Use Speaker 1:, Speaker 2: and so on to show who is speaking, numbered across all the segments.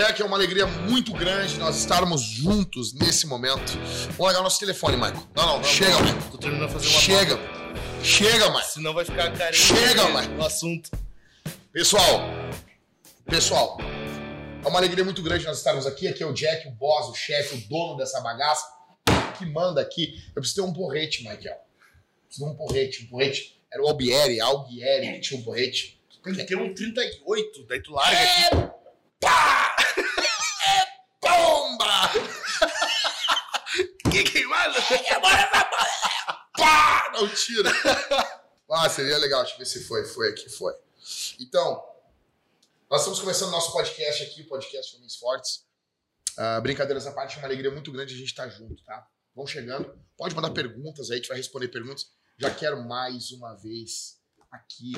Speaker 1: Jack, é uma alegria muito grande nós estarmos juntos nesse momento. Vamos largar nosso telefone, Michael. Não, não, chega,
Speaker 2: não.
Speaker 1: Michael.
Speaker 2: Tô terminando de fazer uma
Speaker 1: Chega.
Speaker 2: pauta,
Speaker 1: Chega, Michael.
Speaker 2: Senão vai ficar carente
Speaker 1: Chega, mãe.
Speaker 2: no assunto.
Speaker 1: Pessoal, pessoal, é uma alegria muito grande nós estarmos aqui. Aqui é o Jack, o boss, o chefe, o dono dessa bagaça, que manda aqui. Eu preciso ter um porrete, Michael. Preciso de um porrete, um porrete. Era o Albieri, Albieri que tinha um porrete.
Speaker 2: Tem que ter um 38, daí tu larga aqui.
Speaker 1: Pá! É bomba!
Speaker 2: Que queimado!
Speaker 1: Pá! Não tira. Ah, seria legal. Deixa eu ver se foi. Foi aqui, foi. Então, nós estamos começando nosso podcast aqui, o podcast Homens Fortes. Ah, brincadeiras à parte, é uma alegria muito grande a gente estar junto, tá? Vão chegando. Pode mandar perguntas aí, a gente vai responder perguntas. Já quero mais uma vez aqui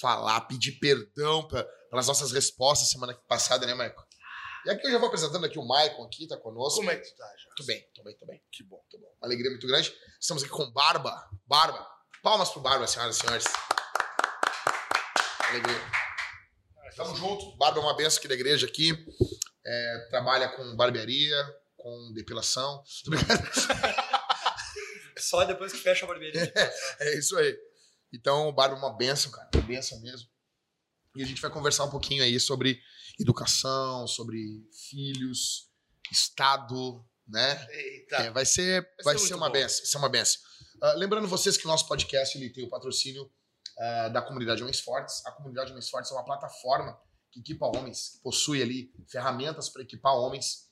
Speaker 1: falar, pedir perdão pe- pelas nossas respostas semana passada, né, Maicon? E aqui eu já vou apresentando aqui o Maicon aqui, tá conosco.
Speaker 2: Como é que tu tá, já?
Speaker 1: Tô bem, tô bem, tô bem. Que bom, tô bom. Uma alegria muito grande. Estamos aqui com Barba. Barba. Palmas pro Barba, senhoras e senhores. Alegria. Tamo junto. Barba é uma benção aqui da igreja aqui. É, trabalha com barbearia, com depilação. Brincando.
Speaker 3: Só depois que fecha a barbearia.
Speaker 1: É isso aí. Então, o Barba é uma benção, cara. Uma benção mesmo. E a gente vai conversar um pouquinho aí sobre educação, sobre filhos, Estado, né?
Speaker 2: Eita.
Speaker 1: É, vai ser,
Speaker 2: Vai
Speaker 1: vai
Speaker 2: ser
Speaker 1: ser uma
Speaker 2: bom.
Speaker 1: benção. Vai ser uma benção. Ah, lembrando vocês que o nosso podcast ele tem o patrocínio ah, da comunidade Homens Fortes. A comunidade Homens Fortes é uma plataforma que equipa homens, que possui ali ferramentas para equipar homens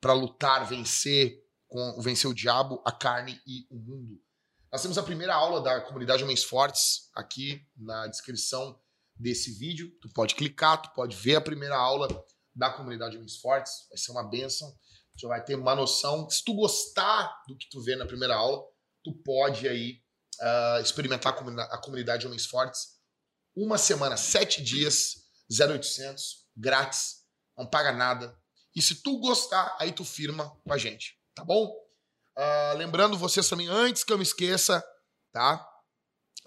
Speaker 1: para lutar, vencer, com, vencer o diabo, a carne e o mundo. Nós temos a primeira aula da comunidade Homens Fortes aqui na descrição desse vídeo. Tu pode clicar, tu pode ver a primeira aula da comunidade Homens Fortes. Vai ser uma benção. Tu vai ter uma noção. Se tu gostar do que tu vê na primeira aula, tu pode aí ah, experimentar a, comuni- a comunidade Homens Fortes. Uma semana, sete dias, 0800, grátis, não paga nada. E se tu gostar, aí tu firma com a gente, tá bom? Ah, lembrando vocês também, antes que eu me esqueça, tá?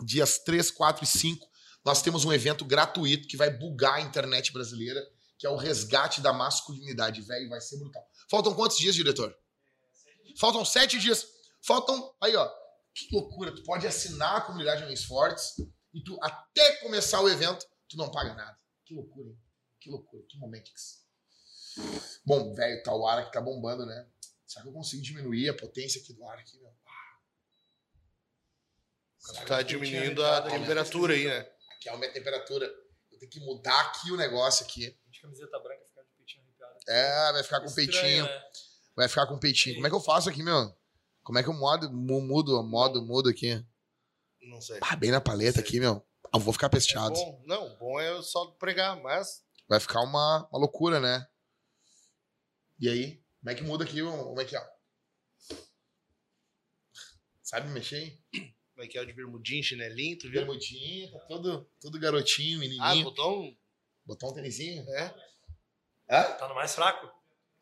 Speaker 1: Dias 3, 4 e 5, nós temos um evento gratuito que vai bugar a internet brasileira, que é o resgate da masculinidade, velho, vai ser brutal. Faltam quantos dias, diretor? Faltam sete dias. Faltam, aí ó, que loucura, tu pode assinar a comunidade Homens Fortes e tu, até começar o evento, tu não paga nada. Que loucura, hein? Que loucura, que momentix. Bom, velho, tá o ar aqui tá bombando, né? Será que eu consigo diminuir a potência aqui do ar aqui, meu?
Speaker 2: Tá diminuindo a temperatura aí, né?
Speaker 1: Aqui aumenta a temperatura. Eu tenho que mudar aqui o negócio aqui.
Speaker 3: De camiseta branca, ficar de peitinho arrepiado.
Speaker 1: É, vai ficar com
Speaker 3: Estranho,
Speaker 1: peitinho.
Speaker 3: né?
Speaker 1: Vai ficar com peitinho. Como é que eu faço aqui, meu? Como é que eu modo, mu- mudo, modo, mudo aqui?
Speaker 2: Não sei.
Speaker 1: Ah, bem na paleta aqui, meu. Eu vou ficar
Speaker 2: É
Speaker 1: pesteado.
Speaker 2: bom. Não, bom é só pregar, mas
Speaker 1: Vai ficar uma, uma loucura, né? E aí? Como é que muda aqui? o- Como é que é? Sabe mexer, hein?
Speaker 2: Como é que é o de bermudinho, chinelinho, tu viu?
Speaker 1: Bermudinho, tá todo, todo garotinho,
Speaker 2: Ah,
Speaker 1: menininho.
Speaker 2: botou um...
Speaker 1: Botou um tênisinho?
Speaker 2: É.
Speaker 1: Hã?
Speaker 3: Tá no mais fraco?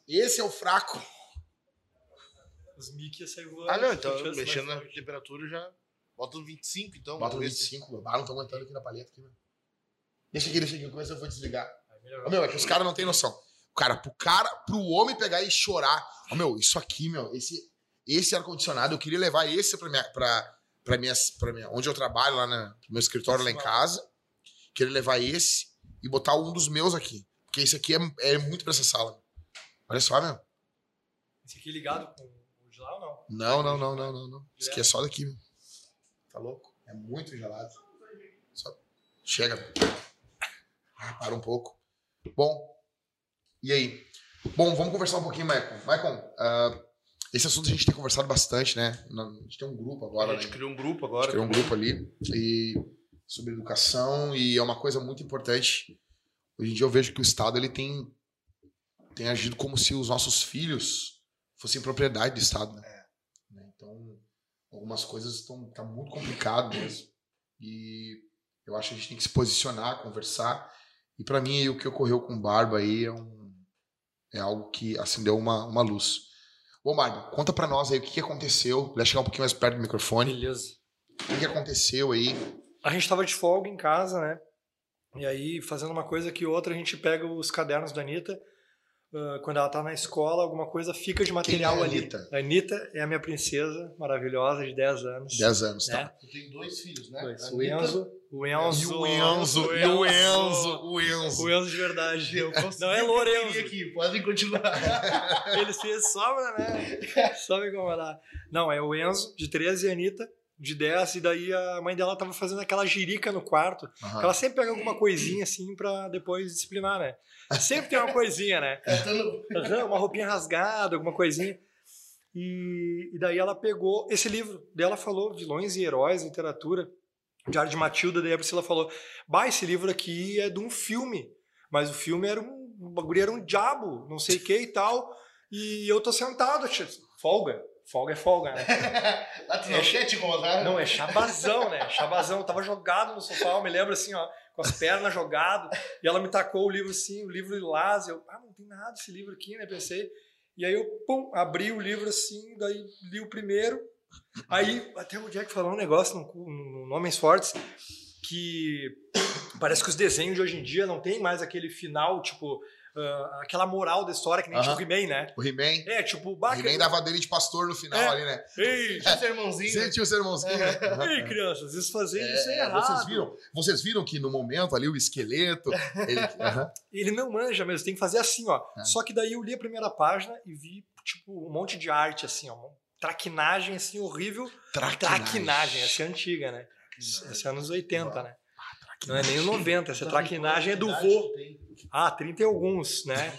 Speaker 1: Esse é o fraco.
Speaker 3: Os Mickey ia sair voando.
Speaker 2: Ah, não, então mexendo na
Speaker 3: forte.
Speaker 2: temperatura já... Bota um 25, então.
Speaker 1: Bota um
Speaker 2: se-
Speaker 1: 25, meu. Ah, não tô aguentando aqui na paleta aqui, meu. Deixa aqui, deixa aqui, coisa eu vou desligar.
Speaker 3: Melhorou.
Speaker 1: Ô, meu, é que os caras não têm noção. Cara, pro cara, pro homem pegar e chorar. Ô, meu, isso aqui, meu, esse, esse ar-condicionado, eu queria levar esse pra minha, pra, pra, minha, pra minha. Onde eu trabalho, lá no meu escritório lá em casa. Queria levar esse e botar um dos meus aqui. Porque esse aqui é, é muito pra essa sala. Olha só, meu.
Speaker 3: Esse aqui ligado com o de lá ou não?
Speaker 1: Não, não, não, não, não, não. Isso aqui é só daqui, meu. Tá louco? É muito gelado. Só... Chega. Ah, para um pouco. Bom, e aí? Bom, vamos conversar um pouquinho, Michael. Michael, ah, esse assunto a gente tem conversado bastante, né? A gente tem um grupo agora,
Speaker 2: A gente
Speaker 1: né?
Speaker 2: criou um grupo
Speaker 1: A
Speaker 2: agora.
Speaker 1: criou um grupo ali e sobre educação e é uma coisa muito importante. Hoje em dia eu vejo que o Estado ele tem, tem agido como se os nossos filhos fossem propriedade do Estado, né? Né? Então, algumas coisas estão tá muito complicado mesmo. E eu acho que a gente tem que se posicionar, conversar. E para mim o que ocorreu com o Barba aí é um é algo que acendeu uma, uma luz. Bom, Barba, conta pra nós aí o que, que aconteceu. Vai chegar um pouquinho mais perto do microfone.
Speaker 3: Beleza.
Speaker 1: O que, que aconteceu aí?
Speaker 3: A gente tava de folga em casa, né? E aí, fazendo uma coisa que outra, a gente pega os cadernos da Anitta, ah, quando ela tá na escola, alguma coisa fica de material
Speaker 1: Quem é a
Speaker 3: ali.
Speaker 1: Anitta?
Speaker 3: A Anitta é a minha princesa maravilhosa de 10 anos.
Speaker 1: 10 anos,
Speaker 3: né?
Speaker 1: tá.
Speaker 2: Tu tem dois filhos, né?
Speaker 3: Dois. O Enzo. O
Speaker 1: E
Speaker 3: Enzo.
Speaker 1: o Enzo, o Enzo, o Enzo.
Speaker 3: O Enzo de verdade.
Speaker 2: Eu
Speaker 3: Não é
Speaker 2: o queria aqui, podem continuar.
Speaker 3: Ele fez sobra, né? Só me incomodar. Não, é o Enzo, de 13, e a Anitta, de 10, e daí a mãe dela tava fazendo aquela jirica no quarto.
Speaker 1: Aham.
Speaker 3: Ela sempre pega alguma coisinha assim pra depois disciplinar, né? Sempre tem uma coisinha, né? Aham, uma roupinha rasgada, alguma coisinha. E, e daí ela pegou esse livro. Daí ela falou Vilões e Heróis, Literatura, Diário de Matilda. Daí a Priscila falou: Bah, esse livro aqui é de um filme. Mas o filme era um. O bagulho era um diabo, não sei o que e tal. E eu tô sentado, folga. Folga é folga, né?
Speaker 2: Ah, tu não
Speaker 3: É,
Speaker 2: quer te incomodar?
Speaker 3: Não, é chabazão, né? Chabazão. Eu tava jogado no sofá, eu me lembro assim, ó, com as pernas jogado, e ela me tacou o livro assim, o livro lilás, eu, ah, não tem nada esse livro aqui, né? Pensei. E aí eu, pum, abri o livro assim, daí li o primeiro. Aí até o Jack falou um negócio no, no, Homens Fortes que parece que os desenhos de hoje em dia não tem mais aquele final, tipo, ah, aquela moral da história que nem tinha o. He-Man, né?
Speaker 1: O He-Man.
Speaker 3: É, tipo,
Speaker 1: O
Speaker 3: baca.
Speaker 1: He-Man dava dele de pastor no final
Speaker 3: É.
Speaker 1: ali, né?
Speaker 3: Ei,
Speaker 2: Tinha sermãozinho.
Speaker 1: Sempre tinha o sermãozinho. Aham.
Speaker 3: ei, crianças, isso fazer
Speaker 1: É,
Speaker 3: isso é errado.
Speaker 1: vocês viram? Vocês viram que no momento ali o esqueleto, ele, aham.
Speaker 3: Ele não manja mesmo, tem que fazer assim, ó.
Speaker 1: É.
Speaker 3: Só que daí eu li a primeira página e vi, tipo, um monte de arte, assim, ó. Traquinagem, assim, horrível. Traquinagem, essa é antiga, né? Essa é anos 80, né? Não é nem o 90, essa traquinagem é do vô. Ah, 30 e alguns, né?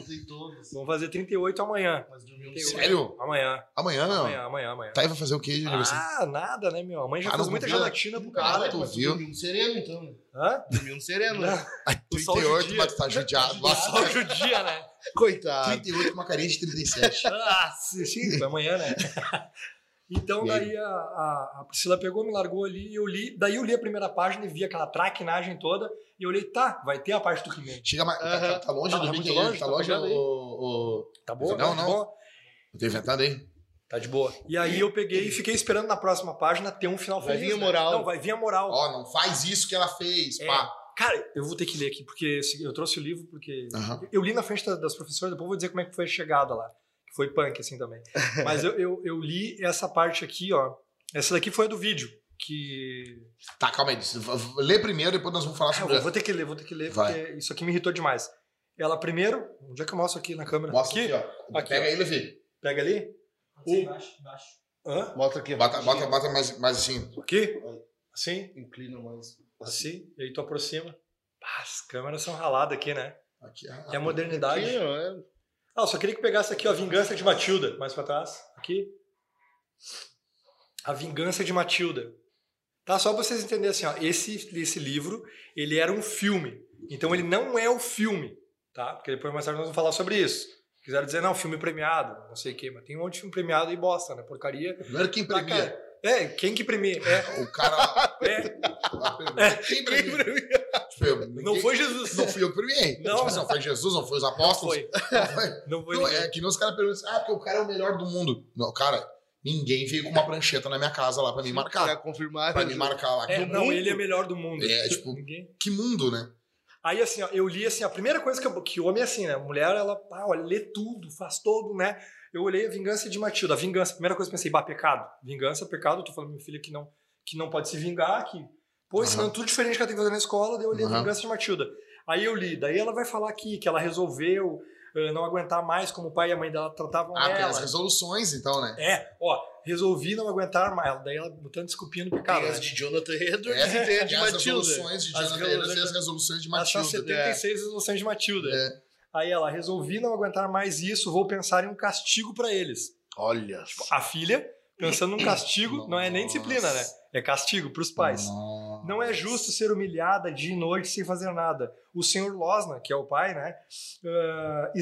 Speaker 3: Vamos fazer 38 amanhã.
Speaker 2: Mas dormiu
Speaker 3: Tem
Speaker 1: Sério?
Speaker 3: Amanhã,
Speaker 1: Amanhã, meu?
Speaker 3: amanhã, amanhã, amanhã.
Speaker 1: Tá aí vai fazer o quê de aniversário?
Speaker 3: Ah, nada, né, meu? A mãe já
Speaker 1: Ah,
Speaker 3: fez
Speaker 1: não
Speaker 3: muita gelatina pro
Speaker 1: Ah,
Speaker 3: cara.
Speaker 1: tu
Speaker 2: mas
Speaker 1: viu?
Speaker 2: dormiu no sereno, então. né?
Speaker 3: Hã?
Speaker 2: Dormiu no sereno. né?
Speaker 1: Ai,
Speaker 3: o sol
Speaker 1: 38,
Speaker 3: judia.
Speaker 1: mas tu tá judiado.
Speaker 3: Só judia, né?
Speaker 2: Coitado.
Speaker 1: 38 com uma carinha de 37.
Speaker 3: Ah, sim, amanhã, né? Então
Speaker 1: aí?
Speaker 3: daí a, a, a Priscila pegou, me largou ali e eu li. Daí eu li a primeira página e vi aquela traquinagem toda. E eu olhei, tá, vai ter a parte do He-Man.
Speaker 1: Chega mais. Tá, tá- tá longe
Speaker 3: Tá,
Speaker 1: do
Speaker 3: tá muito longe,
Speaker 1: Tá
Speaker 3: tá
Speaker 1: longe o, o.
Speaker 3: Tá boa?
Speaker 1: Não,
Speaker 3: tá
Speaker 1: não.
Speaker 3: De boa?
Speaker 1: Eu tô inventando aí.
Speaker 3: Tá de boa. E aí eu peguei e fiquei esperando na próxima página ter um final
Speaker 2: Vai
Speaker 3: feliz.
Speaker 2: vir a
Speaker 3: né?
Speaker 2: moral.
Speaker 3: Não, vai vir a moral.
Speaker 1: Ó, não faz isso que ela fez,
Speaker 3: É.
Speaker 1: pá.
Speaker 3: Cara, eu vou ter que ler aqui, porque esse- eu trouxe o livro porque. Eu li na frente da- das professoras, depois eu vou dizer como é que foi a chegada lá. Que foi punk, assim também. Mas eu, eu, eu li essa parte aqui, ó. Essa daqui foi a do vídeo. Que.
Speaker 1: Tá, calma aí. Lê primeiro, depois nós vamos falar
Speaker 3: Ah,
Speaker 1: sobre.
Speaker 3: eu vou ter que ler, vou ter que ler,
Speaker 1: Vai.
Speaker 3: porque isso aqui me irritou demais. Ela primeiro. Onde é que eu mostro aqui na câmera?
Speaker 1: Mostra
Speaker 3: aqui?
Speaker 1: aqui, ó.
Speaker 3: Aqui,
Speaker 1: Pega
Speaker 3: ó.
Speaker 1: aí, Levi.
Speaker 3: Pega ali. O-
Speaker 4: Embaixo, embaixo.
Speaker 3: Hã?
Speaker 2: Bota aqui.
Speaker 1: Bota, bota, bota mais, mais assim.
Speaker 3: Aqui? Assim?
Speaker 2: Inclina mais.
Speaker 3: Assim. E aí tu aproxima. As câmeras são raladas aqui, né?
Speaker 1: Aqui,
Speaker 3: É a modernidade.
Speaker 2: Aqui, ó, é.
Speaker 3: Ah, eu só queria que pegasse aqui, ó, a Vingança de Matilda. Mais pra trás. Aqui. A Vingança de Matilda. Tá? Só pra vocês entenderem assim, ó. Esse, esse livro, ele era um filme. Então ele não é o filme, tá? Porque depois mais tarde nós vamos falar sobre isso. Quiseram dizer, não, filme premiado, não sei o quê. Mas tem um monte de filme premiado e bosta, né? Porcaria.
Speaker 1: Primeiro quem
Speaker 3: Pra
Speaker 1: premia.
Speaker 3: É, quem que premia? É,
Speaker 1: O cara.
Speaker 3: é.
Speaker 1: lá premia. Quem premia? Eu-
Speaker 3: Não
Speaker 1: ninguém-
Speaker 3: foi Jesus.
Speaker 1: Não fui eu que premiei.
Speaker 3: Não.
Speaker 1: Tipo assim, não foi Jesus, não foi os
Speaker 3: Não
Speaker 1: apóstolos.
Speaker 3: foi.
Speaker 1: Não foi.
Speaker 3: Não foi
Speaker 1: Não,
Speaker 3: ninguém.
Speaker 1: é que nem os caras perguntam assim, ah, porque o cara é o melhor do mundo. Não, cara, ninguém veio com uma prancheta na minha casa lá pra me
Speaker 2: Pra
Speaker 1: marcar.
Speaker 2: confirmar.
Speaker 1: Pra me marcar lá.
Speaker 3: É, não,
Speaker 1: mundo?
Speaker 3: ele é melhor do mundo.
Speaker 1: É, tipo-
Speaker 3: Ninguém.
Speaker 1: Que mundo, né?
Speaker 3: Aí, assim, ó, eu li, assim, a primeira coisa que, eu, que o homem é assim, né? A mulher, ela, ah, olha, lê tudo, faz todo, né? Eu olhei a Vingança de Matilda. A Vingança, a primeira coisa que eu pensei, bah, pecado. Vingança, pecado. Eu tô falando pra minha filha que não, que não pode se vingar, que... Pô, ensinando
Speaker 1: Aham.
Speaker 3: tudo diferente que ela tem que fazer na escola, daí eu li a
Speaker 1: Aham.
Speaker 3: Vingança de Matilda. Aí eu li, daí ela vai falar aqui que ela resolveu eh, não aguentar mais como o pai e a mãe dela tratavam
Speaker 1: Ah,
Speaker 3: ela.
Speaker 1: as resoluções, então, né?
Speaker 3: É, ó, resolvi não aguentar mais. Daí ela botando desculpinha no pecado.
Speaker 2: Tem
Speaker 3: né?
Speaker 2: as de Jonathan Edwards
Speaker 1: É,
Speaker 2: e tem a de
Speaker 1: tem as
Speaker 2: Matilda.
Speaker 1: resoluções de
Speaker 3: As
Speaker 1: Jonathan Edwards e as resoluções de Matilda.
Speaker 3: 76 resoluções de Matilda.
Speaker 1: É.
Speaker 3: Aí ela, resolvi não aguentar mais isso, vou pensar em um castigo pra eles.
Speaker 2: Olha.
Speaker 3: A filha, pensando num castigo, não é nem disciplina, né? É castigo pros pais.
Speaker 1: Nossa.
Speaker 3: Não é justo ser humilhada dia e noite sem fazer nada. O senhor Losna, que é o pai, né, ah,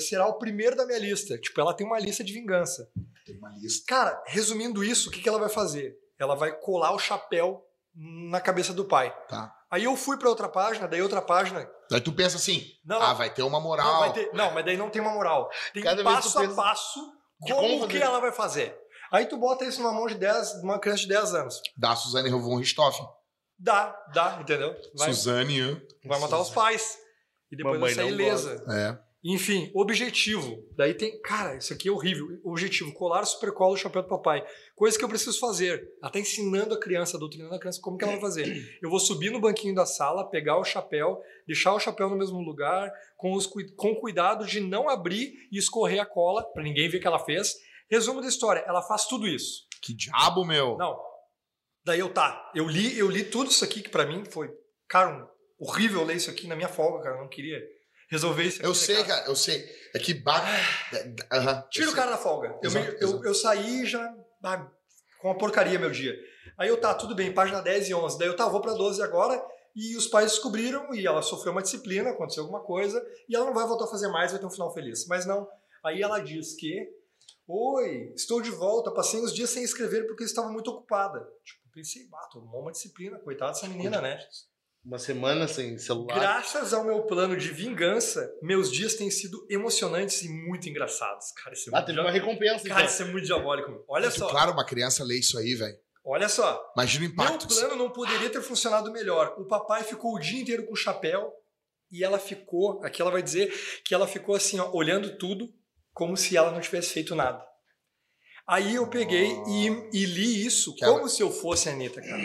Speaker 3: será o primeiro da minha lista. Tipo, ela tem uma lista de vingança.
Speaker 1: Tem uma lista.
Speaker 3: Cara, resumindo isso, o que, que ela vai fazer? Ela vai colar o chapéu na cabeça do pai.
Speaker 1: Tá.
Speaker 3: Aí eu fui pra outra página, daí outra página.
Speaker 1: Aí tu pensa assim,
Speaker 3: Não,
Speaker 1: ah, vai ter uma moral.
Speaker 3: Não, ter- não, mas daí não tem uma moral. Tem
Speaker 2: Cada
Speaker 3: passo a passo
Speaker 2: de
Speaker 3: como,
Speaker 2: como
Speaker 3: que ela vai fazer. Aí tu bota isso numa mão de 10, de uma criança de 10 anos.
Speaker 1: Da Suzane von Richthofen.
Speaker 3: Dá, dá, entendeu? Vai,
Speaker 1: Suzane.
Speaker 3: vai matar os pais. E depois vai
Speaker 2: Mamãe
Speaker 3: sair
Speaker 2: não
Speaker 3: ilesa.
Speaker 1: É.
Speaker 3: Enfim, objetivo. Daí tem. Cara, isso aqui é horrível. Objetivo: colar super colo o chapéu do papai. Coisa que eu preciso fazer. Ela tá ensinando a criança, doutrinando a criança como que ela vai fazer. Eu vou subir no banquinho da sala, pegar o chapéu, deixar o chapéu no mesmo lugar, com, os, com cuidado de não abrir e escorrer a cola, pra ninguém ver que ela fez. Resumo da história: ela faz tudo isso.
Speaker 1: Que diabo, meu.
Speaker 3: Não. Daí eu tá. Eu li, eu li tudo isso aqui que pra mim foi, cara, um- horrível ler isso aqui na minha folga, cara. Eu não queria resolver isso.
Speaker 1: Eu
Speaker 3: né,
Speaker 1: sei, cara, eu sei. É que bate. Aham.
Speaker 3: Tira
Speaker 1: eu
Speaker 3: o cara da folga. Eu,
Speaker 1: Exato,
Speaker 3: eu,
Speaker 1: exato.
Speaker 3: eu saí já ah, com uma porcaria meu dia. Aí eu tá, tudo bem, página 10 e 11. Daí eu tá, vou pra 12 agora. E os pais descobriram e ela sofreu uma disciplina, aconteceu alguma coisa, e ela não vai voltar a fazer mais, vai ter um final feliz. Mas não. Aí ela diz que, oi, estou de volta, passei uns dias sem escrever porque estava muito ocupada. Tipo, pensei, ah, tomou uma disciplina, coitada dessa menina, né?
Speaker 2: Uma semana sem celular.
Speaker 3: Graças ao meu plano de vingança, meus dias têm sido emocionantes e muito engraçados. Cara, isso é
Speaker 2: Ah,
Speaker 3: muito,
Speaker 2: teve uma recompensa,
Speaker 3: Cara,
Speaker 2: então.
Speaker 3: isso é muito diabólico. Olha
Speaker 1: Muito
Speaker 3: só,
Speaker 1: Claro, uma criança lê isso aí, velho.
Speaker 3: olha só.
Speaker 1: Imagina o
Speaker 3: Meu
Speaker 1: impacto.
Speaker 3: plano não poderia ter funcionado melhor. O papai ficou o dia inteiro com o chapéu e ela ficou, aqui ela vai dizer que ela ficou assim, ó, olhando tudo como se ela não tivesse feito nada. Aí eu peguei e, e li isso
Speaker 1: Que
Speaker 3: como
Speaker 1: ela-
Speaker 3: se eu fosse a Anitta, cara.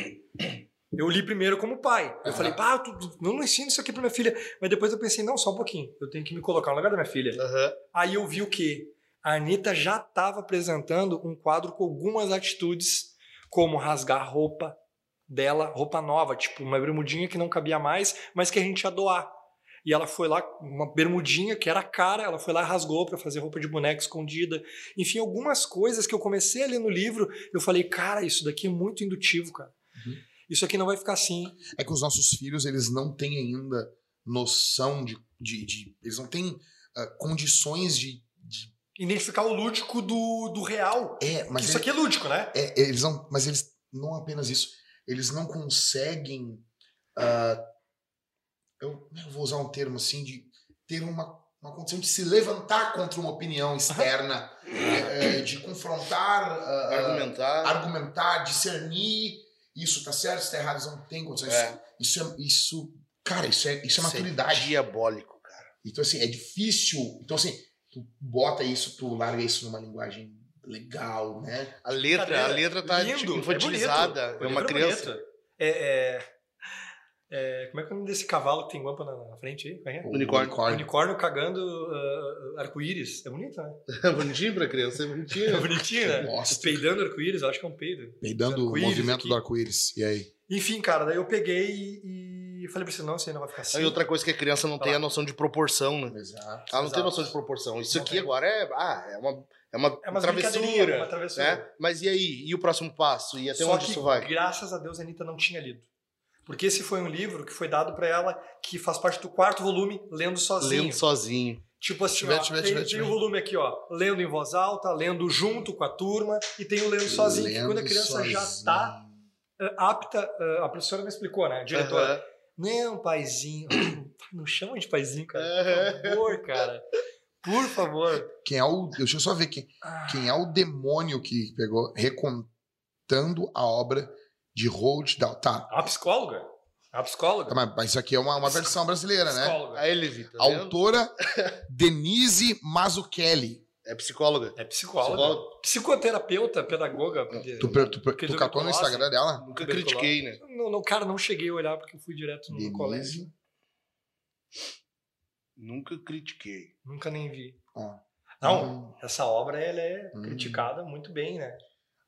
Speaker 3: Eu li primeiro como pai. Eu
Speaker 1: Aham.
Speaker 3: falei, pá, tu, não, não ensina isso aqui pra minha filha. Mas depois eu pensei, não, só um pouquinho. Eu tenho que me colocar no lugar da minha filha.
Speaker 2: Aham.
Speaker 3: Aí eu vi o quê? A Anitta já estava apresentando um quadro com algumas atitudes, como rasgar a roupa dela, roupa nova, tipo uma bermudinha que não cabia mais, mas que a gente ia doar. E ela foi lá, uma bermudinha que era cara, ela foi lá e rasgou para fazer roupa de boneca escondida. Enfim, algumas coisas que eu comecei a ler no livro, eu falei, cara, isso daqui é muito indutivo, cara.
Speaker 1: Uhum.
Speaker 3: Isso aqui não vai ficar assim.
Speaker 1: É que os nossos filhos, eles não têm ainda noção de. de, de- eles não têm ah, condições de, de-
Speaker 3: Identificar o lúdico do, do real.
Speaker 1: É, mas
Speaker 3: isso aqui é lúdico, né?
Speaker 1: É, eles não, mas eles não apenas isso, eles não conseguem. ah, eu, eu vou usar um termo assim de ter uma, uma condição de se levantar contra uma opinião externa, é, é, de confrontar, ah,
Speaker 2: Argumentar.
Speaker 1: argumentar, discernir isso tá certo, isso tá errado, eles não têm condições.
Speaker 2: É.
Speaker 1: Isso é isso, cara, isso é isso é
Speaker 2: Isso
Speaker 1: maturidade.
Speaker 2: diabólico, cara.
Speaker 1: Então assim é difícil. Então assim, tu bota isso, tu larga isso numa linguagem legal, né?
Speaker 2: A letra, a letra tá
Speaker 3: Lindo,
Speaker 2: tipo,
Speaker 3: é
Speaker 2: infantilizada.
Speaker 3: bonito.
Speaker 2: É,
Speaker 3: O
Speaker 2: uma criança.
Speaker 3: É, é, é, como é que é o nome desse cavalo que tem guampa na, na frente aí? É é?
Speaker 1: O
Speaker 2: Unicórnio.
Speaker 3: Unicórnio cagando ah, arco-íris. É bonito, né?
Speaker 2: É bonitinho pra criança, é
Speaker 3: É
Speaker 2: bonitinho.
Speaker 3: bonitinho, né?
Speaker 1: Nossa.
Speaker 3: Peidando arco-íris, eu acho que é um peido.
Speaker 1: Peidando o movimento
Speaker 3: aqui.
Speaker 1: do arco-íris. E aí?
Speaker 3: Enfim, cara, daí eu peguei e, e falei pra você, não, isso aí não vai ficar assim.
Speaker 2: Aí outra coisa que a criança não
Speaker 3: Olha
Speaker 2: tem
Speaker 3: lá.
Speaker 2: a noção de proporção, né?
Speaker 1: Exato.
Speaker 2: Ela não
Speaker 3: Exato.
Speaker 2: tem noção de proporção. Isso
Speaker 3: Não
Speaker 2: aqui
Speaker 3: tem.
Speaker 2: agora é, ah, é uma, é uma,
Speaker 3: É uma
Speaker 2: travessura.
Speaker 3: brincadeirinha, uma travessura.
Speaker 2: né? Mas e aí? E o próximo passo? E até
Speaker 3: Só
Speaker 2: onde
Speaker 3: que,
Speaker 2: isso vai?
Speaker 3: graças a Deus, a Anitta não tinha lido. Porque esse foi um livro que foi dado pra ela, que faz parte do quarto volume, lendo sozinho.
Speaker 2: Lendo sozinho.
Speaker 3: Tipo assim,
Speaker 1: Deixa eu ver,
Speaker 3: ó,
Speaker 1: deixa eu ver,
Speaker 3: tem,
Speaker 1: deixa eu ver,
Speaker 3: tem o volume aqui, ó, lendo em voz alta, lendo junto com a turma, e tem o lendo sozinho, que quando a
Speaker 1: Lendo
Speaker 3: criança já
Speaker 1: sozinho.
Speaker 3: tá eh, apta, eh, a professora me explicou, né, a diretora,
Speaker 2: Aham.
Speaker 3: não, paizinho, não chama de paizinho, cara, por favor, cara, por favor.
Speaker 1: Quem é o. Deixa eu só ver quem,
Speaker 3: Ah,
Speaker 1: quem é o demônio que pegou recontando a obra de Roald Dahl. Tá,
Speaker 3: A psicóloga, a psicóloga,
Speaker 1: tá, mas, mas isso aqui é uma, uma versão brasileira, né?
Speaker 3: psicóloga.
Speaker 2: A Elevie, tá?
Speaker 1: Autora Denise Mazzucchelli.
Speaker 2: É psicóloga.
Speaker 3: É psicóloga,
Speaker 2: Psicóloga.
Speaker 3: psicoterapeuta, pedagoga.
Speaker 1: Tu, tu, tu, tu catou no Instagram dela?
Speaker 2: Nunca critiquei, né?
Speaker 3: Não, não, cara, não cheguei a olhar porque eu fui direto no
Speaker 1: Denise.
Speaker 3: colégio.
Speaker 2: Nunca critiquei.
Speaker 3: Nunca nem vi.
Speaker 1: Ó.
Speaker 3: Não,
Speaker 1: Hum.
Speaker 3: essa obra ela é
Speaker 1: Hum.
Speaker 3: criticada muito bem, né?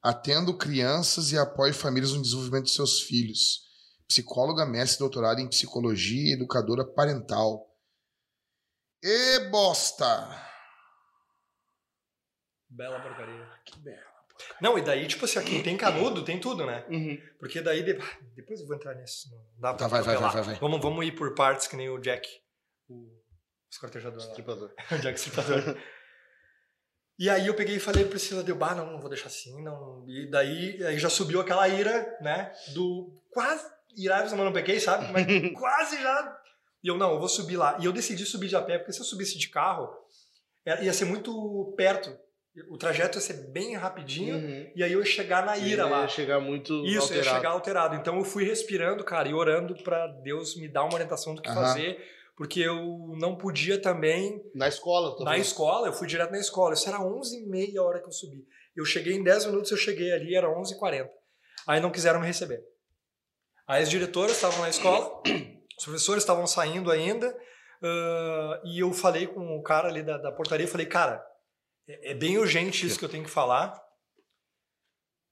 Speaker 1: Atendo crianças e apoio famílias no desenvolvimento de seus filhos. Psicóloga, mestre, doutorado em psicologia e educadora parental. E bosta!
Speaker 3: Bela porcaria.
Speaker 1: Que bela.
Speaker 3: Não, e daí, tipo assim, ó, quem tem canudo tem tudo, né?
Speaker 2: Uhum.
Speaker 3: Porque daí, de- ah, depois eu vou entrar nisso. Não dá pra
Speaker 1: Tá, vai, vai, vai, vai, vai.
Speaker 3: Vamos, vamos ir por partes, que nem o Jack, o escortejador lá.
Speaker 2: Estripador.
Speaker 3: o Jack Stripador. E aí eu peguei e falei pra Priscila, deu, bah, não, não vou deixar assim, não. E daí aí já subiu aquela ira, né? Do quase irados, mas não peguei, sabe? Mas quase já. E eu, não, eu vou subir lá. E eu decidi subir de a pé, porque se eu subisse de carro, é, ia ser muito perto. O trajeto ia ser bem rapidinho,
Speaker 2: Uhum.
Speaker 3: e aí eu ia chegar na ira lá.
Speaker 2: Ia chegar muito
Speaker 3: Isso,
Speaker 2: alterado.
Speaker 3: ia chegar alterado. Então eu fui respirando, cara, e orando pra Deus me dar uma orientação do que
Speaker 1: Aham.
Speaker 3: fazer, porque eu não podia também
Speaker 2: Na escola,
Speaker 3: na escola, eu fui direto na escola. Isso era 11h30 a hora que eu subi. Eu cheguei em 10 minutos, eu cheguei ali, era 11h40. Aí não quiseram me receber. Aí as diretoras estavam na escola, os professores estavam saindo ainda, ah, e eu falei com o cara ali da, da portaria, falei, cara, é, é bem urgente isso que eu tenho que falar,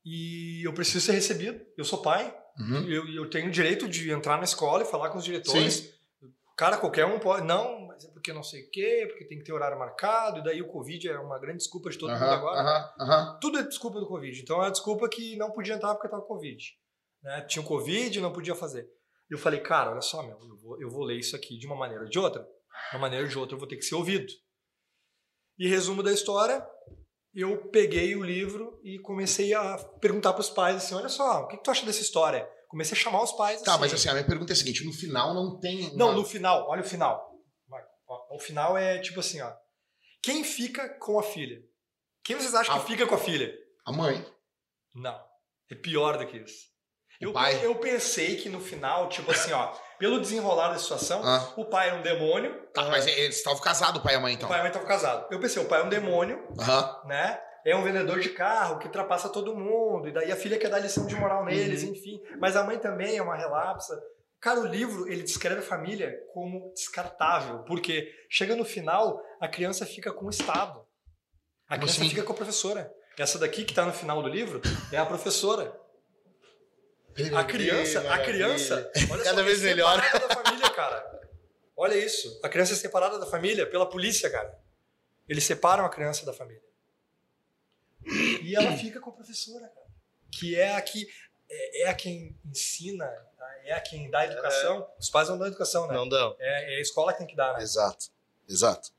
Speaker 3: e eu preciso ser recebido, eu sou pai,
Speaker 1: Uhum.
Speaker 3: eu, eu tenho direito de entrar na escola e falar com os diretores. Cara, qualquer um pode. Não, mas é porque não sei o quê, porque tem que ter horário marcado, e daí o Covid é uma grande desculpa de todo mundo
Speaker 1: Aham,
Speaker 3: agora.
Speaker 1: aham, aham.
Speaker 3: Tudo é desculpa do Covid. Então é a desculpa que não podia entrar porque estava Covid. Né? Tinha o Covid, não podia fazer. E eu falei, cara, olha só, meu, eu vou, eu vou ler isso aqui de uma maneira ou de outra. De uma maneira ou de outra eu vou ter que ser ouvido. E resumo da história, eu peguei o livro e comecei a perguntar para os pais assim, olha só, o que, que tu acha dessa história? Comecei a chamar os pais
Speaker 1: Tá, mas assim, a minha pergunta é a seguinte: no final não tem. uma-
Speaker 3: Não, no final, olha o final. Vai, ó, O final é tipo assim, ó. Quem fica com a filha? Quem vocês acham
Speaker 1: Ah.
Speaker 3: que fica com a filha?
Speaker 1: A mãe.
Speaker 3: Não. É pior do que isso.
Speaker 1: O
Speaker 3: Eu,
Speaker 1: pai?
Speaker 3: eu pensei que no final, tipo assim, ó, pelo desenrolar da situação,
Speaker 1: Ah.
Speaker 3: o pai é um demônio.
Speaker 1: Tá, mas eles estavam casados, o pai e a mãe,
Speaker 3: O
Speaker 1: então.
Speaker 3: pai e a mãe estavam casados. Eu pensei, o pai é um demônio, né? É um vendedor de carro que ultrapassa todo mundo. E daí a filha quer dar lição de moral neles,
Speaker 1: Uhum.
Speaker 3: enfim. Mas a mãe também é uma relapsa. Cara, o livro, ele descreve a família como descartável. Porque chega no final, a criança fica com o Estado. A criança
Speaker 1: assim?
Speaker 3: fica com a professora. Essa daqui que tá no final do livro é a professora. A criança, a criança, olha
Speaker 2: Cada
Speaker 3: só,
Speaker 2: vez
Speaker 3: é
Speaker 2: melhor.
Speaker 3: da família, cara. Olha isso. A criança é separada da família pela polícia, cara. Eles separam a criança da família. E ela fica com a professora, cara. Que é a que é, é a quem ensina, é a quem dá a educação. Os pais não dão educação, né?
Speaker 2: Não dão.
Speaker 3: É, é a escola que tem que dar, né?
Speaker 2: Exato. Exato.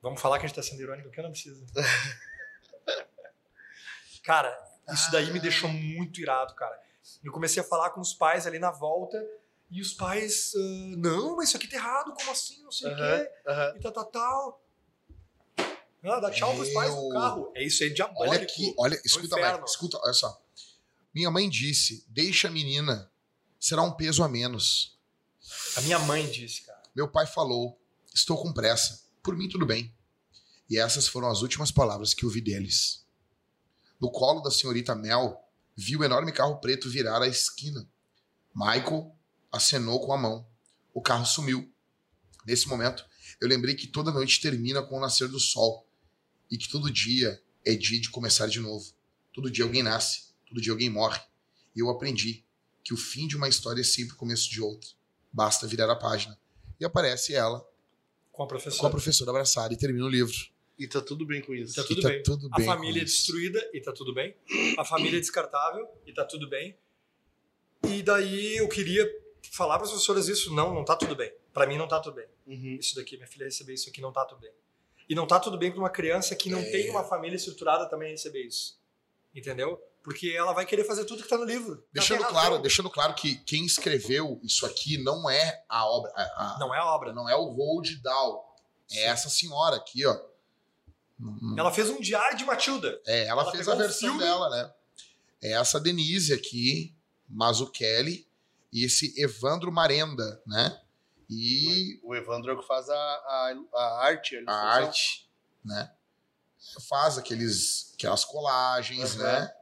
Speaker 3: Vamos falar que a gente tá sendo irônico, porque eu não preciso. cara, isso daí me deixou muito irado, cara. Eu comecei a falar com os pais ali na volta e os pais, ah, não, mas isso aqui tá errado, como assim, não sei o quê,
Speaker 2: aham.
Speaker 3: e tal, tal, tal. Ah, dá tchau pros pais
Speaker 1: Meu-
Speaker 3: carro. É isso aí, diabólico.
Speaker 1: Olha aqui, olha, escuta. Mike, escuta, olha só. Minha mãe disse: deixa a menina, será um peso a menos.
Speaker 3: A minha mãe disse, cara.
Speaker 1: Meu pai falou: estou com pressa, por mim tudo bem. E essas foram as últimas palavras que ouvi deles. No colo da senhorita Mel, vi o enorme carro preto virar a esquina. Michael acenou com a mão. O carro sumiu. Nesse momento, eu lembrei que toda noite termina com o nascer do sol e que todo dia é dia de começar de novo. Todo dia alguém nasce, todo dia alguém morre. E eu aprendi que o fim de uma história é sempre o começo de outra. Basta virar a página. E aparece ela
Speaker 3: Com a professora.
Speaker 1: com a professora abraçada e termina o livro.
Speaker 2: E tá tudo bem com isso.
Speaker 3: Tá tudo
Speaker 1: e tá
Speaker 3: bem.
Speaker 1: tudo
Speaker 3: A
Speaker 1: bem.
Speaker 3: família é destruída e tá tudo bem. A família é descartável e tá tudo bem. E daí eu queria falar para as professoras isso. Não, não tá tudo bem. Para mim não tá tudo bem.
Speaker 2: Uhum.
Speaker 3: Isso daqui, minha filha receber isso aqui não tá tudo bem. E não tá tudo bem para uma criança que não
Speaker 1: É.
Speaker 3: tem uma família estruturada também receber isso. Entendeu? Porque ela vai querer fazer tudo que tá no livro. Ela
Speaker 1: Deixando claro, deixando claro que quem escreveu isso aqui não é a obra, a- a-
Speaker 3: Não é a obra.
Speaker 1: não é o Roald Dahl.
Speaker 3: Sim.
Speaker 1: É essa senhora aqui, ó. Hum,
Speaker 3: Ela fez um diário de Matilda.
Speaker 1: É, ela,
Speaker 3: ela
Speaker 1: fez a versão
Speaker 3: filme-
Speaker 1: dela, né? É essa Denise aqui, Mazzucchelli, e esse Evandro Marenda, né? E
Speaker 2: O Evandro é o que faz a, a, a arte.
Speaker 1: a
Speaker 2: ilustração.
Speaker 1: arte, né? Faz aqueles, aquelas colagens,
Speaker 2: Uhum.
Speaker 1: né?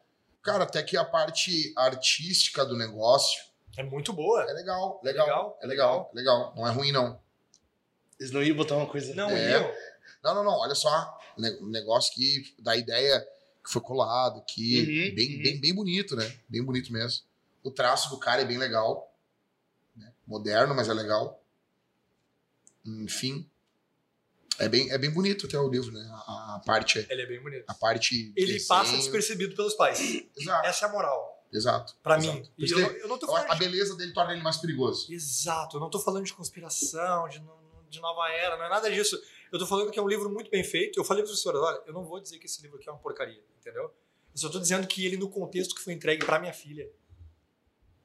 Speaker 1: Cara, até que a parte artística do negócio
Speaker 3: É muito boa.
Speaker 1: é legal, legal,
Speaker 3: Legal,
Speaker 1: é legal, legal. Não é ruim, não.
Speaker 2: Eles não iam botar uma coisa.
Speaker 3: Não,
Speaker 1: É.
Speaker 3: iam.
Speaker 1: Não, não, não. Olha só. Um negócio que dá ideia que foi colado, que
Speaker 2: Uhum,
Speaker 1: bem,
Speaker 2: uhum.
Speaker 1: bem, bem bonito, né? Bem bonito mesmo. O traço do cara é bem legal. né? Moderno, mas é legal. Enfim. É bem, é bem bonito até o livro, né? A, a parte.
Speaker 3: Ele é bem bonito.
Speaker 1: A parte.
Speaker 3: Ele
Speaker 1: desenho.
Speaker 3: passa despercebido pelos pais.
Speaker 1: Exato,
Speaker 3: Essa é a moral.
Speaker 1: exato.
Speaker 3: Pra
Speaker 1: exato.
Speaker 3: mim. Eu, não- eu não tô
Speaker 1: a,
Speaker 3: falando
Speaker 1: a
Speaker 3: de...
Speaker 1: beleza dele torna ele mais perigoso.
Speaker 3: Exato, eu não tô falando de conspiração, de, de nova era, não é nada disso. Eu tô falando que é um livro muito bem feito. Eu falei para professora, olha, eu não vou dizer que esse livro aqui é uma porcaria, entendeu? Eu só tô dizendo que ele, no contexto que foi entregue pra minha filha.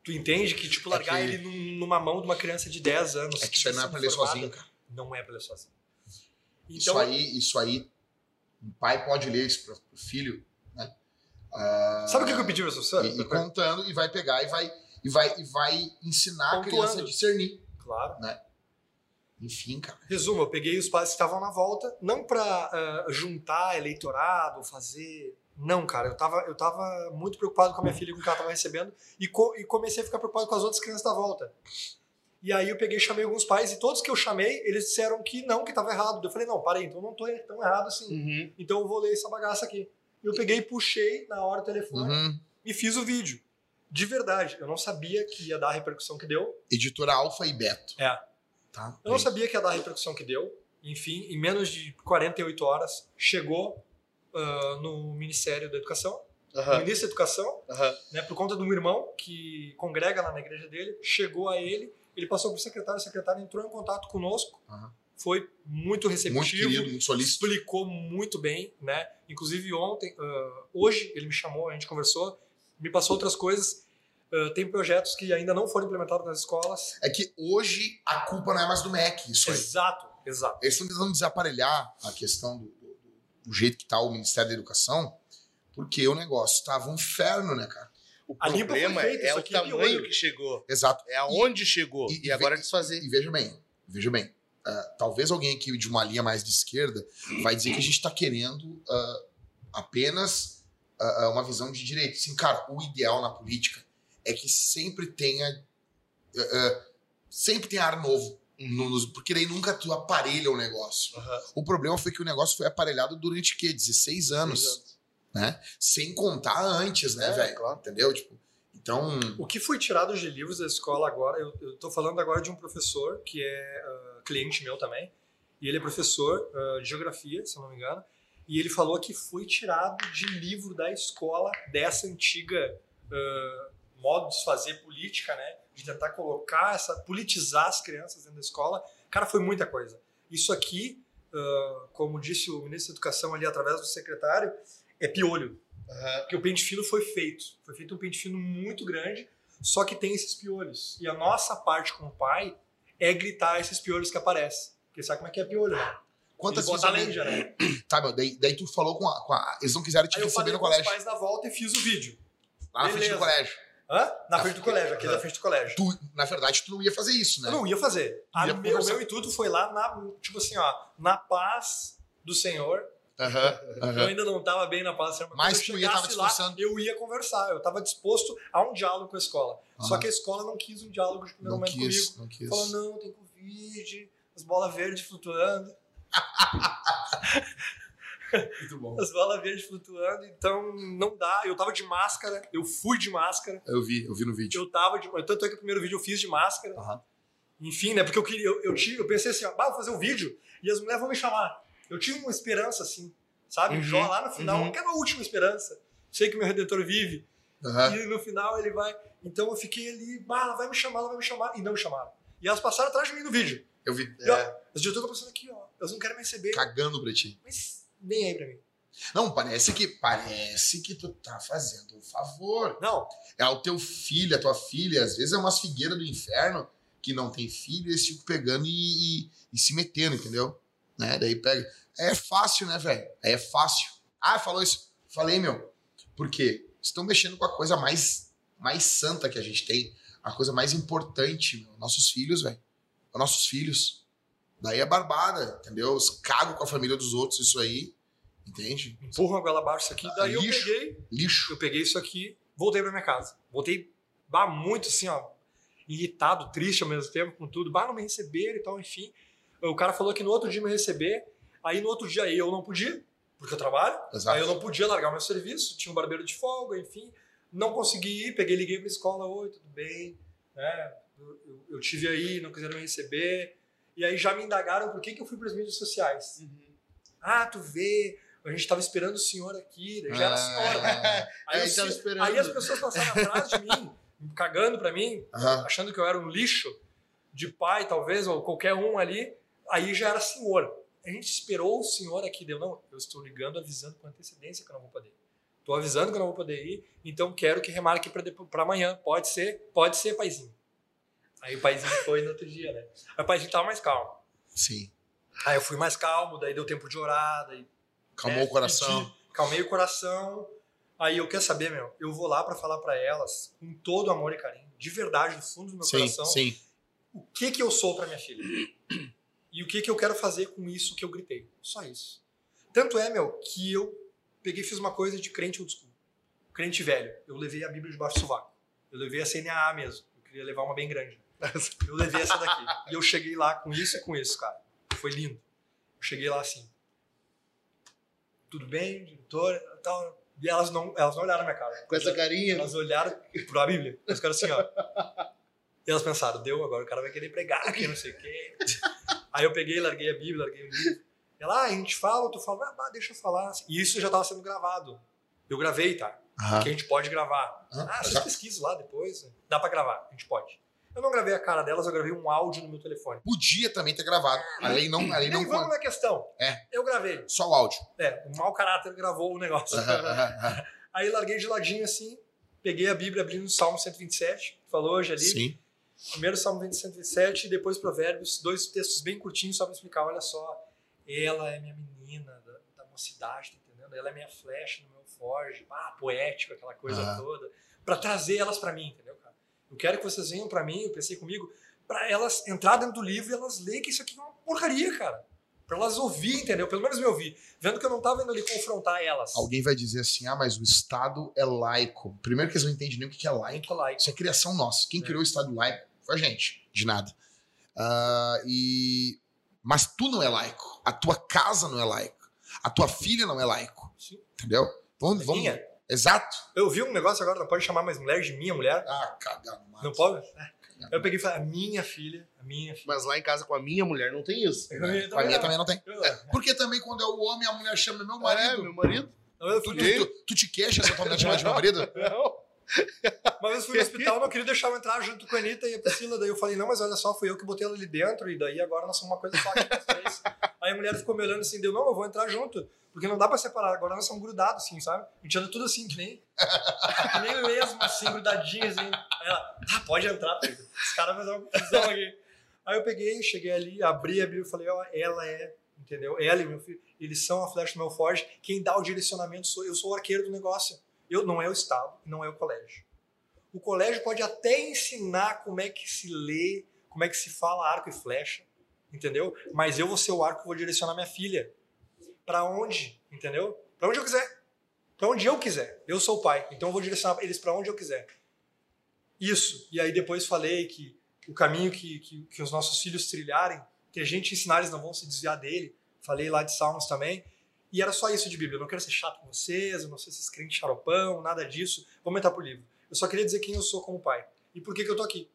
Speaker 3: Tu entende que, tipo,
Speaker 1: É
Speaker 3: largar
Speaker 1: que-
Speaker 3: ele num- numa mão de uma criança de 10 anos.
Speaker 1: É que isso aí não é pra ler sozinho, cara.
Speaker 3: Não é pra ler sozinho.
Speaker 1: Isso
Speaker 3: Então,
Speaker 1: aí, isso aí, um pai pode ler isso pro, filho, né? Ah,
Speaker 3: sabe o que eu pedi pra professora?
Speaker 1: e, e contando e vai pegar e vai e vai e vai ensinar a
Speaker 3: Pontuando.
Speaker 1: criança a discernir.
Speaker 3: Claro.
Speaker 1: Enfim, cara.
Speaker 3: Resumo, eu peguei os pais que estavam na volta, não pra ah, juntar eleitorado, fazer. Não, cara, eu tava, eu tava muito preocupado com a minha filha, com o que ela tava recebendo, e, co- e comecei a ficar preocupado com as outras crianças da volta. E aí eu peguei chamei alguns pais, e todos que eu chamei, eles disseram que não, que tava errado. Eu falei, não, para aí, então eu não tô tão errado assim.
Speaker 2: Uhum.
Speaker 3: Então eu vou ler essa bagaça aqui. Eu peguei e puxei na hora o telefone
Speaker 1: Uhum.
Speaker 3: e fiz o vídeo. De verdade, eu não sabia que ia dar a repercussão que deu.
Speaker 1: Editora Alfa e Beto.
Speaker 3: É.
Speaker 1: Tá?
Speaker 3: Eu não sabia que ia dar a repercussão que deu. Enfim, em menos de 48 horas, chegou ah, no Ministério da Educação,
Speaker 2: Aham.
Speaker 3: Ministro da Educação, né, por conta de um irmão que congrega lá na igreja dele, chegou a ele, ele passou para o secretário, o secretário entrou em contato conosco, foi muito receptivo,
Speaker 1: Muito querido, muito solícito.
Speaker 3: explicou muito bem, né? Inclusive ontem, ah, hoje ele me chamou, a gente conversou, me passou outras coisas. Ah, tem projetos que ainda não foram implementados nas escolas.
Speaker 1: É que hoje a culpa não é mais do MEC, isso aí.
Speaker 3: Exato, exato.
Speaker 1: Eles estão tentando desaparelhar a questão do, do jeito que está o Ministério da Educação, porque o negócio estava um inferno, né, cara?
Speaker 2: O
Speaker 3: A
Speaker 2: problema
Speaker 3: feita,
Speaker 2: é o
Speaker 3: é
Speaker 2: tamanho que chegou.
Speaker 1: Exato.
Speaker 2: É aonde chegou.
Speaker 1: e-
Speaker 2: E, agora é desfazer.
Speaker 1: E veja bem, veja bem. ah, talvez alguém aqui de uma linha mais de esquerda vai dizer que a gente está querendo ah, apenas ah, uma visão de direito. Sim, cara, o ideal na política é que sempre tenha sempre tenha ar novo. Porque daí nunca tu aparelha o negócio.
Speaker 2: Aham.
Speaker 1: O problema foi que o negócio foi aparelhado durante o quê? 16 anos.
Speaker 2: Seis anos.
Speaker 1: né? Sem contar antes, né,
Speaker 2: É,
Speaker 1: velho?
Speaker 2: claro.
Speaker 1: Entendeu? Tipo, então.
Speaker 3: O que foi tirado de livros da escola agora, eu, eu tô falando agora de um professor que é ah, cliente meu também, e ele é professor ah, de geografia, se eu não me engano, e ele falou que foi tirado de livro da escola dessa antiga ah, modo de se fazer política, né? De tentar colocar essa, politizar as crianças dentro da escola. Cara, foi muita coisa. Isso aqui, ah, como disse o ministro da Educação ali através do secretário, é piolho.
Speaker 2: Aham.
Speaker 3: Porque o pente fino foi feito. Foi feito um pente fino muito grande, só que tem esses piolhos. E a nossa parte como pai é gritar esses piolhos que aparecem. Porque sabe como é que é piolho, né?
Speaker 1: Quantas
Speaker 3: Eles botam a
Speaker 1: visualiza-
Speaker 3: lenja, né?
Speaker 1: Tá, meu, daí, daí tu falou com a, com a- Eles não quiseram te
Speaker 3: Aí eu
Speaker 1: receber
Speaker 3: falei
Speaker 1: no
Speaker 3: com os
Speaker 1: colégio.
Speaker 3: pais na volta e fiz o vídeo.
Speaker 1: Lá na frente do colégio.
Speaker 3: Hã? Na frente do
Speaker 1: frente-
Speaker 3: colégio, aqui na frente do colégio.
Speaker 1: Tu, na verdade, tu não ia fazer isso, né?
Speaker 3: Eu não ia fazer.
Speaker 1: Ia
Speaker 3: meu, o meu intuito foi lá, na, tipo assim, ó, na paz do Senhor.
Speaker 1: Aham,
Speaker 3: Eu
Speaker 1: aham.
Speaker 3: ainda não estava bem na paz do Senhor.
Speaker 1: Mas
Speaker 3: quando eu
Speaker 1: ia
Speaker 3: chegasse lá. Eu ia conversar. Eu estava disposto a um diálogo com a escola. Só
Speaker 1: Aham.
Speaker 3: que a escola não quis um diálogo de primeiro
Speaker 1: Não
Speaker 3: momento comigo.
Speaker 1: quis, não quis.
Speaker 3: Falou, não, tem Covid, as bolas verdes flutuando,
Speaker 1: Muito bom.
Speaker 3: as bolas verdes flutuando, então não dá. Eu tava de máscara, eu fui de máscara,
Speaker 1: Eu vi, eu vi no vídeo.
Speaker 3: eu tava de. Tanto é que o primeiro vídeo eu fiz de máscara.
Speaker 1: Aham.
Speaker 3: Enfim, né? Porque eu queria. Eu, eu, tive, eu pensei assim, ó, bah, vou fazer um vídeo e as mulheres vão me chamar. Eu tive uma esperança, assim, sabe?
Speaker 2: Uhum,
Speaker 3: Jó lá no final,
Speaker 2: uhum.
Speaker 3: aquela última esperança. Sei que meu redentor vive.
Speaker 1: Aham.
Speaker 3: E no final ele vai. Então eu fiquei ali, bah, ela vai me chamar, ela vai me chamar. E não me chamaram. E elas passaram atrás de mim no vídeo.
Speaker 1: Eu vi.
Speaker 3: E, ó,
Speaker 2: É.
Speaker 3: As diretoras estão passando aqui, ó. Elas não querem me receber.
Speaker 1: Cagando pra ti.
Speaker 3: Mas nem aí pra mim.
Speaker 1: Não, parece que parece que tu tá fazendo um favor.
Speaker 3: Não,
Speaker 1: É o teu filho, a tua filha, às vezes é umas figueiras do inferno que não tem filho, e eles ficam pegando e, e- e se metendo, entendeu? Né? Daí pega. É fácil, né, velho? É fácil. Ah, falou isso. Falei, meu. Por quê? Estão mexendo com a coisa mais, mais santa que a gente tem. A coisa mais importante, meu. Nossos filhos, velho. Nossos filhos. Daí é barbada, entendeu? Os cago com a família dos outros, isso aí. Entende?
Speaker 3: empurram a goela abaixo isso aqui. Daí eu
Speaker 1: lixo.
Speaker 3: peguei,
Speaker 1: Lixo.
Speaker 3: eu peguei isso aqui, voltei pra minha casa. Voltei, bah, muito assim, ó, irritado, triste ao mesmo tempo com tudo. Bah, não me receberam e tal, enfim. O cara falou que no outro dia me receber, aí no outro dia eu não podia, porque eu trabalho.
Speaker 1: Exato.
Speaker 3: Aí eu não podia largar o meu serviço, tinha um barbeiro de folga, enfim. Não consegui ir, peguei, liguei pra escola, oi, tudo bem? né? eu, eu- eu tive aí, não quiseram me receber. E aí já me indagaram por que, que eu fui para as mídias sociais. Ah, tu vê, a gente tava esperando o senhor aqui, já era senhora. né?
Speaker 1: Ah,
Speaker 3: Aí,
Speaker 2: Aí esperando.
Speaker 3: aí as pessoas passaram atrás de mim, cagando pra mim,
Speaker 1: Aham.
Speaker 3: achando que eu era um lixo de pai, talvez, ou qualquer um ali. Aí já era senhor. A gente esperou o senhor aqui, deu, não, eu estou ligando, avisando com antecedência que eu não vou poder. Estou avisando que eu não vou poder ir, então quero que remarque para amanhã. Pode ser? Pode ser, paizinho. Aí o paizinho foi no outro dia, né? Aí o paizinho tava mais calmo.
Speaker 1: Sim.
Speaker 3: Aí eu fui mais calmo, daí deu tempo de orar, daí
Speaker 1: Calmou
Speaker 3: né,
Speaker 1: o coração.
Speaker 3: pedi, calmei o coração. Aí eu quero saber, meu, eu vou lá pra falar pra elas com todo amor e carinho, de verdade, do fundo do meu
Speaker 1: Sim,
Speaker 3: coração,
Speaker 1: sim.
Speaker 3: o que que eu sou pra minha filha. que, que eu quero fazer com isso que eu gritei. Só isso. Tanto é, meu, que eu peguei e fiz uma coisa de crente old school. Crente velho. Eu levei a Bíblia debaixo do sovaco. Eu levei a CNAA mesmo. Eu queria levar uma bem grande. Eu levei essa daqui. E eu cheguei lá com isso e com isso, cara. Foi lindo. Eu cheguei lá assim. Tudo bem, diretora? Tal. E elas não, elas não olharam na minha cara.
Speaker 2: Com essa carinha.
Speaker 3: Elas olharam pra Bíblia. Elas ficaram assim, ó. E elas pensaram, deu, agora o cara vai querer pregar aqui, não sei o quê. Aí eu peguei, larguei a Bíblia, larguei o livro. Ela, ah, a gente fala, tu fala, ah, deixa eu falar. E isso já estava sendo gravado. Eu gravei, tá?
Speaker 1: Aham.
Speaker 3: Que a gente pode gravar. Ah, vocês pesquisam lá depois. Dá pra gravar, a gente pode. Eu não gravei a cara delas, eu gravei um áudio no meu telefone.
Speaker 1: Podia também ter gravado. A lei não, a lei não
Speaker 3: Nem vamos na questão.
Speaker 1: É.
Speaker 3: Eu gravei.
Speaker 1: Só o áudio.
Speaker 3: É, o mau caráter gravou o negócio. Aí larguei de ladinho assim, peguei a Bíblia, abri no Salmo 127, que falou hoje ali.
Speaker 1: Sim.
Speaker 3: Primeiro Salmo 127 e depois Provérbios, dois textos bem curtinhos só para explicar. Olha só, ela é minha menina da, da mocidade, tá entendendo? Ela é minha flecha no meu forge, ah, poético, aquela coisa
Speaker 1: Aham.
Speaker 3: toda, para trazer elas para mim, entendeu, cara? Eu quero que vocês venham para mim, eu pensei comigo, para elas entrar dentro do livro e elas lerem que isso aqui é uma porcaria, cara. Para elas ouvir, entendeu? Pelo menos me ouvir. Vendo que eu não tava indo ali confrontar elas.
Speaker 1: Alguém vai dizer assim: ah, mas o Estado é laico. Primeiro que eles não entendem nem o que é laico.
Speaker 3: Muito like.
Speaker 1: Isso é criação nossa. Quem
Speaker 3: É.
Speaker 1: criou o Estado laico foi a gente, de nada. Ah, e... Mas tu não é laico. A tua casa não é laico. A tua filha não é laico.
Speaker 3: Sim.
Speaker 1: Entendeu? Vamos,
Speaker 3: É
Speaker 1: vamos... Exato.
Speaker 3: Eu vi um negócio agora, não pode chamar mais mulher de minha mulher.
Speaker 1: Ah, mato.
Speaker 3: Não pode? Eu peguei e falei, a minha filha, a minha filha.
Speaker 2: Mas lá em casa com a minha mulher não tem isso.
Speaker 3: Também-
Speaker 1: A minha também não tem.
Speaker 3: Eu-
Speaker 1: Porque também quando é o homem, a mulher chama meu
Speaker 2: É,
Speaker 1: marido.
Speaker 2: meu marido?
Speaker 3: Não, eu
Speaker 1: Tu, tu, tu, tu te queixa se a tua mulher te chama de meu marido?
Speaker 2: Não.
Speaker 3: Uma vez fui no hospital, não queria deixar eu entrar junto com a Anitta e a Priscila. Daí eu falei, não, mas olha só, fui eu que botei ela ali dentro e daí agora nós somos uma coisa só aqui, três. Aí a mulher ficou me olhando assim, deu, não, eu vou entrar junto. Porque não dá pra separar, agora nós somos grudados, assim, sabe? A gente anda tudo assim, que nem, que nem mesmo, assim, grudadinhos, assim. Aí ela, ah, pode entrar, Pedro. Os caras vão dar uma confusão aqui. Aí eu peguei, cheguei ali, abri a Bíblia e falei, ó, ela é, entendeu? Ela e meu filho, eles são a flecha do meu forge. Quem dá o direcionamento sou eu, eu sou o arqueiro do negócio. Eu, não é o Estado, não é o colégio. O colégio pode até ensinar como é que se lê, como é que se fala arco e flecha, entendeu? Mas eu vou ser o arco que vou direcionar minha filha. Pra onde, entendeu? Pra onde eu quiser. Pra onde eu quiser. Eu sou o pai, então eu vou direcionar eles pra onde eu quiser. Isso. E aí depois falei que o caminho que, que, que os nossos filhos trilharem, que a gente ensinar, eles não vão se desviar dele. Falei lá de Salmos também. E era só isso de Bíblia. Eu não quero ser chato com vocês, eu não sei se esses crentes xaropão, nada disso. Vamos entrar pro livro. Eu só queria dizer quem eu sou como pai. E por que, que eu tô aqui.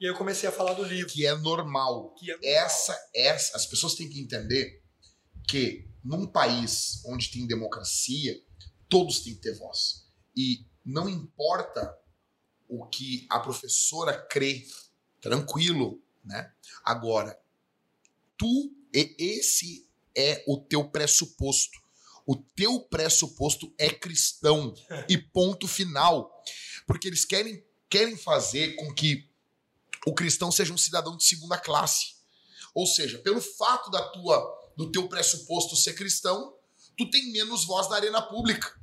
Speaker 3: E aí eu comecei a falar do livro.
Speaker 1: Que é normal.
Speaker 3: Que é
Speaker 1: Essa, essa, as pessoas têm que entender que num país onde tem democracia, todos têm que ter voz. E não importa o que a professora crê, tranquilo, né? Agora, tu, e esse é o teu pressuposto. O teu pressuposto é cristão e ponto final. Porque eles querem, querem fazer com que o cristão seja um cidadão de segunda classe. Ou seja, pelo fato da tua do teu pressuposto ser cristão, tu tem menos voz na arena pública.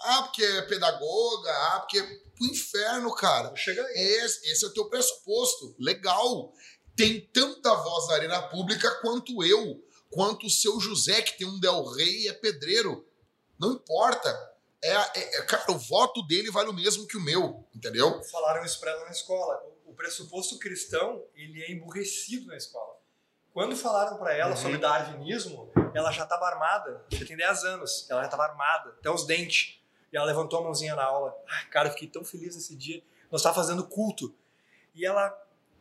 Speaker 1: Ah, porque é pedagoga, ah, porque o inferno, cara.
Speaker 3: Chega aí.
Speaker 1: Esse, esse é o teu pressuposto. Legal. Tem tanta voz na arena pública quanto eu, quanto o seu José, que tem um Del Rey e é pedreiro. Não importa. É, é- é- cara, o voto dele vale o mesmo que o meu, entendeu?
Speaker 3: Falaram isso pra ela na escola. O- O pressuposto cristão, ele é emburrecido na escola. Quando falaram pra ela
Speaker 2: Uhum.
Speaker 3: sobre darwinismo, ela já estava armada. Já tem 10 anos. Ela já estava armada, até os dentes. E ela levantou a mãozinha na aula. Ah, cara, eu fiquei tão feliz nesse dia. Nós estávamos fazendo culto. E ela,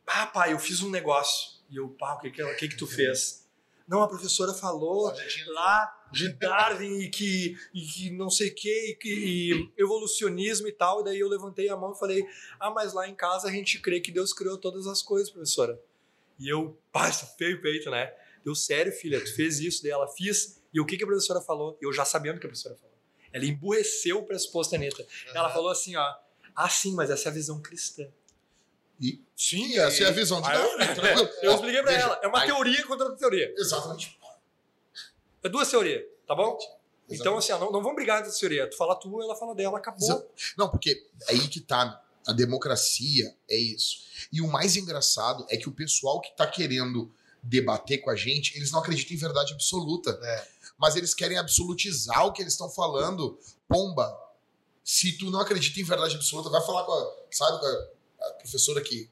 Speaker 3: ah, pai, eu fiz um negócio. E eu, pá, o que que, ela- o que que tu fez? Não, a professora falou lá de Darwin e que, e que não sei o que, e, que e evolucionismo e tal. E daí eu levantei a mão e falei: Ah, mas lá em casa a gente crê que Deus criou todas as coisas, professora. E eu, pá, feio peito, né? Deu sério, filha, tu fez isso. Daí ela fiz. E o que, que a professora falou? Eu já sabendo o que a professora falou. Ela emburreceu o pressuposto da Anitta. Ela falou assim: ó, ah, sim, mas essa é a visão cristã.
Speaker 1: E
Speaker 3: Sim,
Speaker 1: essa é a visão de
Speaker 3: eu-
Speaker 1: Darwin.
Speaker 3: Eu
Speaker 1: Ó,
Speaker 3: expliquei pra
Speaker 1: veja,
Speaker 3: ela. É uma
Speaker 1: aí-
Speaker 3: teoria contra outra teoria.
Speaker 1: Exatamente.
Speaker 3: É duas teorias, tá bom? Então,
Speaker 1: Exatamente.
Speaker 3: assim, ó, não, não vamos brigar entre as teorias. Tu fala tu, ela fala dela, acabou.
Speaker 1: Exa- Não, porque aí que tá. A democracia é isso. E o mais engraçado é que o pessoal que tá querendo debater com a gente, eles não acreditam em verdade absoluta.
Speaker 2: É.
Speaker 1: Mas eles querem absolutizar o que eles estão falando. Pomba, se tu não acredita em verdade absoluta, vai falar com a, sabe, com a, a professora que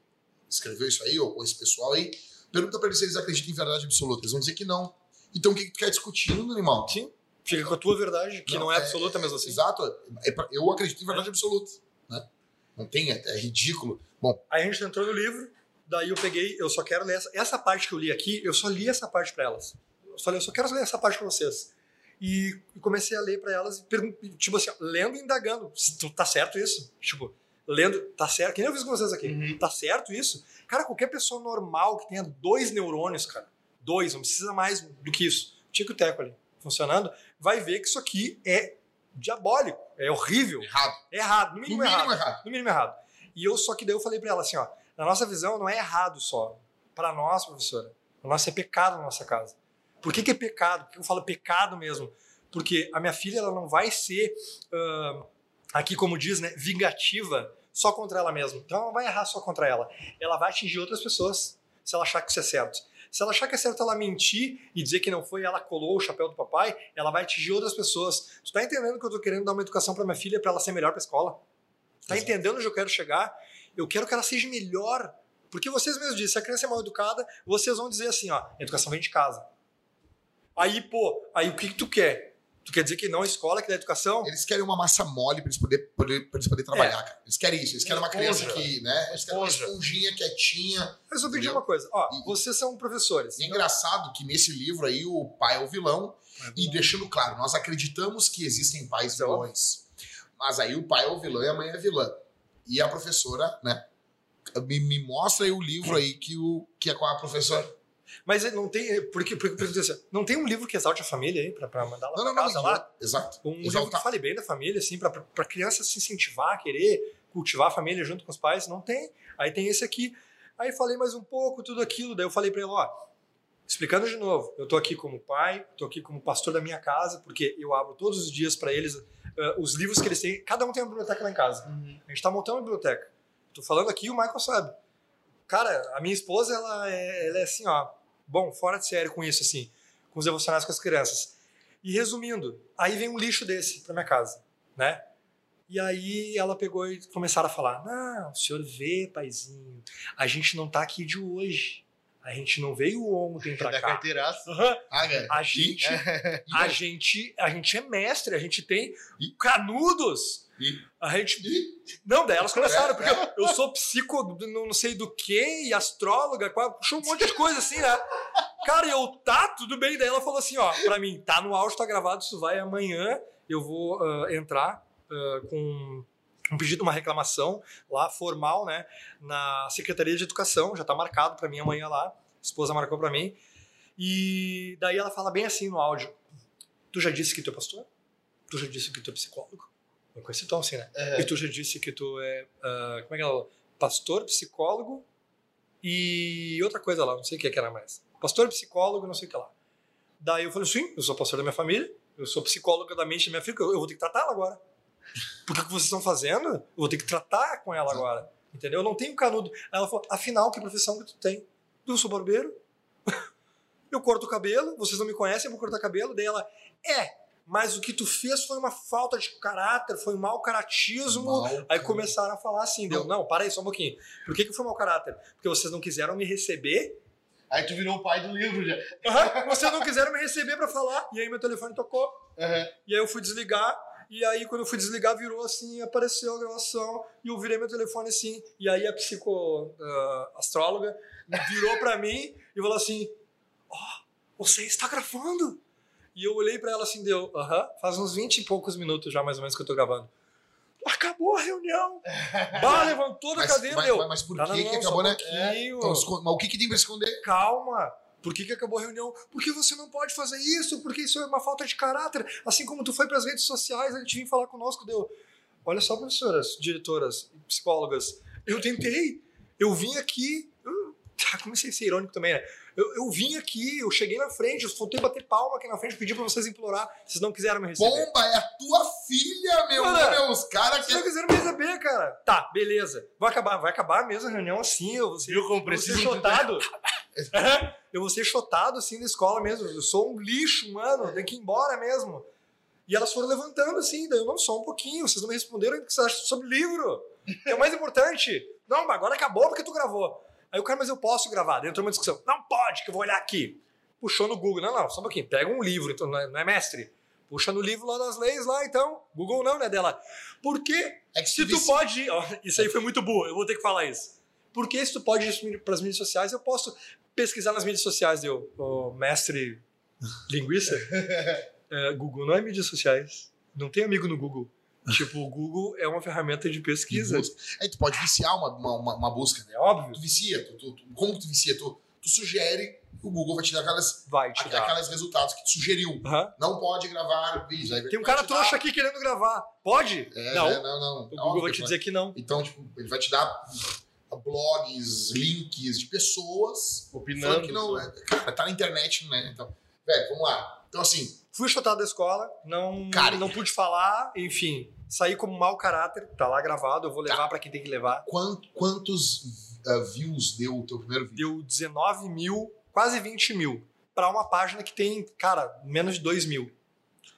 Speaker 1: escreveu isso aí, ou com esse pessoal aí, pergunta pra eles se eles acreditam em verdade absoluta. Eles vão dizer que não. Então o que, que tu quer discutir no animal?
Speaker 3: Sim. Fica com a tua verdade, que não, é absoluta mesmo assim.
Speaker 1: Exato. É pra- eu acredito em verdade absoluta. Né? Não tem, é, é ridículo. Bom,
Speaker 3: Aí a gente entrou no livro, daí eu peguei, eu só quero ler essa, essa parte que eu li aqui, eu só li essa parte pra elas. Eu falei, eu só quero ler essa parte pra vocês. E e comecei a ler pra elas, tipo assim, lendo e indagando. Tá certo isso? Tipo, lendo, tá certo? Que nem eu fiz com vocês aqui.
Speaker 2: Uhum.
Speaker 3: Tá certo isso? Cara, qualquer pessoa normal que tenha dois neurônios, cara, dois, não precisa mais do que isso. Tico teco ali, funcionando, vai ver que isso aqui é diabólico, é horrível,
Speaker 1: errado.
Speaker 3: é errado, no
Speaker 1: No
Speaker 3: mínimo,
Speaker 1: mínimo
Speaker 3: errado
Speaker 1: errado.
Speaker 3: no mínimo errado. E eu só que daí eu falei pra ela assim, ó, na nossa visão não é errado só. Para nós, professora, o nosso é pecado na nossa casa. Por que, que é pecado? Por que eu falo pecado mesmo? Porque a minha filha ela não vai ser, ah, aqui como diz, né, vingativa só contra ela mesma. Então ela não vai errar só contra ela. Ela vai atingir outras pessoas se ela achar que isso é certo. Se ela achar que é certo ela mentir e dizer que não foi ela colou o chapéu do papai, ela vai atingir outras pessoas. Tu tá entendendo que eu tô querendo dar uma educação pra minha filha pra ela ser melhor pra escola? Tá
Speaker 1: Exato.
Speaker 3: entendendo onde eu quero chegar? Eu quero que ela seja melhor. Porque vocês mesmos dizem, se a criança é mal educada, vocês vão dizer assim, ó, a educação vem de casa. Aí, pô, aí o que, que tu quer? Tu quer dizer que não a escola que dá educação?
Speaker 1: Eles querem uma massa mole pra eles poderem poder, pra eles poder trabalhar, cara. Eles querem isso. Eles querem uma criança que, né? Eles querem uma esponjinha quietinha.
Speaker 3: Mas eu
Speaker 1: Entendeu?
Speaker 3: uma coisa, ó,
Speaker 1: E-
Speaker 3: vocês são professores.
Speaker 1: E é engraçado que nesse livro aí o pai é o vilão. E deixando claro, nós acreditamos que existem pais
Speaker 3: é óbvio.
Speaker 1: vilões. Mas aí o pai é o vilão e a mãe é a vilã. E a professora, né? Me, me mostra aí o livro aí que, o, que é com a professora.
Speaker 3: Mas não tem. Porque, porque, porque, não tem um livro que exalte a família aí pra, pra mandar lá
Speaker 1: Não,
Speaker 3: pra
Speaker 1: não.
Speaker 3: casa
Speaker 1: não,
Speaker 3: lá?
Speaker 1: Exato.
Speaker 3: Um livro
Speaker 1: Exaltar.
Speaker 3: que fale bem da família, assim, pra, pra, criança se incentivar, querer cultivar a família junto com os pais. Não tem. Aí tem esse aqui. Aí falei mais um pouco, tudo aquilo. Daí eu falei pra ela, ó, explicando de novo, eu tô aqui como pai, tô aqui como pastor da minha casa, porque eu abro todos os dias pra eles ah, os livros que eles têm. Cada um tem uma biblioteca lá em casa. A gente tá montando uma biblioteca. Tô falando aqui o Michael sabe. Cara, a minha esposa, ela é, ela é assim, ó, bom, fora de série com isso, assim, com os devocionais com as crianças. E resumindo, aí vem um lixo desse pra minha casa, né? E aí ela pegou e começaram a falar: Não, o senhor vê, paizinho, a gente não tá aqui de hoje. A gente não veio ontem pra
Speaker 2: Da
Speaker 3: cá.
Speaker 2: carteiraça.
Speaker 3: Aham.
Speaker 1: Ah.
Speaker 3: A gente,
Speaker 1: E-
Speaker 3: a gente, a gente é mestre, a gente tem canudos.
Speaker 1: E-
Speaker 3: A gente
Speaker 1: e-
Speaker 3: não, daí elas começaram,
Speaker 1: É,
Speaker 3: porque eu, eu sou psico, não sei do que, e astróloga, puxou um monte de coisa assim, né? Cara, e eu, tá, tudo bem. Daí ela falou assim, ó, pra mim, tá no áudio, tá gravado, isso vai amanhã, eu vou ah, entrar ah, com um pedido, uma reclamação lá, formal, né, na Secretaria de Educação, já tá marcado pra mim amanhã lá, a esposa marcou pra mim, e daí ela fala bem assim no áudio, tu já disse que tu é pastor? Tu já disse que tu é psicólogo? Com esse tom assim, né?
Speaker 2: É.
Speaker 3: E tu já disse que tu é. ah, como é que ela. Pastor, psicólogo e outra coisa lá, não sei o que que era mais. Pastor, psicólogo, não sei o que lá. Daí eu falei, sim, eu sou pastor da minha família, eu sou psicóloga da mente da minha filha, eu vou ter que tratar ela agora. Porque o que vocês estão fazendo, eu vou ter que tratar com ela agora. Entendeu? Eu não tenho canudo. Aí ela falou, afinal, que profissão que tu tem? Eu sou barbeiro. eu corto o cabelo, vocês não me conhecem, eu vou cortar cabelo. Daí ela, é, mas o que tu fez foi uma falta de caráter, foi um mau caratismo.
Speaker 1: Mal,
Speaker 3: Aí começaram a falar assim, deu, não, para aí só um pouquinho. Por que, que foi mau caráter? Porque vocês não quiseram me receber.
Speaker 2: Aí tu virou o pai do livro já.
Speaker 3: Aham, vocês não quiseram me receber pra falar. E aí meu telefone tocou.
Speaker 2: Aham.
Speaker 3: E aí eu fui desligar. E aí quando eu fui desligar, virou assim, apareceu a gravação. E eu virei meu telefone assim. E aí a psico ah, astróloga virou pra mim e falou assim: Ó, você está gravando? E eu olhei pra ela assim, deu, aham, faz uns 20 e poucos minutos já mais ou menos que eu tô gravando. Acabou a reunião. Bah, levantou da
Speaker 1: Mas,
Speaker 3: cadeira,
Speaker 1: mas,
Speaker 3: deu.
Speaker 1: mas, mas por
Speaker 3: não,
Speaker 1: que,
Speaker 3: não,
Speaker 1: que acabou, né? Então, mas o que, que tem pra esconder?
Speaker 3: calma. Por que, que acabou a reunião? Porque você não pode fazer isso, porque isso é uma falta de caráter. Assim como tu foi para as redes sociais, a gente vinha falar conosco, deu. Olha só, professoras, diretoras, psicólogas. Eu tentei, eu vim aqui. Eu, ah, comecei a ser irônico também, né? Eu, eu vim aqui, eu cheguei na frente, eu faltei bater palma aqui na frente, pedi pra vocês implorar. Vocês não quiseram me receber.
Speaker 1: Bomba, é a tua filha, meu.
Speaker 3: Cara,
Speaker 1: meu os caras
Speaker 3: Vocês não
Speaker 1: que.
Speaker 3: quiseram me receber, cara. Tá, beleza. Vai acabar, vai acabar mesmo a reunião assim, eu vou ser,
Speaker 2: Viu como
Speaker 3: vou ser chotado. eu vou ser chotado assim na escola mesmo. Eu sou um lixo, mano, eu tenho que ir embora mesmo. E elas foram levantando assim, daí eu não só um pouquinho, vocês não me responderam o que vocês acham sobre o livro. É o mais importante. Não, agora acabou porque tu gravou. Aí o cara, mas eu posso gravar. Daí entrou uma discussão. Não pode, que eu vou olhar aqui. Puxou no Google. Não, não, só um pouquinho. Pega um livro, então não é, não é mestre. Puxa no livro lá das leis lá, então. Google não, né, dela. Por que
Speaker 1: É que
Speaker 3: se tu pode. Ó, isso aí foi muito burro, eu vou ter que falar isso. Por que se tu pode ir para as mídias sociais, eu posso pesquisar nas mídias sociais, deu, ô, mestre linguiça? É, Google não é mídias sociais. Não tem amigo no Google. Tipo, o Google é uma ferramenta de pesquisa.
Speaker 1: busca. Aí tu pode viciar uma, uma, uma, busca, né?
Speaker 3: É óbvio.
Speaker 1: Tu vicia, tu, tu- tu- como tu vicia? Tu, tu sugere, o Google vai te dar aquelas,
Speaker 3: Vai te dar.
Speaker 1: aqueles resultados que tu sugeriu. Não pode gravar vídeo. aí
Speaker 3: Tem um cara
Speaker 1: te dar-
Speaker 3: trouxa aqui querendo gravar. Pode?
Speaker 1: É,
Speaker 3: não.
Speaker 1: né? não, não.
Speaker 3: O Google vai te dizer que não.
Speaker 1: Então, tipo, ele vai te dar blogs, links de pessoas
Speaker 2: Opinando.
Speaker 1: falando que não. é- Cara, tá na internet, né? Então, velho, vamos lá. Então, assim,
Speaker 3: Fui chutado da escola, não,
Speaker 1: Cara.
Speaker 3: não pude falar, enfim. Saí como mau caráter, tá lá gravado, eu vou levar
Speaker 1: Tá.
Speaker 3: pra quem tem que levar.
Speaker 1: quant- quantos ah, views deu o teu primeiro vídeo?
Speaker 3: Deu 19 mil, quase 20 mil. Pra uma página que tem, cara, menos de 2 mil.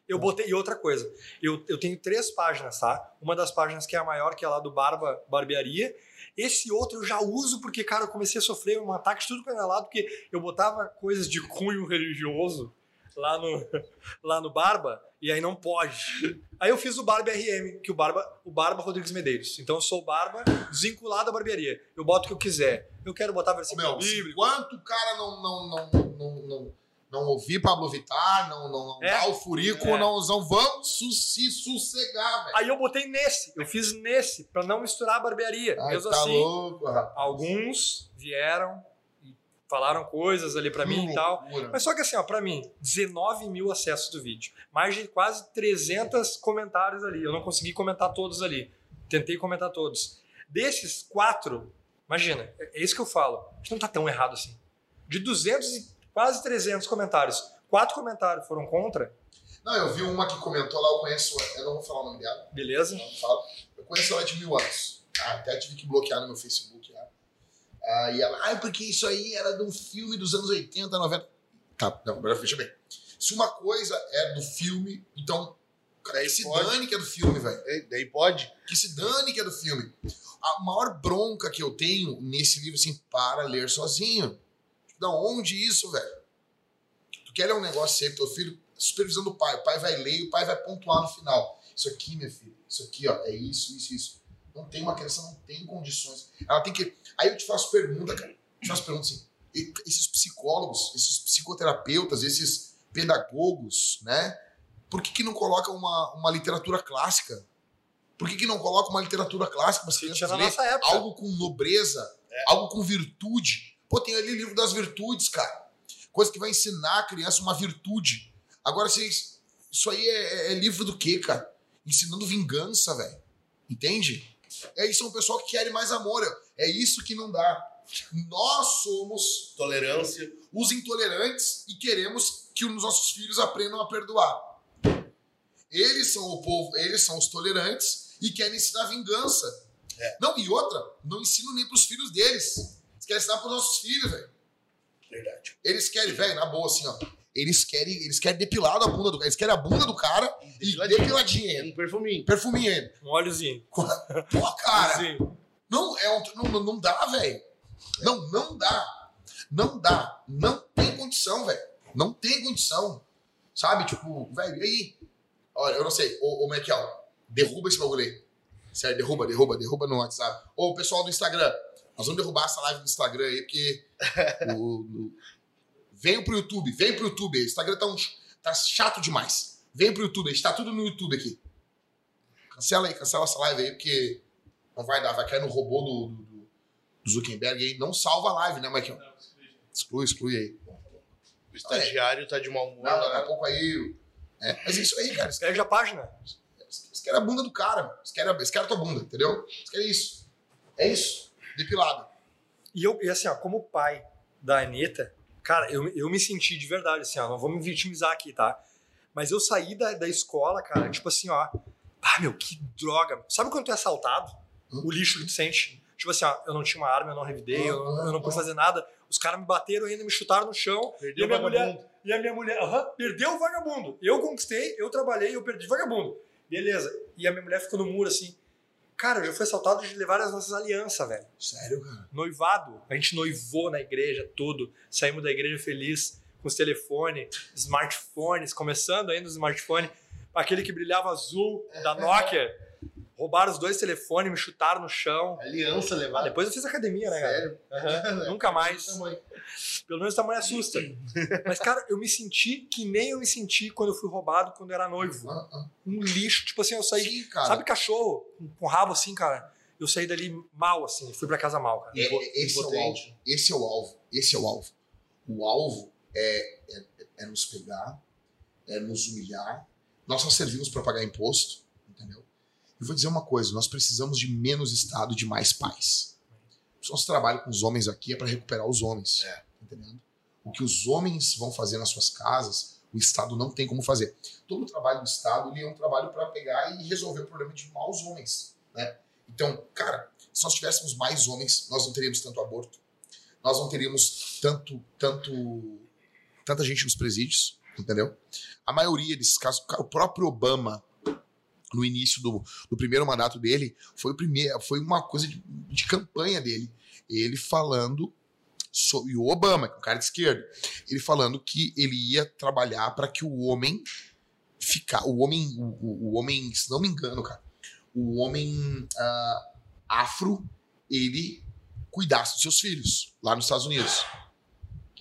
Speaker 3: Eu botei. E outra coisa, eu, eu tenho três páginas, tá? Uma das páginas que é a maior, que é lá do Barba Barbearia. Esse outro eu já uso porque, cara, eu comecei a sofrer um ataque de tudo quanto é lado, porque eu botava coisas de cunho religioso lá no, lá no Barba, e aí não pode. Aí eu fiz o Barba RM, que o Barba, o Barba Rodrigues Medeiros. Então eu sou o Barba desvinculado da barbearia. Eu boto o que eu quiser. Eu quero botar
Speaker 1: Ô,
Speaker 3: versículo
Speaker 1: meu,
Speaker 3: bíblico.
Speaker 1: enquanto o cara não, não, não, não, não, não ouvir Pablo Vittar, não, não, não
Speaker 3: É.
Speaker 1: dar o furico,
Speaker 3: É.
Speaker 1: não, não vão su se sossegar, velho.
Speaker 3: Aí eu botei nesse, eu fiz nesse, pra não misturar a barbearia.
Speaker 1: Ai,
Speaker 3: Mesmo
Speaker 1: tá
Speaker 3: assim,
Speaker 1: louco, rapaz.
Speaker 3: alguns vieram falaram coisas ali pra mim e tal. Mas só que assim, ó, pra mim, 19 mil acessos do vídeo. Mais de quase 300 comentários ali. Eu não consegui comentar todos ali. Tentei comentar todos. Desses quatro, imagina, é é isso que eu falo. A gente não tá tão errado assim. De 200 e quase 300 comentários, quatro comentários foram contra,
Speaker 1: Não, eu vi uma que comentou lá, eu conheço, eu não vou falar o nome dela,
Speaker 3: beleza?
Speaker 1: não falo. Eu conheço ela de mil anos. Ah, até tive que bloquear no meu Facebook. Ah, e ela, ah, porque isso aí era de um filme dos anos 80, 90. Tá, não, agora veja bem. Se uma coisa é do filme, então. Cara, que se
Speaker 2: pode.
Speaker 1: dane que é do filme, velho.
Speaker 2: Daí pode?
Speaker 1: Que se dane que é do filme. A maior bronca que eu tenho nesse livro, assim, para ler sozinho. Da onde isso, velho? Tu quer ler um negócio sempre, teu filho, supervisão do pai. O pai vai ler e o pai vai pontuar no final. Isso aqui, minha filha, isso aqui, ó, é isso, isso, isso. Não tem uma criança, não tem condições. Ela tem que. Aí eu te faço pergunta, cara. Eu te faço pergunta assim. Esses psicólogos, esses psicoterapeutas, esses pedagogos, né? Por que, que não coloca uma, uma literatura clássica? Por que, que não coloca uma literatura clássica para as crianças lerem? algo com nobreza, algo com virtude. Pô, tem ali o livro das virtudes, cara. Coisa que vai ensinar a criança uma virtude. Agora, vocês, isso aí é, é livro do quê, cara? Ensinando vingança, velho. Entende? É isso, é um pessoal que quer mais amor. É isso que não dá. Nós somos
Speaker 2: Tolerância.
Speaker 1: os intolerantes e queremos que os nossos filhos aprendam a perdoar. Eles são o povo, eles são os tolerantes e querem ensinar vingança.
Speaker 2: É.
Speaker 1: Não, e outra, não ensinam nem pros filhos deles. Eles querem ensinar pros nossos filhos, velho.
Speaker 2: Verdade.
Speaker 1: Eles querem, velho, na boa, assim, ó. Eles querem, eles querem depilado a bunda do cara. Eles querem a bunda do cara e depiladinha ele.
Speaker 2: Um perfuminho.
Speaker 1: Perfuminho ele.
Speaker 3: Um óleozinho.
Speaker 1: Pô, cara.
Speaker 3: Sim.
Speaker 1: Não, é um, não, não- dá, velho. Não, não dá. Não dá. Não tem condição, velho. Não tem condição. Sabe? Tipo, velho, e aí? Olha, eu não sei. Ô, ô Michael, derruba esse bagulho aí. Sério, derruba, derruba, derruba no WhatsApp. Ô, pessoal do Instagram, nós vamos derrubar essa live do Instagram aí, porque. o, o- Venham pro YouTube, vem pro YouTube. O Instagram tá, um, tá chato demais. Vem pro YouTube, a gente tá tudo no YouTube aqui. Cancela aí, cancela essa live aí, porque não vai dar, vai cair no robô do, do- do- Zuckerberg aí. Não salva a live, né, Michael? Exclui, exclui aí.
Speaker 2: O estagiário tá de mau humor.
Speaker 1: Não, daqui a pouco aí. É, mas é isso aí, cara.
Speaker 3: Perde a página.
Speaker 1: eles querem a bunda do cara. mano. Eles querem, eles querem a tua bunda, entendeu? Eles querem isso. É isso. Depilado.
Speaker 3: E eu, e assim, ó, como pai da Anitta, cara, eu, eu me senti de verdade, assim, ó, não vou me vitimizar aqui, tá? Mas eu saí da, da escola, cara, tipo assim, ó, ah, meu, que droga. Sabe quando tu é assaltado?
Speaker 1: Hum.
Speaker 3: O lixo que tu sente. Tipo assim, ó, eu não tinha uma arma, eu não revidei, eu, eu não pude fazer nada. Os caras me bateram ainda, me chutaram no chão.
Speaker 2: Perdeu
Speaker 3: E a minha
Speaker 2: o
Speaker 3: mulher,
Speaker 2: vagabundo.
Speaker 3: e a minha mulher, aham, perdeu o vagabundo. Eu conquistei, eu trabalhei, eu perdi vagabundo. Beleza. E a minha mulher ficou no muro assim. Cara, eu já fui assaltado de levar as nossas alianças, velho.
Speaker 1: Sério, cara?
Speaker 3: Noivado. A gente noivou na igreja, tudo. Saímos da igreja feliz, com os telefones, smartphones, começando ainda os smartphones. Aquele que brilhava azul da Nokia. Roubaram os dois telefones, me chutaram no chão.
Speaker 2: Aliança
Speaker 3: Ah,
Speaker 2: levada.
Speaker 3: depois eu fiz academia, né, cara?
Speaker 2: Sério?
Speaker 3: Aham. Nunca mais.
Speaker 2: Tamanho.
Speaker 3: Pelo menos o tamanho assusta. Mas, cara, eu me senti que nem eu me senti quando eu fui roubado quando eu era noivo.
Speaker 1: Ah, ah.
Speaker 3: Um lixo. Tipo assim, eu saí.
Speaker 1: Sim, cara.
Speaker 3: Sabe cachorro? Com rabo assim, cara? Eu saí dali mal, assim. Fui pra casa mal, cara.
Speaker 1: É, é, esse, é o alvo. Esse é o alvo. Esse é o alvo. O alvo é, é, é nos pegar, é nos humilhar. Nós só servimos para pagar imposto? Eu vou dizer uma coisa: nós precisamos de menos Estado e de mais paz. O nosso trabalho com os homens aqui é para recuperar os homens,
Speaker 2: É.
Speaker 1: entendendo? O que os homens vão fazer nas suas casas, o Estado não tem como fazer. Todo o trabalho do Estado ele é um trabalho para pegar e resolver o problema de maus homens, né? Então, cara, se nós tivéssemos mais homens, nós não teríamos tanto aborto, nós não teríamos tanto, tanto, tanta gente nos presídios, entendeu? A maioria desses casos, o próprio Obama, no início do, do primeiro mandato dele, foi o primeiro, foi uma coisa de, de campanha dele, ele falando sobre e o Obama, que é um cara de esquerda, ele falando que ele ia trabalhar para que o homem ficar, o homem, o, o- homem, se não me engano, cara, o homem ah, afro, ele cuidasse dos seus filhos lá nos Estados Unidos.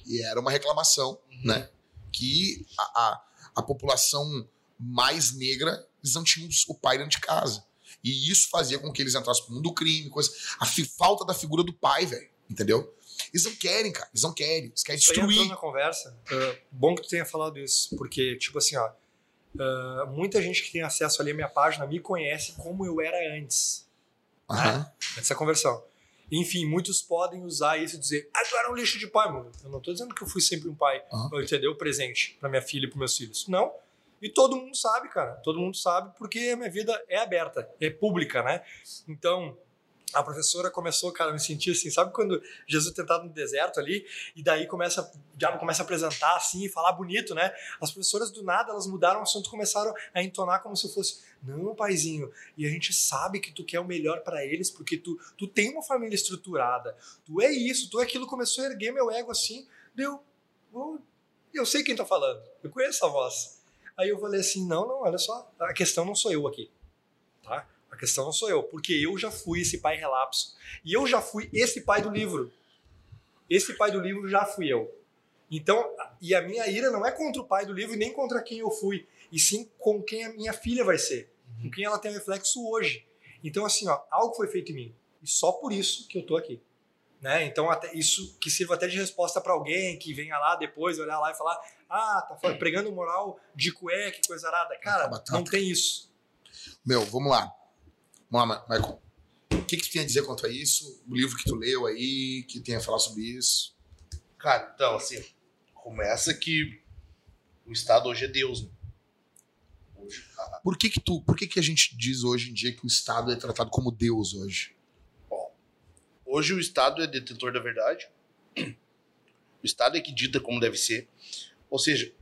Speaker 1: E era uma reclamação, né? Que a, a, a população mais negra, eles não tinham o pai dentro de casa. E isso fazia com que eles entrassem pro mundo do crime, coisa. A falta da figura do pai, velho. Entendeu? Eles não querem, cara. Eles não querem. Eles querem destruir.
Speaker 3: na conversa. Ah, bom que tu tenha falado isso, porque, tipo assim, ó, ah, muita gente que tem acesso ali à minha página me conhece como eu era antes,
Speaker 1: Aham.
Speaker 3: dessa conversão. Enfim, muitos podem usar isso e dizer, ah, tu era um lixo de pai, mano. Eu não tô dizendo que eu fui sempre um pai,
Speaker 1: Aham.
Speaker 3: entendeu? Presente pra minha filha e pros meus filhos. Não. E todo mundo sabe, cara. Todo mundo sabe porque a minha vida é aberta, é pública, né? Então, a professora começou, cara, a me sentir assim, sabe quando Jesus tentado no deserto ali, e daí começa, o diabo começa a apresentar assim, e falar bonito, né? As professoras do nada, elas mudaram o assunto, começaram a entonar como se fosse, não, paizinho, e a gente sabe que tu quer o melhor pra eles, porque tu, tu tem uma família estruturada, tu é isso, tu é aquilo, começou a erguer meu ego assim, deu, eu, eu sei quem tá falando, eu conheço a voz. Aí eu falei assim, não, não, olha só, a questão não sou eu aqui, tá? A questão não sou eu, porque eu já fui esse pai relapso. E eu já fui esse pai do livro. Esse pai do livro já fui eu. Então, e a minha ira não é contra o pai do livro nem contra quem eu fui, e sim com quem a minha filha vai ser, com quem ela tem reflexo hoje. Então, assim, ó, algo foi feito em mim. E só por isso que eu tô aqui. Né? Então, até isso que sirva até de resposta para alguém que venha lá depois olhar lá e falar: ah, tá pregando moral de cueca, que coisa arada. Cara,
Speaker 1: batata.
Speaker 3: não tem isso.
Speaker 1: Meu, vamos lá. Vamos lá, Michael. O que, que tu tem a dizer quanto a isso? O livro que tu leu aí, que tem a falar sobre isso?
Speaker 2: Cara, então, assim, começa que o Estado hoje é Deus, né? Hoje, a-
Speaker 1: Por que que tu, por que que a gente diz hoje em dia que o Estado é tratado como Deus hoje?
Speaker 2: Hoje o Estado é detentor da verdade. O Estado é que dita como deve ser. Ou seja,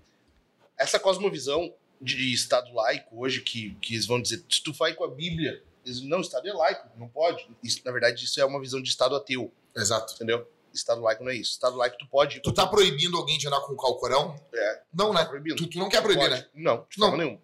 Speaker 2: essa cosmovisão de Estado laico hoje, que, que eles vão dizer, se tu vai com a Bíblia, eles, não, o Estado é laico, não pode. Isso, na verdade, isso é uma visão de Estado ateu,
Speaker 1: Exato.
Speaker 2: entendeu? Estado laico não é isso. Estado laico tu pode.
Speaker 1: Tu tá proibindo alguém de andar com o Calcorão?
Speaker 2: É.
Speaker 1: Não, né?
Speaker 2: Tá.
Speaker 1: Tu, tu não quer proibir,
Speaker 2: Pode.
Speaker 1: né?
Speaker 2: Não, de
Speaker 1: Não.
Speaker 2: forma nenhuma.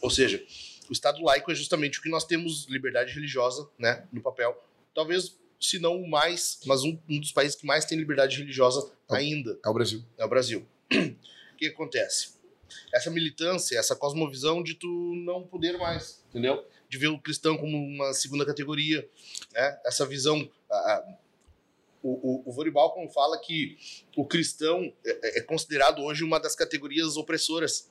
Speaker 2: Ou seja, o Estado laico é justamente o que nós temos liberdade religiosa, né, no papel. Talvez, se não o mais, mas um, um dos países que mais tem liberdade religiosa ainda
Speaker 1: É o Brasil.
Speaker 2: é o Brasil. O que acontece? Essa militância, essa cosmovisão de tu não poder mais, entendeu? De ver o cristão como uma segunda categoria, né? Essa visão... a- a- o, o, o Voribal como fala que o cristão é, é considerado hoje uma das categorias opressoras.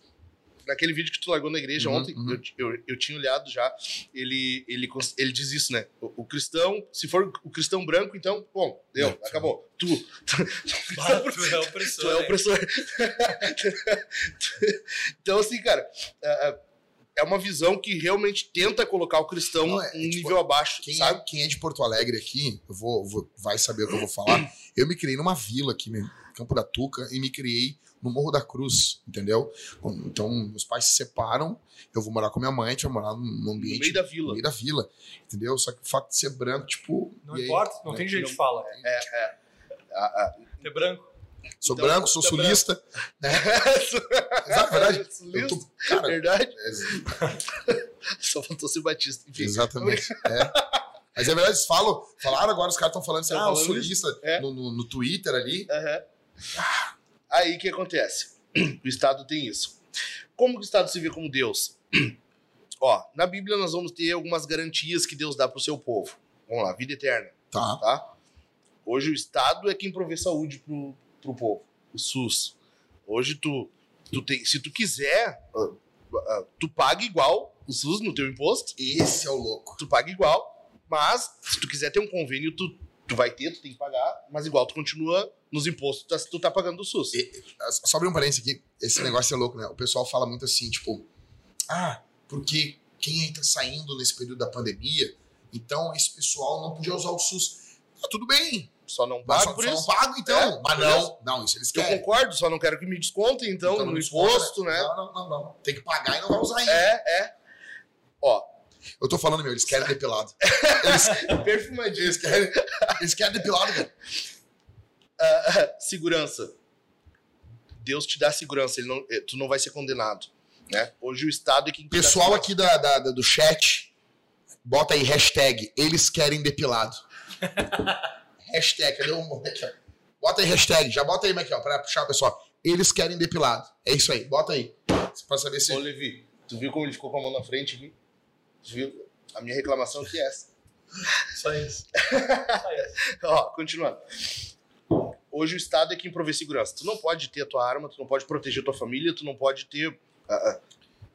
Speaker 2: Naquele vídeo que tu largou na igreja
Speaker 1: Uhum,
Speaker 2: ontem,
Speaker 1: uhum.
Speaker 2: eu, eu, eu tinha olhado já, ele, ele, ele diz isso, né? O, o cristão, se for o cristão branco, então, bom, deu,
Speaker 1: É.
Speaker 2: acabou. Tu,
Speaker 3: tu é opressor.
Speaker 2: tu é
Speaker 3: né?
Speaker 2: opressor. então, assim, cara, ah, ah, é uma visão que realmente tenta colocar o cristão
Speaker 1: Não, é,
Speaker 2: um
Speaker 1: tipo,
Speaker 2: nível abaixo,
Speaker 1: Quem
Speaker 2: sabe?
Speaker 1: é, quem é de Porto Alegre aqui, eu vou, vou- vai saber o que eu vou falar. Eu me criei numa vila aqui, Campo da Tuca, e me criei no Morro da Cruz, entendeu? Então, meus pais se separam, eu vou morar com minha mãe, a gente vai morar num
Speaker 2: No
Speaker 1: ambiente
Speaker 2: meio da
Speaker 1: no
Speaker 2: vila.
Speaker 1: meio da vila, entendeu? Só que o fato de ser branco, tipo.
Speaker 3: Não
Speaker 1: e aí,
Speaker 3: importa, não
Speaker 1: né?
Speaker 3: tem jeito de fala.
Speaker 2: A- a-
Speaker 3: É branco.
Speaker 1: Sou
Speaker 2: Então,
Speaker 1: branco, sou
Speaker 2: branco.
Speaker 1: sulista. Né? Exato, verdade. Eu tô, cara,
Speaker 2: Verdade?
Speaker 1: é-
Speaker 2: Só faltou ser Batista. Enfim.
Speaker 1: exatamente. É. Mas é verdade, eles falam, falaram agora, os caras estão falando
Speaker 2: Tão
Speaker 1: ah, o
Speaker 2: falando
Speaker 1: sulista
Speaker 2: É.
Speaker 1: no, no, no Twitter ali.
Speaker 2: Aham. Aí o que acontece? O Estado tem isso. Como que o Estado se vê como Deus? Ó, na Bíblia nós vamos ter algumas garantias que Deus dá pro seu povo. Vamos lá, vida eterna,
Speaker 1: Tá.
Speaker 2: tá? Hoje o Estado é quem provê saúde pro, pro povo, o SUS. Hoje tu, tu tem, se tu quiser, ah, ah, tu paga igual o SUS no teu imposto,
Speaker 1: Esse é o louco.
Speaker 2: tu paga igual, mas se tu quiser ter um convênio, tu, tu vai ter, tu tem que pagar, mas igual tu continua nos impostos, tu tá, tu tá pagando o SUS.
Speaker 1: Só abrir um parênteses aqui, esse negócio é louco, né? O pessoal fala muito assim, tipo, ah, porque quem aí tá saindo nesse período da pandemia, então esse pessoal não podia usar o SUS. Tá tudo bem,
Speaker 2: Só não pago
Speaker 1: só,
Speaker 2: por
Speaker 1: só
Speaker 2: isso.
Speaker 1: não pago então.
Speaker 2: É,
Speaker 1: mas não, não, isso eles
Speaker 2: Eu
Speaker 1: querem.
Speaker 2: concordo, só não quero que me descontem, então,
Speaker 1: Então
Speaker 2: no imposto, né?
Speaker 1: Não, não, não, não. Tem que pagar e não vai usar ainda.
Speaker 2: É, é. Ó,
Speaker 1: Eu tô falando, meu, eles querem depilado. Eles,
Speaker 2: perfumadinho.
Speaker 1: eles querem, eles querem depilado, cara.
Speaker 2: segurança. Deus te dá segurança, ele não, eh, tu não vai ser condenado. Né? Hoje o Estado é quem
Speaker 1: Pessoal aqui da, da- da- do chat, bota aí hashtag eles querem depilado. hashtag, cadê o moleque? ó? Bota aí hashtag, já bota aí, Michael, pra puxar o pessoal. Eles querem depilado. É isso aí, bota aí. Pra saber se.
Speaker 2: Ô, Levi, tu viu como ele ficou com a mão na frente aqui? Tu viu? A minha reclamação aqui é essa.
Speaker 3: Só isso. Só isso.
Speaker 2: Ó, continuando. Hoje o Estado é quem provê segurança. Tu não pode ter a tua arma, tu não pode proteger tua família, tu não pode ter. ah.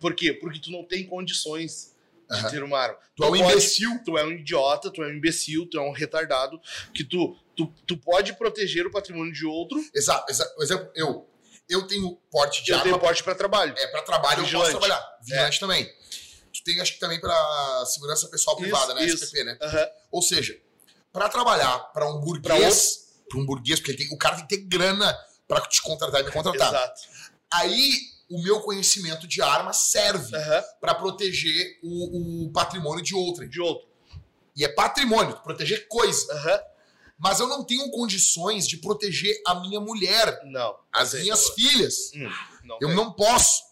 Speaker 2: Por quê? Porque tu não tem condições de
Speaker 1: Aham.
Speaker 2: ter uma arma.
Speaker 1: Tu é um
Speaker 2: pode-
Speaker 1: imbecil.
Speaker 2: Tu é um idiota, tu é um imbecil, tu é um retardado, que tu, tu, tu pode proteger o patrimônio de outro.
Speaker 1: Exato, exato. Por exemplo, eu. Eu tenho porte de
Speaker 2: Eu
Speaker 1: arma.
Speaker 2: tenho porte para trabalho.
Speaker 1: É, pra trabalho eu
Speaker 2: Vigilante.
Speaker 1: posso trabalhar. Vigilante também. Tu tem, acho que também pra segurança pessoal
Speaker 2: Isso,
Speaker 1: privada, né?
Speaker 2: isso.
Speaker 1: SPP, né?
Speaker 2: Aham.
Speaker 1: Ou seja, pra trabalhar pra um burguês, um burguês, porque tem- o cara tem que ter grana pra te contratar e me contratar.
Speaker 2: Exato.
Speaker 1: Aí o meu conhecimento de arma serve
Speaker 2: Aham.
Speaker 1: pra proteger o, o patrimônio de outrem.
Speaker 2: De outro.
Speaker 1: E é patrimônio, proteger coisa.
Speaker 2: Aham.
Speaker 1: Mas eu não tenho condições de proteger a minha mulher,
Speaker 2: Não.
Speaker 1: as
Speaker 2: Não
Speaker 1: minhas
Speaker 2: tem.
Speaker 1: filhas.
Speaker 2: Hum, não
Speaker 1: Eu
Speaker 2: tem.
Speaker 1: não posso.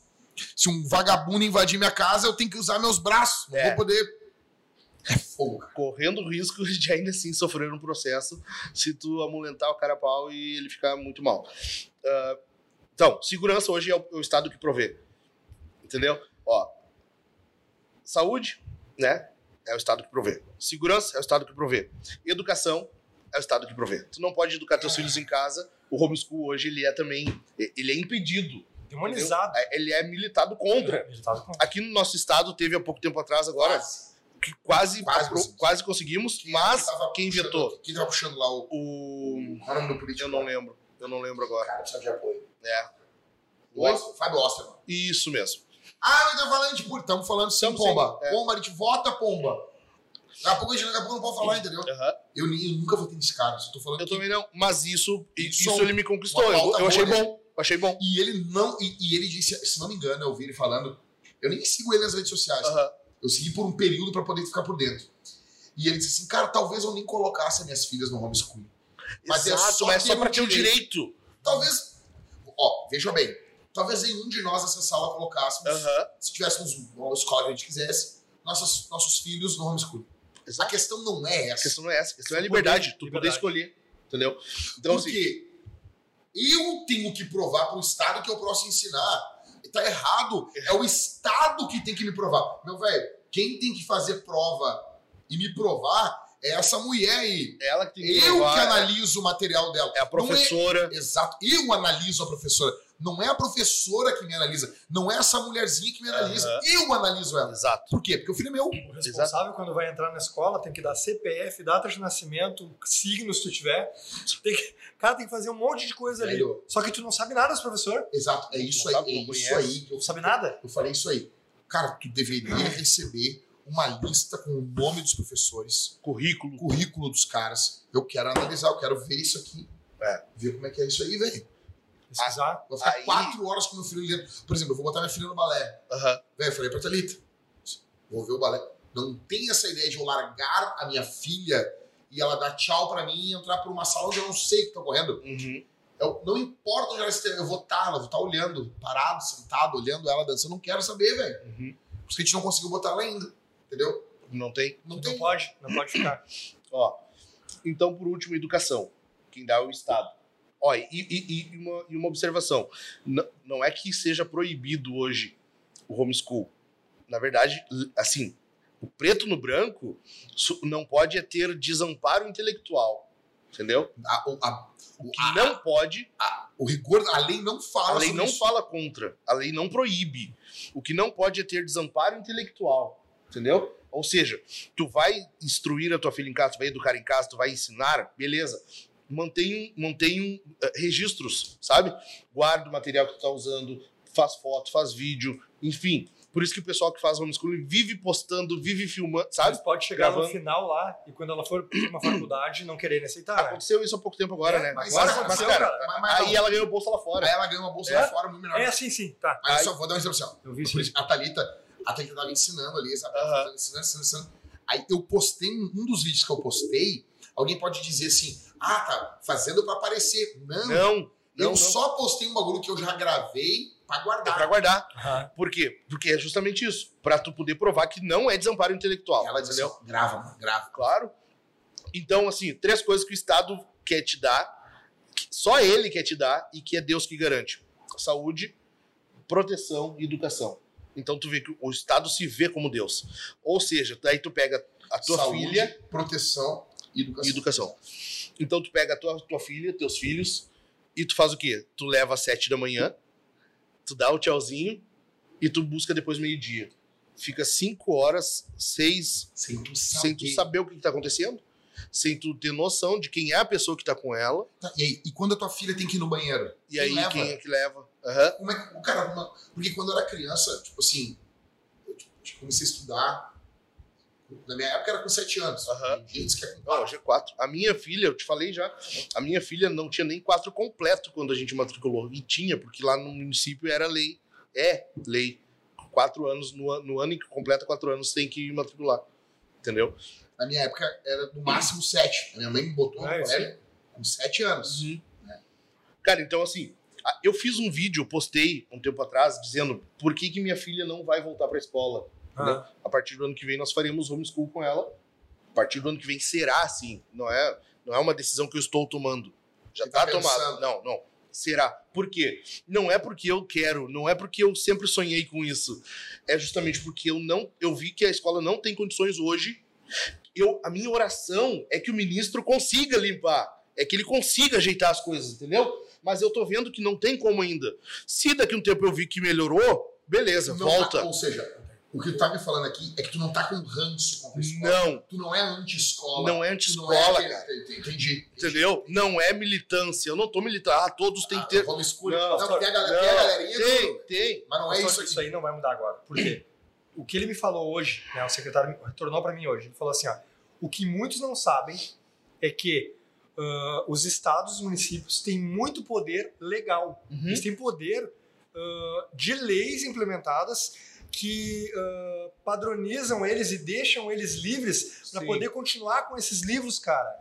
Speaker 1: Se um vagabundo invadir minha casa, eu tenho que usar meus braços. Não
Speaker 2: É.
Speaker 1: vou poder. É fogo.
Speaker 2: Correndo o risco de ainda assim sofrer um processo se tu amulentar o cara a pau e ele ficar muito mal. Ah, então, segurança hoje é o, é o Estado que provê. Entendeu? Ó, saúde, né? É o Estado que provê. Segurança é o Estado que provê. Educação é o Estado que provê. Tu não pode educar teus filhos em casa. O homeschool hoje ele é também, ele é impedido.
Speaker 3: Demonizado.
Speaker 2: entendeu? É- Ele é militado contra.
Speaker 3: Ele tava com-
Speaker 2: Aqui no nosso estado teve há pouco tempo atrás agora que quase
Speaker 1: Quase
Speaker 2: apro-
Speaker 1: conseguimos.
Speaker 2: quase conseguimos, mas
Speaker 1: tava
Speaker 2: quem vetou?
Speaker 1: Quem tava puxando lá o.
Speaker 2: O
Speaker 1: Qual é o nome do político?
Speaker 2: eu não lembro, eu não lembro agora.
Speaker 1: Cara, precisa de apoio.
Speaker 2: É,
Speaker 1: O Fábio Osterman.
Speaker 2: isso mesmo.
Speaker 1: Ah, mas estamos falando de estamos falando sim,
Speaker 2: Tamo
Speaker 1: pomba.
Speaker 2: sim, é.
Speaker 1: Pomba, a gente vota, pomba. Daqui a pouco a gente daqui a pouco não pode falar, entendeu?
Speaker 2: Aham.
Speaker 1: Eu, eu nunca votei nesse cara, só tô falando
Speaker 2: Eu
Speaker 1: que.
Speaker 2: também não, mas isso
Speaker 1: Isso
Speaker 2: isso, ele me conquistou. Eu, eu achei
Speaker 1: boa, né?
Speaker 2: bom, eu achei bom.
Speaker 1: E ele não. E, e ele disse, se não me engano, eu ouvi ele falando. Eu nem sigo ele nas redes sociais.
Speaker 2: Aham.
Speaker 1: Eu segui por um período pra poder ficar por dentro. E ele disse assim, cara, talvez eu nem colocasse as minhas filhas no homeschooling. Mas é só
Speaker 2: mas é
Speaker 1: ter
Speaker 2: só
Speaker 1: um
Speaker 2: ter o
Speaker 1: direito.
Speaker 2: direito.
Speaker 1: Talvez. Ó, veja bem. Talvez nenhum de nós nessa sala colocássemos,
Speaker 2: Aham.
Speaker 1: se tivéssemos uma escola que a gente quisesse, nossos, nossos filhos no homeschooling. A
Speaker 2: Exato.
Speaker 1: questão não é
Speaker 2: A
Speaker 1: essa.
Speaker 2: questão não é essa, a questão é a
Speaker 3: Poder,
Speaker 2: liberdade, tu poder
Speaker 3: liberdade.
Speaker 2: escolher, entendeu? Então, assim,
Speaker 1: Porque eu tenho que provar para o Estado que eu posso ensinar. Tá errado. É o Estado que tem que me provar. Meu velho, quem tem que fazer prova e me provar é essa mulher aí.
Speaker 2: ela que tem que
Speaker 1: Eu
Speaker 2: provar,
Speaker 1: que analiso o material dela.
Speaker 2: é a
Speaker 1: Não
Speaker 2: professora.
Speaker 1: Exato. Eu analiso a professora. Não é a professora que me analisa. Não é essa mulherzinha que me analisa.
Speaker 2: Aham.
Speaker 1: Eu analiso ela.
Speaker 2: Exato.
Speaker 1: Por quê? Porque o filho é meu.
Speaker 3: O responsável, quando vai entrar na escola, tem que dar CPF, data de nascimento, signo se tu tiver. Tem que- cara, tem que fazer um monte de coisa ali.
Speaker 1: Velho.
Speaker 3: Só que tu não sabe nada professor.
Speaker 1: Exato. É isso
Speaker 2: Não
Speaker 1: aí.
Speaker 2: sabe,
Speaker 1: É
Speaker 2: não
Speaker 1: isso aí. Eu,
Speaker 3: Não sabe nada.
Speaker 1: eu falei isso aí. Cara, tu deveria receber uma lista com o nome dos professores,
Speaker 2: Currículo.
Speaker 1: currículo dos caras. Eu quero analisar, eu quero ver isso aqui.
Speaker 2: É.
Speaker 1: Ver como é que é isso aí, velho.
Speaker 3: Pesquisar.
Speaker 1: Vou ficar
Speaker 2: Aí-
Speaker 1: quatro horas com meu filho lendo. Por exemplo, eu vou botar minha filha no balé. Velho, eu falei pra Thalita, vou ver o balé. Não tem essa ideia de eu largar a minha filha e ela dar tchau pra mim e entrar por uma sala onde eu não sei o que tá correndo.
Speaker 2: Uhum.
Speaker 1: Eu, não importa onde ela esteja, eu vou estar, ela vou estar olhando, parado, sentado, olhando ela dançando. Eu não quero saber, velho.
Speaker 2: Uhum.
Speaker 1: Por isso que a gente não conseguiu botar ela ainda. Entendeu?
Speaker 2: Não tem?
Speaker 1: Não
Speaker 3: Não
Speaker 1: tem.
Speaker 3: pode, não pode ficar.
Speaker 2: Ó, então, por último, educação. Quem dá é o Estado. Ó, e, e- e uma, e uma observação. N- não é que seja proibido hoje o homeschool. Na verdade, assim, o preto no branco não pode é ter desamparo intelectual. Entendeu?
Speaker 1: A- o- a-
Speaker 2: O que
Speaker 1: a-
Speaker 2: não pode,
Speaker 1: o rigor, a lei não fala
Speaker 2: a lei não
Speaker 1: isso.
Speaker 2: fala contra. A lei não proíbe. O que não pode é ter desamparo intelectual. Entendeu? Ou seja, tu vai instruir a tua filha em casa, tu vai educar em casa, tu vai ensinar, beleza. Mantém, mantém eh, registros, sabe? Guarda o material que tu tá usando, faz foto, faz vídeo, enfim. Por isso que o pessoal que faz homeschooling vive postando, vive filmando, sabe?
Speaker 3: Mas pode chegar
Speaker 2: Gravando.
Speaker 3: no final lá e quando ela for pra uma faculdade não querer aceitar. né?
Speaker 2: Aconteceu isso há pouco tempo agora,
Speaker 3: É,
Speaker 2: né?
Speaker 1: mas isso
Speaker 2: mas,
Speaker 3: aconteceu,
Speaker 2: cara,
Speaker 3: cara.
Speaker 1: Mas, mas
Speaker 2: aí
Speaker 1: não.
Speaker 2: ela ganhou bolsa lá fora.
Speaker 1: Aí ela ganhou uma bolsa
Speaker 3: É?
Speaker 1: lá fora, muito melhor.
Speaker 3: É assim sim, tá.
Speaker 1: Mas
Speaker 2: Aí-
Speaker 1: eu só vou dar um exemplo assim, ó.
Speaker 3: Eu vi isso.
Speaker 1: A Thalita, a Thalita tava ensinando ali, sabe? Tava ensinando, ensinando, ensinando. Aí eu postei, um dos vídeos que eu postei, alguém pode dizer assim, ah, tá fazendo pra aparecer. Não,
Speaker 2: Não,
Speaker 1: eu
Speaker 2: não, não.
Speaker 1: só postei um bagulho que eu já gravei pra
Speaker 2: É
Speaker 1: guardar.
Speaker 2: pra guardar.
Speaker 3: Aham.
Speaker 2: Por quê? Porque é justamente isso. Pra tu poder provar que não é desamparo intelectual.
Speaker 1: Ela disse,
Speaker 2: entendeu?
Speaker 1: assim, grava, mano, grava.
Speaker 2: Claro. Então, assim, três coisas que o Estado quer te dar, que só ele quer te dar e que é Deus que garante: saúde, proteção e educação. Então, tu vê que o Estado se vê como Deus. Ou seja, daí tu pega a tua
Speaker 1: Saúde,
Speaker 2: filha
Speaker 1: proteção educação.
Speaker 2: educação. Então, tu pega a tua, tua filha, teus filhos, e tu faz o quê? Tu leva às sete da manhã, tu dá o tchauzinho e tu busca depois meio-dia. Fica cinco horas, seis
Speaker 1: Sem tu saber.
Speaker 2: sem tu saber o que está acontecendo, sem tu ter noção de quem é a pessoa que tá com ela,
Speaker 1: Tá, E, aí, e quando a tua filha tem que ir no banheiro?
Speaker 2: e
Speaker 1: Quem
Speaker 2: aí
Speaker 1: leva?
Speaker 2: quem é que leva. Aham.
Speaker 1: Como é que o cara. uma- Porque quando eu era criança, tipo assim, eu tipo, comecei a estudar. Na minha época era com 7 anos. Gente que é com
Speaker 2: Ó, hoje é quatro. A minha filha, eu te falei já, a minha filha não tinha nem quatro completo quando a gente matriculou. E tinha, porque lá no município era lei. É lei. Quatro anos, no, no ano em que completa quatro anos, tem que matricular. Entendeu?
Speaker 1: Na minha época era no máximo 7. A minha mãe me botou no
Speaker 3: É,
Speaker 1: colégio com 7 anos.
Speaker 2: Cara, então assim, eu fiz um vídeo, postei um tempo atrás, dizendo por que, que minha filha não vai voltar pra escola.
Speaker 3: Ah,
Speaker 2: A partir do ano que vem nós faremos homeschool com ela. A partir do ano que vem será assim. Não é, não é uma decisão que eu estou tomando. Já
Speaker 1: Você
Speaker 2: tá,
Speaker 1: tá
Speaker 2: tomada. Não, não. Será. Por quê? Não é porque eu quero, não é porque eu sempre sonhei com isso. É justamente porque eu não, eu vi que a escola não tem condições hoje. Eu, a minha oração é que o ministro consiga limpar, é que ele consiga ajeitar as coisas, entendeu? Mas eu tô vendo que não tem como ainda. Se daqui a um tempo eu vi que melhorou, beleza,
Speaker 1: Não
Speaker 2: volta.
Speaker 1: ou seja, o que tu tá me falando aqui é que tu não tá com ranço contra a escola.
Speaker 2: Não,
Speaker 1: Tu não é anti-escola.
Speaker 2: não é
Speaker 1: Tu
Speaker 2: anti-escola,
Speaker 1: não é. Entendi. entendi.
Speaker 2: Entendeu? Não é militância. Eu não tô militando. Ah, todos têm
Speaker 1: Ah,
Speaker 2: que ter.
Speaker 1: Vamos.
Speaker 2: Não,
Speaker 1: Não, tem a galera, tem a galerinha. do-
Speaker 2: tem, tem.
Speaker 1: Mas não é isso aqui.
Speaker 3: isso aí não vai mudar agora. Por quê? O que ele me falou hoje, né, o secretário me- retornou para mim hoje, ele falou assim, ó, o que muitos não sabem é que ah, os estados e os municípios têm muito poder legal.
Speaker 2: Uhum.
Speaker 3: Eles têm poder ah, de leis implementadas que ah, padronizam eles e deixam eles livres para poder continuar com esses livros, cara.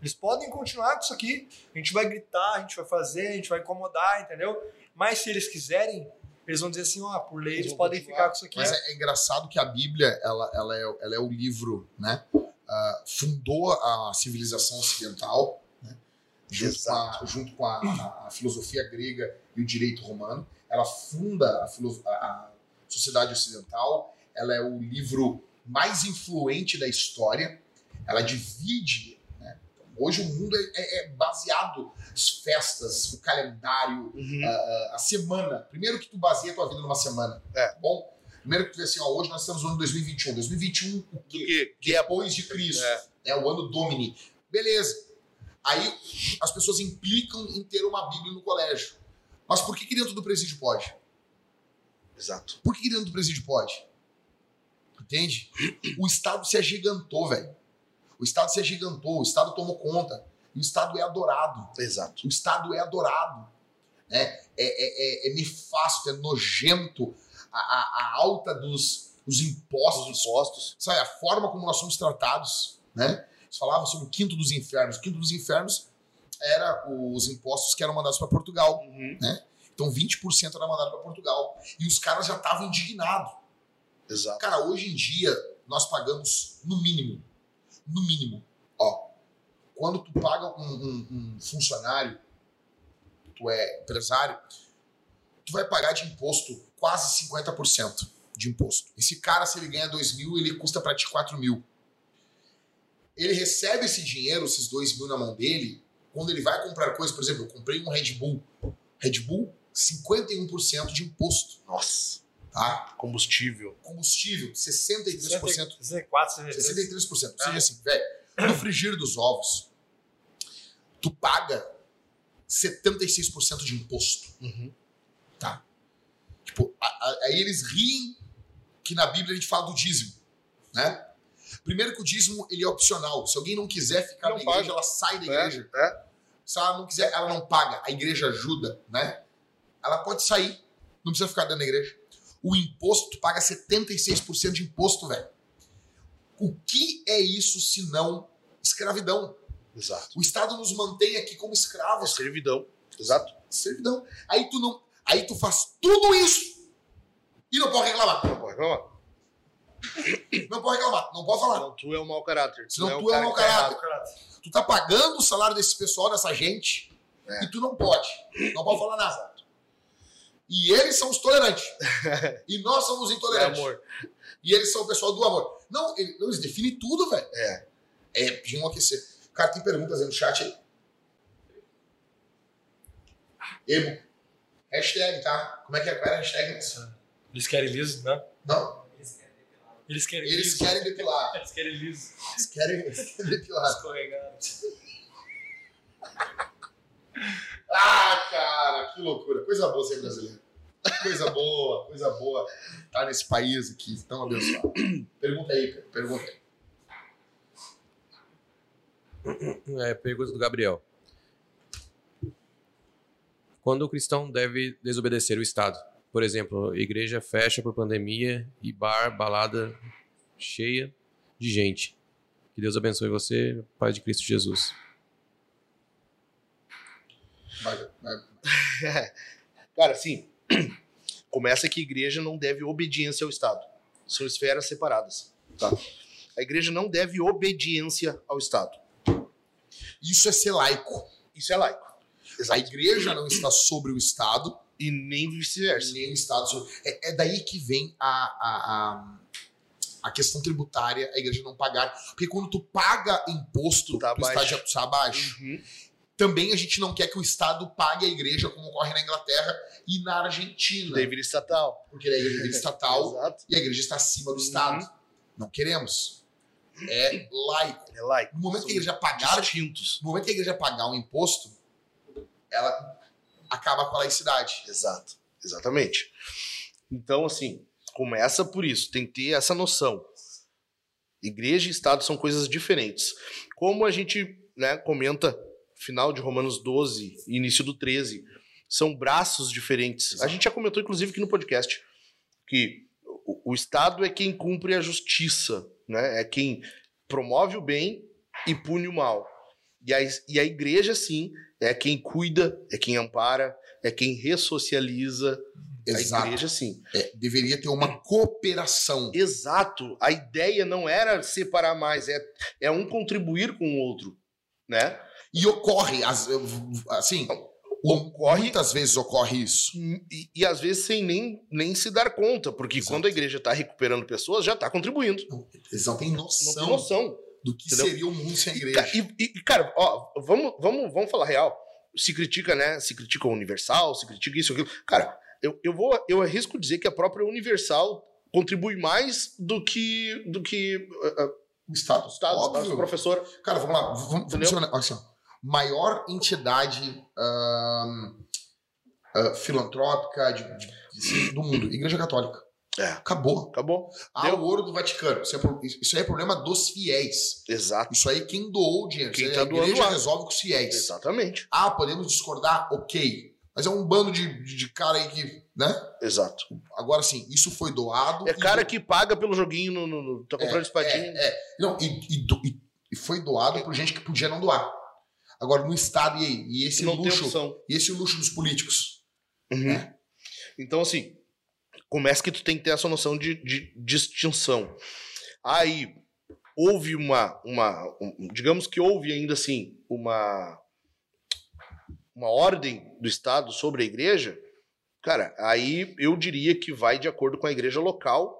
Speaker 3: Eles podem continuar com isso aqui. A gente vai gritar, a gente vai fazer, a gente vai incomodar, entendeu? Mas se eles quiserem, eles vão dizer assim, ó, por lei
Speaker 2: Eles
Speaker 3: eles podem
Speaker 2: continuar.
Speaker 3: ficar com isso aqui.
Speaker 1: Mas é, é engraçado que a Bíblia, ela, ela, é, ela é o livro, né? ah, fundou a civilização ocidental, né? Junto com, a, junto com a, a- a filosofia grega e o direito romano. Ela funda a- a sociedade ocidental. Ela é o livro mais influente da história. Ela divide. Né? Hoje o mundo é, é- é baseado as festas, o calendário,
Speaker 2: Uhum.
Speaker 1: a, a semana. Primeiro que tu baseia a tua vida numa semana.
Speaker 2: É.
Speaker 1: tá Bom, primeiro que tu vê assim, ó, hoje nós estamos no ano 2021. 2021, o quê?
Speaker 2: que, é
Speaker 1: Depois de Cristo.
Speaker 2: É.
Speaker 1: É o ano Domini. Beleza. Aí as pessoas implicam em ter uma Bíblia no colégio. Mas por que, que dentro do presídio pode?
Speaker 2: Exato.
Speaker 1: Por que dentro do presídio pode? Entende? O Estado se agigantou, velho. O Estado se agigantou, o Estado tomou conta. E o Estado é adorado.
Speaker 2: Exato.
Speaker 1: O Estado é adorado. Né? É, é, é, é nefasto, é nojento a, a, a alta dos, dos impostos.
Speaker 2: Os impostos.
Speaker 1: Sabe, a forma como nós somos tratados. Né? Você falava sobre o quinto dos infernos. O quinto dos infernos era os impostos que eram mandados para Portugal.
Speaker 2: Uhum.
Speaker 1: Então 20% era mandado para Portugal. E os caras já estavam indignados.
Speaker 2: Exato.
Speaker 1: Cara, hoje em dia nós pagamos no mínimo. No mínimo. Ó, quando tu paga um, um- um funcionário, tu é empresário, tu vai pagar de imposto quase 50% de imposto. Esse cara, se ele ganha 2 mil, ele custa para ti 4 mil. Ele recebe esse dinheiro, esses 2 mil na mão dele, quando ele vai comprar coisa, por exemplo, eu comprei um Red Bull. Red Bull, 51% de imposto,
Speaker 2: Nossa.
Speaker 1: tá?
Speaker 2: Combustível.
Speaker 1: Combustível, 63%.
Speaker 3: 64, 63.
Speaker 1: 63%. Ou seja, assim, velho, no frigir dos ovos, tu paga 76% de imposto,
Speaker 2: Uhum.
Speaker 1: tá? Tipo, a- a- aí eles riem que na Bíblia a gente fala do dízimo, né? Primeiro que o dízimo, ele é opcional. Se alguém não quiser ficar
Speaker 2: Não
Speaker 1: na igreja,
Speaker 2: paga.
Speaker 1: ela sai da
Speaker 2: É,
Speaker 1: igreja.
Speaker 2: é.
Speaker 1: Se ela não quiser, ela não paga. A igreja ajuda, né? Ela pode sair, não precisa ficar dentro da igreja. O imposto, tu paga 76% de imposto, velho. O que é isso se não escravidão?
Speaker 2: Exato.
Speaker 1: O Estado nos mantém aqui como
Speaker 2: É
Speaker 1: escravos.
Speaker 2: servidão. Exato.
Speaker 1: Servidão. Aí tu não. Aí tu faz tudo isso e não pode reclamar.
Speaker 2: Não pode reclamar.
Speaker 1: Não pode reclamar. Não pode falar.
Speaker 2: Senão tu é um mau caráter.
Speaker 1: Senão
Speaker 2: o
Speaker 1: tu é um mau
Speaker 2: que tá
Speaker 1: caráter. Tu tá pagando o salário desse pessoal, dessa gente,
Speaker 2: É.
Speaker 1: e tu não pode. Não pode falar nada. E eles são os tolerantes. e nós somos os
Speaker 2: É
Speaker 1: intolerantes.
Speaker 2: amor.
Speaker 1: E eles são o pessoal do amor. Não, ele- não, eles definem tudo, velho.
Speaker 2: É.
Speaker 1: É de enlouquecer. Cara, tem perguntas aí no chat aí. Emo. Hashtag, tá? Como é que é? Qual é a hashtag?
Speaker 3: Eles querem liso, né?
Speaker 1: Não,
Speaker 3: Eles querem
Speaker 1: eles
Speaker 3: liso.
Speaker 1: querem depilar.
Speaker 3: Eles querem liso.
Speaker 1: Eles querem, eles querem depilar.
Speaker 3: Escorregado.
Speaker 1: Ah, cara, que loucura. Coisa boa ser brasileiro. Coisa boa, coisa boa. Tá nesse país aqui, tão abençoado. Pergunta aí, cara. Pergunta aí.
Speaker 4: É, pergunta do Gabriel. Quando o cristão deve desobedecer o Estado? Por exemplo, igreja fecha por pandemia e bar, balada cheia de gente. Que Deus abençoe você, Pai de Cristo Jesus.
Speaker 2: Cara, assim, começa que a igreja não deve obediência ao Estado. São esferas separadas. Tá? A igreja não deve obediência ao Estado.
Speaker 1: Isso é ser laico.
Speaker 2: Isso é laico.
Speaker 1: A
Speaker 2: Exato.
Speaker 1: igreja não está sobre o Estado,
Speaker 2: E nem vice-versa.
Speaker 1: nem o Estado. sobre- É, é daí que vem a, a, a, a questão tributária, a igreja não pagar. Porque quando tu paga imposto,
Speaker 2: tá
Speaker 1: tu está
Speaker 2: abaixo.
Speaker 1: de- tu está abaixo.
Speaker 2: Uhum.
Speaker 1: Também a gente não quer que o Estado pague a igreja, como ocorre na Inglaterra e na Argentina.
Speaker 2: Dever estatal.
Speaker 1: Porque a igreja é estatal e a igreja está acima do
Speaker 2: Uhum.
Speaker 1: Estado. Não queremos. É laico.
Speaker 2: É laico.
Speaker 1: No momento
Speaker 2: São
Speaker 1: que a igreja pagar,
Speaker 2: distintos.
Speaker 1: no momento que a igreja pagar um imposto, ela acaba com a laicidade.
Speaker 2: Exato. Exatamente. Então, assim, começa por isso. Tem que ter essa noção. Igreja e Estado são coisas diferentes. Como a gente né, comenta, final de Romanos 12 e início do 13, são braços diferentes. A
Speaker 1: Exato.
Speaker 2: gente já comentou, inclusive, aqui no podcast, que o, o Estado é quem cumpre a justiça, né? é quem promove o bem e pune o mal. E a, e a igreja, sim, é quem cuida, é quem ampara, é quem ressocializa. A
Speaker 1: Exato.
Speaker 2: igreja, sim.
Speaker 1: É, deveria ter uma cooperação.
Speaker 2: Exato. A ideia não era separar mais, é, é um contribuir com o outro, né?
Speaker 1: E ocorre, as- assim,
Speaker 2: Ocorre
Speaker 1: muitas vezes ocorre isso.
Speaker 2: e, e às vezes sem nem, nem se dar conta, porque
Speaker 1: Exato.
Speaker 2: quando a igreja está recuperando pessoas, já está contribuindo.
Speaker 1: Eles não têm
Speaker 2: Não
Speaker 1: noção,
Speaker 2: tem noção.
Speaker 1: do que
Speaker 2: Entendeu?
Speaker 1: seria o mundo sem a igreja.
Speaker 2: e- e, cara, ó, vamos, vamos, vamos falar real. Se critica, né? Se critica o Universal, se critica isso, aquilo. Cara, eu, eu vou, eu arrisco dizer que a própria Universal contribui mais do que do que uh, uh,
Speaker 1: o Estado,
Speaker 2: o Estado,
Speaker 1: óbvio.
Speaker 2: professor.
Speaker 1: Cara, vamos lá. Vamos, vamos Maior entidade ahn, ah, filantrópica de- de- de- do mundo. Igreja Católica.
Speaker 2: É.
Speaker 1: Acabou.
Speaker 2: Acabou.
Speaker 1: Ah,
Speaker 2: Deu.
Speaker 1: o ouro do Vaticano. Isso, é, isso aí é problema dos fiéis.
Speaker 2: Exato.
Speaker 1: Isso aí quem doou o dinheiro.
Speaker 2: Quem tá
Speaker 1: a
Speaker 2: doando
Speaker 1: igreja
Speaker 2: lá.
Speaker 1: resolve com os fiéis.
Speaker 2: Exatamente.
Speaker 1: Ah, podemos discordar? Ok. Mas é um bando de, de, de cara aí que, né?
Speaker 2: Exato.
Speaker 1: Agora sim, isso foi doado.
Speaker 2: É cara
Speaker 1: do-
Speaker 2: que paga pelo joguinho no. no, no- tá comprando espadinha.
Speaker 1: É, é. Não, e, e do- e- e foi doado por gente que podia não doar. Agora, no Estado, e aí? E esse
Speaker 2: não
Speaker 1: luxo? E esse luxo dos políticos?
Speaker 2: Uhum.
Speaker 1: É.
Speaker 2: Então, assim, começa que tu tem que ter essa noção de, de distinção. Aí, houve uma, uma um- digamos que houve ainda assim, uma, uma ordem do Estado sobre a igreja, cara, aí eu diria que vai de acordo com a igreja local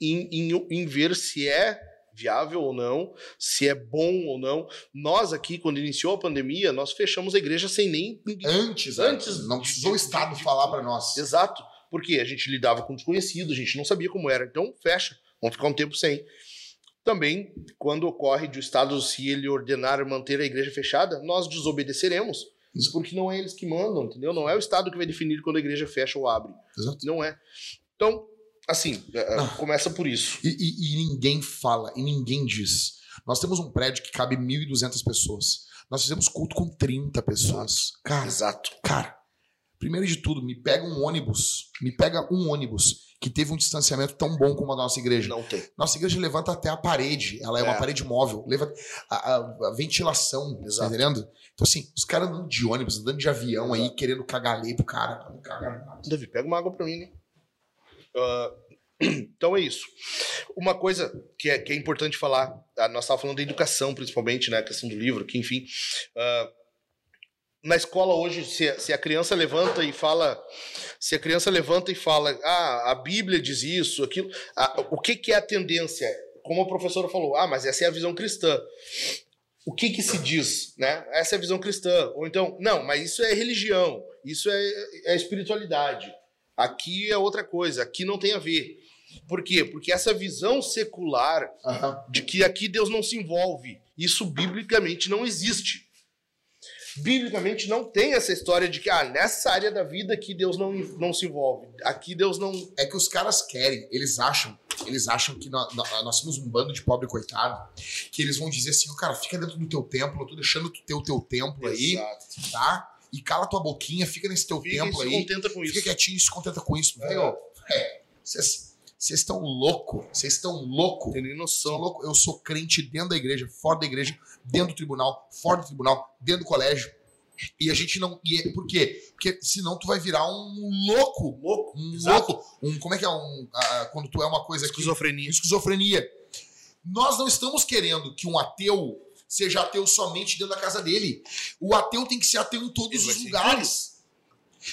Speaker 2: em, em, em ver se é viável ou não, se é bom ou não. Nós aqui, quando iniciou a pandemia, nós fechamos a igreja sem nem ninguém
Speaker 1: Antes,
Speaker 2: Antes
Speaker 1: antes não precisou o Estado
Speaker 2: de-
Speaker 1: falar pra nós.
Speaker 2: Exato. Porque a gente lidava com desconhecido, a gente não sabia como era. Então, fecha. Vamos ficar um tempo sem. Também, quando ocorre de o Estado, se ele ordenar manter a igreja fechada, nós desobedeceremos.
Speaker 1: Isso.
Speaker 2: Porque não é eles que mandam, entendeu? Não é o Estado que vai definir quando a igreja fecha ou abre.
Speaker 1: Exato.
Speaker 2: Não é. Então, assim, é, é,
Speaker 1: Não.
Speaker 2: começa por isso.
Speaker 1: E, e- e ninguém fala, e ninguém diz. Nós temos um prédio que cabe 1.200 pessoas. Nós fizemos culto com 30 pessoas. Cara,
Speaker 2: Exato.
Speaker 1: cara, primeiro de tudo, me pega um ônibus, me pega um ônibus que teve um distanciamento tão bom como a nossa igreja.
Speaker 2: Não tem.
Speaker 1: Nossa igreja levanta até a parede, ela é, uma
Speaker 2: É.
Speaker 1: parede móvel, leva a, a- a ventilação, tá
Speaker 2: Exato.
Speaker 1: entendendo? Então, assim, os caras andando de ônibus, andando de avião aí, querendo cagar lei pro cara.
Speaker 2: Davi, pega uma água pra mim, né? Ah, então é isso. Uma coisa que é, que é importante falar, ah, nós estávamos falando da educação, principalmente, né? A questão do livro, que enfim. ah, na escola hoje, se, se a criança levanta e fala. Se a criança levanta e fala, ah, a Bíblia diz isso, aquilo. ah, o que, que é a tendência? Como a professora falou, ah, mas essa é a visão cristã. O que que se diz, né? Essa é a visão cristã. Ou então, não, mas isso é religião, isso é, é espiritualidade. Aqui é outra coisa, aqui não tem a ver. Por quê? Porque essa visão secular de que aqui Deus não se envolve, isso biblicamente não existe. Biblicamente não tem essa história de que ah, nessa área da vida aqui Deus não, não se envolve. Aqui Deus não.
Speaker 1: É que os caras querem, eles acham, eles acham que nó- nó- nós, somos um bando de pobre coitado, que eles vão dizer assim, "Ô, cara, fica dentro do teu templo, eu tô deixando tu ter o teu templo aí,
Speaker 2: Exato.
Speaker 1: tá? E cala tua boquinha, fica nesse teu
Speaker 2: Fica
Speaker 1: templo
Speaker 2: se
Speaker 1: aí,
Speaker 2: contenta com
Speaker 1: fica
Speaker 2: isso.
Speaker 1: quietinho e se contenta com isso.
Speaker 2: É.
Speaker 1: Velho, é, vocês vocês estão louco, vocês estão louco.
Speaker 2: Tem nem noção.
Speaker 1: louco, eu sou crente dentro da igreja, fora da igreja, dentro do tribunal, fora do tribunal, dentro do colégio. E a gente não. E é- por quê? Porque senão tu vai virar um louco.
Speaker 2: Louco.
Speaker 1: Um
Speaker 2: Exato.
Speaker 1: louco. Um, como é que é um. ah, quando tu é uma coisa que.
Speaker 2: Esquizofrenia.
Speaker 1: Esquizofrenia. Nós não estamos querendo que um ateu seja ateu somente dentro da casa dele. O ateu tem que ser ateu em todos
Speaker 2: Ele
Speaker 1: os lugares.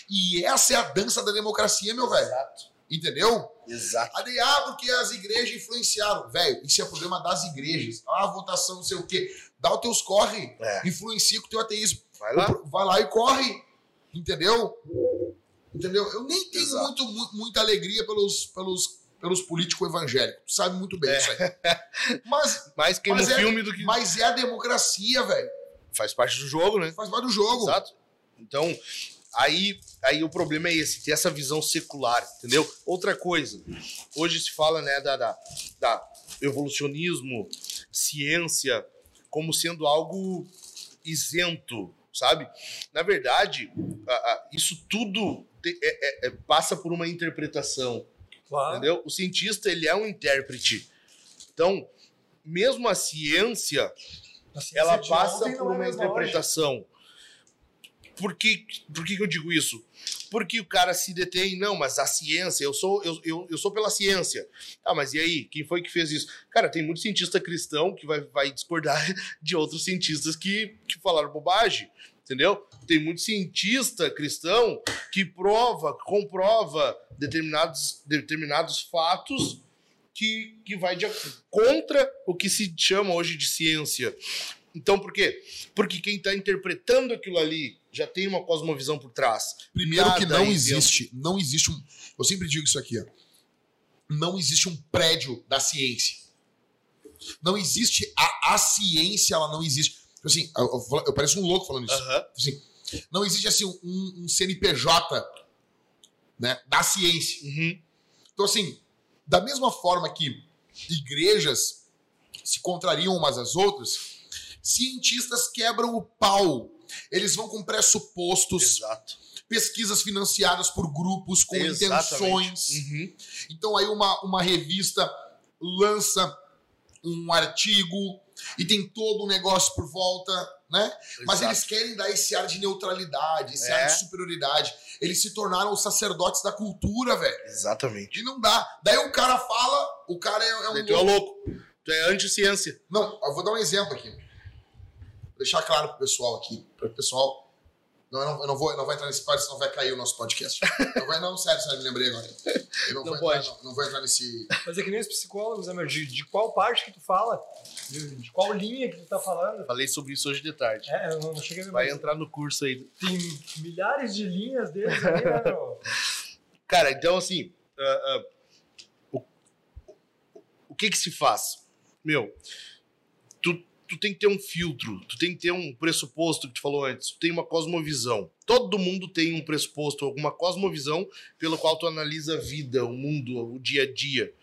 Speaker 1: E essa é a dança da democracia, meu velho.
Speaker 2: Exato.
Speaker 1: Entendeu?
Speaker 2: Exato.
Speaker 1: Aí, ah, porque as igrejas influenciaram. Velho, isso é problema das igrejas. Ah, votação, não sei o quê. Dá os teus corre.
Speaker 2: É.
Speaker 1: Influencia com o teu ateísmo.
Speaker 2: Vai lá.
Speaker 1: Vai lá e corre. Entendeu? Entendeu? Eu nem tenho muito, mu- muita alegria pelos, pelos, pelos políticos evangélicos. Tu sabe muito bem
Speaker 2: É.
Speaker 1: isso aí. Mas,
Speaker 2: Mais queima
Speaker 1: Mas é-
Speaker 2: filme do que.
Speaker 1: mas é a democracia, velho.
Speaker 2: Faz parte do jogo, né?
Speaker 1: Faz parte do jogo.
Speaker 2: Exato. Então, aí, aí o problema é esse, ter essa visão secular, entendeu? Outra coisa, hoje se fala, né, da, da, da evolucionismo, ciência, como sendo algo isento, sabe? Na verdade, isso tudo é- é- é- passa por uma interpretação,
Speaker 3: Claro.
Speaker 2: entendeu? O cientista, ele é um intérprete. Então, mesmo a ciência,
Speaker 3: A ciência
Speaker 2: ela passa por
Speaker 3: é a
Speaker 2: uma
Speaker 3: hoje.
Speaker 2: interpretação. Por que, por que que eu digo isso? Porque o cara se detém, não, mas a ciência, eu sou, eu, eu, eu sou pela ciência. Ah, mas e aí? Quem foi que fez isso? Cara, tem muito cientista cristão que vai, vai discordar de outros cientistas que, que falaram bobagem, entendeu? Tem muito cientista cristão que prova, comprova determinados, determinados fatos que, que vai de, contra o que se chama hoje de ciência. Então, por quê? Porque quem está interpretando aquilo ali já tem uma cosmovisão por trás.
Speaker 1: Primeiro que não existe, não existe um. Eu sempre digo isso aqui, ó. Não existe um prédio da ciência. Não existe a, a ciência, ela não existe. Tipo Assim, eu, eu, eu pareço um louco falando isso.
Speaker 2: Aham.
Speaker 1: Assim, Não existe assim um, um CNPJ né, da ciência.
Speaker 2: Uhum.
Speaker 1: Então, assim, da mesma forma que igrejas se contrariam umas às outras, cientistas quebram o pau. Eles vão com pressupostos,
Speaker 2: Exato.
Speaker 1: pesquisas financiadas por grupos com
Speaker 2: Exatamente.
Speaker 1: intenções.
Speaker 2: Uhum.
Speaker 1: Então aí uma, uma revista lança um artigo e tem todo um negócio por volta, né? Mas
Speaker 2: Exato.
Speaker 1: eles querem dar esse ar de neutralidade, esse ar
Speaker 2: É.
Speaker 1: de superioridade. Eles se tornaram os sacerdotes da cultura, velho.
Speaker 2: Exatamente.
Speaker 1: E não dá. Daí o cara fala, o cara é, é um
Speaker 2: tu é
Speaker 1: louco.
Speaker 2: louco. Tu é anti-ciência.
Speaker 1: Não, eu vou dar um exemplo aqui. Vou deixar claro pro pessoal aqui. Pro pessoal. Não, eu não, eu não vou, eu não vou entrar nesse parte, senão vai cair o nosso podcast. Não, vai, não sério, sério, me lembrei agora. Eu não,
Speaker 2: Não
Speaker 1: vou
Speaker 2: pode.
Speaker 1: Entrar, não, não vou entrar nesse.
Speaker 3: Mas é que nem os psicólogos, né, meu? De, de qual parte que tu fala? De, de qual linha que tu tá falando?
Speaker 2: Falei sobre isso hoje de tarde.
Speaker 3: É, eu não, cheguei a ver.
Speaker 2: Vai
Speaker 3: mas
Speaker 2: entrar no curso aí.
Speaker 3: Tem milhares de linhas deles ali, né, meu?
Speaker 2: Cara, então assim, ah, ah, o, o que que se faz? Meu, tu, tem que ter um filtro, tu tem que ter um pressuposto que tu falou antes, tu tem uma cosmovisão. Todo mundo tem um pressuposto, alguma cosmovisão pelo qual tu analisa a vida, o mundo, o dia a dia.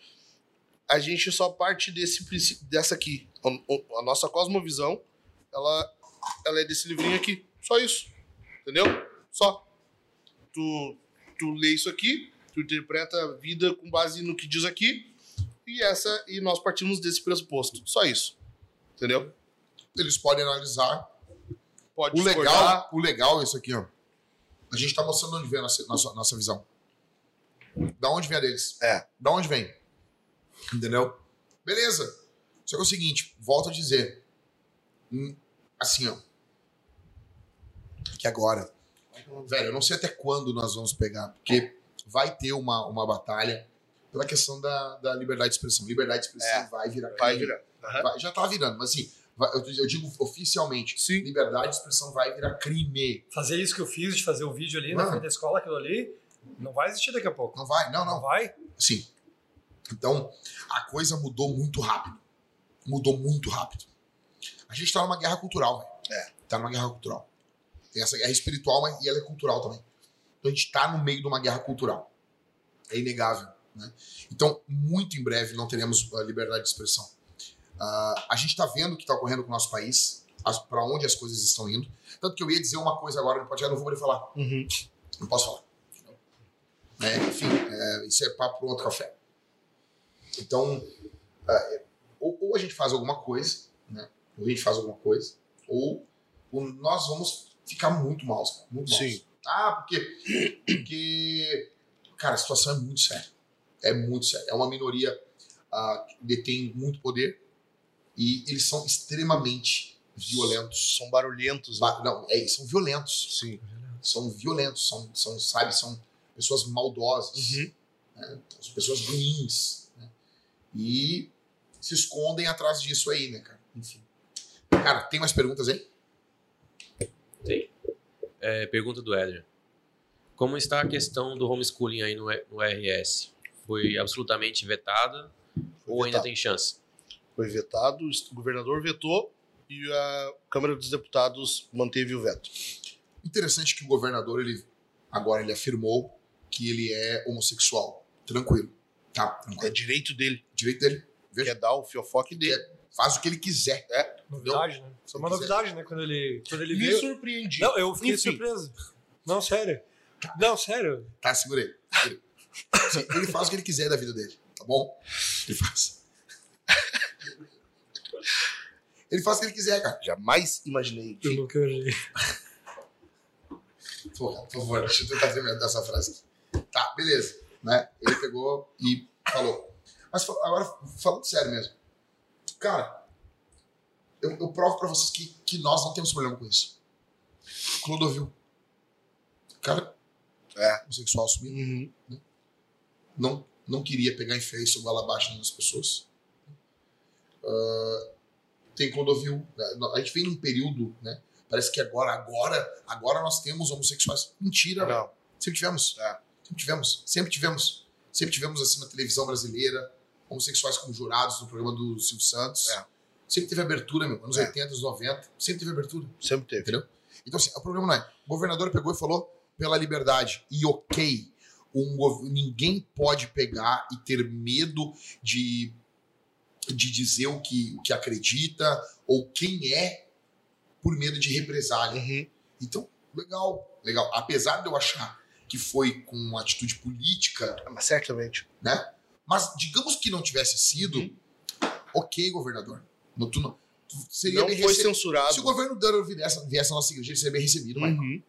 Speaker 2: A gente só parte desse dessa aqui. A, a nossa cosmovisão, ela, ela é desse livrinho aqui. Só isso. Entendeu? Só. Tu, tu lê isso aqui, tu interpreta a vida com base no que diz aqui, e essa e nós partimos desse pressuposto. Só isso. Entendeu?
Speaker 1: Eles podem analisar.
Speaker 2: Pode
Speaker 1: O legal, o legal é isso aqui, ó. A gente tá mostrando onde vem a nossa, nossa, nossa visão. Da onde vem a deles?
Speaker 2: É.
Speaker 1: Da onde vem? Entendeu? Beleza. Só que é o seguinte, volto a dizer. Hum, Assim, ó. Que agora. Velho, eu não sei até quando nós vamos pegar, porque vai ter uma, uma batalha pela questão da, da liberdade de expressão. Liberdade de expressão
Speaker 2: É.
Speaker 1: vai virar.
Speaker 2: Vai virar. Aham.
Speaker 1: Vai- já tá virando, mas assim, vai- eu, eu digo oficialmente.
Speaker 2: Sim.
Speaker 1: Liberdade de expressão vai virar crime.
Speaker 3: Fazer isso que eu fiz, de fazer o vídeo ali na frente da escola, aquilo ali, não vai existir daqui a pouco.
Speaker 1: Não vai? Não,
Speaker 3: Não
Speaker 1: não.
Speaker 3: vai?
Speaker 1: Sim. Então, a coisa mudou muito rápido. Mudou muito rápido. A gente tá numa guerra cultural, velho.
Speaker 2: É.
Speaker 1: Tá numa guerra cultural. Tem essa guerra espiritual, mas e ela é cultural também. Então a gente tá no meio de uma guerra cultural. É inegável. Né? Então, muito em breve não teremos a liberdade de expressão. Ah, a gente tá vendo o que tá ocorrendo com o nosso país, para onde as coisas estão indo. Tanto que eu ia dizer uma coisa agora no podcast, eu não vou poder falar.
Speaker 2: Uhum.
Speaker 1: Não posso falar. É, enfim, é, isso é papo para outro café. Então, é, ou, ou a gente faz alguma coisa, né? Ou a gente faz alguma coisa, ou, ou nós vamos ficar muito maus, cara, muito maus.
Speaker 2: Sim.
Speaker 1: Ah, porque, porque, cara, a situação é muito séria. É muito séria. É uma minoria ah, que detém muito poder e eles são extremamente violentos.
Speaker 2: São barulhentos. né?
Speaker 1: Ba- Não, é, são violentos
Speaker 2: Sim.
Speaker 1: são violentos, são, são sabe, são pessoas maldosas,
Speaker 2: Uhum.
Speaker 1: né? são pessoas ruins, né? E se escondem atrás disso aí, né, cara? Enfim. Cara, tem mais perguntas aí?
Speaker 4: É, pergunta do Éder. Como está a questão do homeschooling aí no, no RS? Foi absolutamente vetada ou ainda
Speaker 2: vetado.
Speaker 4: tem chance?
Speaker 2: Foi vetado, o governador vetou e a Câmara dos Deputados manteve o veto.
Speaker 1: Interessante que o governador, ele agora ele afirmou que ele é homossexual. Tranquilo. Tá,
Speaker 2: É
Speaker 1: tranquilo.
Speaker 2: direito dele.
Speaker 1: Direito dele. Veja,
Speaker 2: Quer dar o fiofoque dele.
Speaker 1: faz o que ele quiser.
Speaker 3: Novidade, né? Foi uma
Speaker 1: Se quiser.
Speaker 3: novidade, né? Quando ele, quando ele
Speaker 2: Me
Speaker 3: veio.
Speaker 2: surpreendi.
Speaker 3: Não, eu fiquei
Speaker 2: Enfim.
Speaker 3: surpreso. Não, sério. Não, sério.
Speaker 1: Tá, ele. Sim, ele faz o que ele quiser da vida dele, tá bom? Ele faz. Ele faz o que ele quiser, cara.
Speaker 2: Jamais imaginei.
Speaker 3: Eu nunca imaginei.
Speaker 1: Porra, por favor, deixa eu tentar terminar essa frase aqui. Tá, beleza. Né? Ele pegou e falou. Mas agora, falando sério mesmo. Cara, eu, eu provo pra vocês que, que nós não temos problema com isso. Clodovil. Cara,
Speaker 2: É.
Speaker 1: homossexual assumido.
Speaker 2: Uhum.
Speaker 1: não, não queria pegar em feio isso goela abaixo nas pessoas. Ah, tem Clodovil. né? A gente vem num período, né? Parece que agora, agora, agora nós temos homossexuais. Mentira.
Speaker 2: Não.
Speaker 1: Sempre tivemos.
Speaker 2: É.
Speaker 1: Sempre tivemos. Sempre tivemos. Sempre tivemos assim na televisão brasileira, homossexuais como jurados no programa do Silvio Santos.
Speaker 2: É.
Speaker 1: Sempre teve abertura, meu. Anos
Speaker 2: É.
Speaker 1: 80, anos 90. Sempre teve abertura.
Speaker 2: Sempre teve.
Speaker 1: Entendeu? Então, assim, o problema não é. O governador pegou e falou pela liberdade. E ok. Um, ninguém pode pegar e ter medo de, de dizer o que, o que acredita ou quem é por medo de represália.
Speaker 2: Uhum.
Speaker 1: Então, legal, legal. Apesar de eu achar que foi com uma atitude política,
Speaker 2: Mas certamente.
Speaker 1: né? Mas digamos que não tivesse sido,
Speaker 2: Uhum.
Speaker 1: ok, governador. Não, tu não, tu seria
Speaker 2: Não foi
Speaker 1: recebido.
Speaker 2: censurado.
Speaker 1: Se o governo Dano viesse, viesse na nossa igreja, ele seria bem recebido,
Speaker 2: Uhum.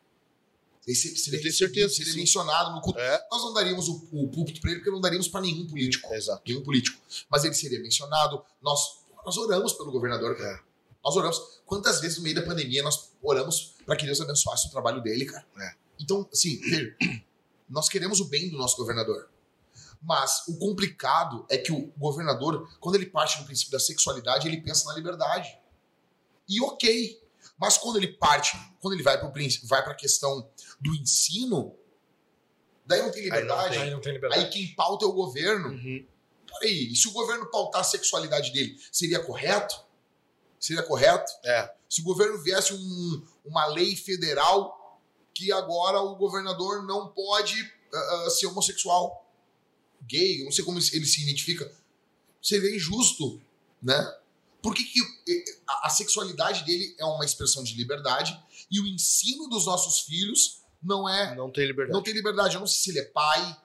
Speaker 1: Seria, seria
Speaker 2: Eu tenho certeza
Speaker 1: seria
Speaker 2: sim.
Speaker 1: mencionado no culto.
Speaker 2: É,
Speaker 1: Nós não daríamos o, o púlpito para ele, porque não daríamos para nenhum político.
Speaker 2: exato.
Speaker 1: Nenhum político. Mas ele seria mencionado. Nós, nós oramos pelo governador, cara.
Speaker 2: É.
Speaker 1: Nós oramos. Quantas vezes no meio da pandemia nós oramos para que Deus abençoasse o trabalho dele, cara?
Speaker 2: É.
Speaker 1: Então, assim, veja, nós queremos o bem do nosso governador. Mas o complicado é que o governador, quando ele parte do princípio da sexualidade, ele pensa na liberdade. E ok. Mas quando ele parte, quando ele vai para vai a questão do ensino, daí não tem
Speaker 2: Aí não
Speaker 1: liberdade.
Speaker 3: Aí não tem liberdade.
Speaker 1: Aí quem pauta é o governo.
Speaker 2: Uhum.
Speaker 1: Peraí, e se o governo pautar a sexualidade dele, seria correto? Seria correto?
Speaker 2: É.
Speaker 1: Se o governo viesse um- uma lei federal que agora o governador não pode ah, ser homossexual, gay, não sei como ele se identifica, seria injusto, né? Por que, que eh, a, a sexualidade dele é uma expressão de liberdade e o ensino dos nossos filhos não é
Speaker 2: Não tem liberdade.
Speaker 1: não tem liberdade. Eu não sei se ele é pai,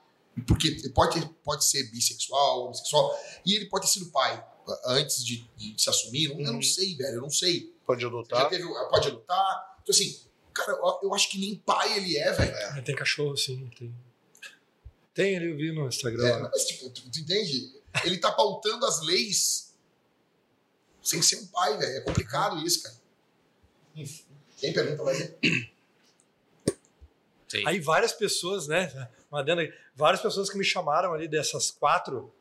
Speaker 1: porque ele pode, ter- pode ser bissexual, homossexual, e ele pode ter sido pai antes de, de se assumir. Eu não
Speaker 2: Uhum.
Speaker 1: sei, velho, eu não sei.
Speaker 2: Pode adotar.
Speaker 1: teve, pode adotar. Então, assim, cara, eu, eu acho que nem pai ele é, velho.
Speaker 3: Aí Tem cachorro, sim. Tem, tem ali, eu vi no Instagram.
Speaker 1: É, mas, tipo, tu, tu entende? Ele tá pautando as leis sem ser um pai, velho. É complicado isso, cara. Enfim, quem pergunta vai ser.
Speaker 4: Sim.
Speaker 3: Aí várias pessoas, né? Aí, várias pessoas que me chamaram ali dessas quatro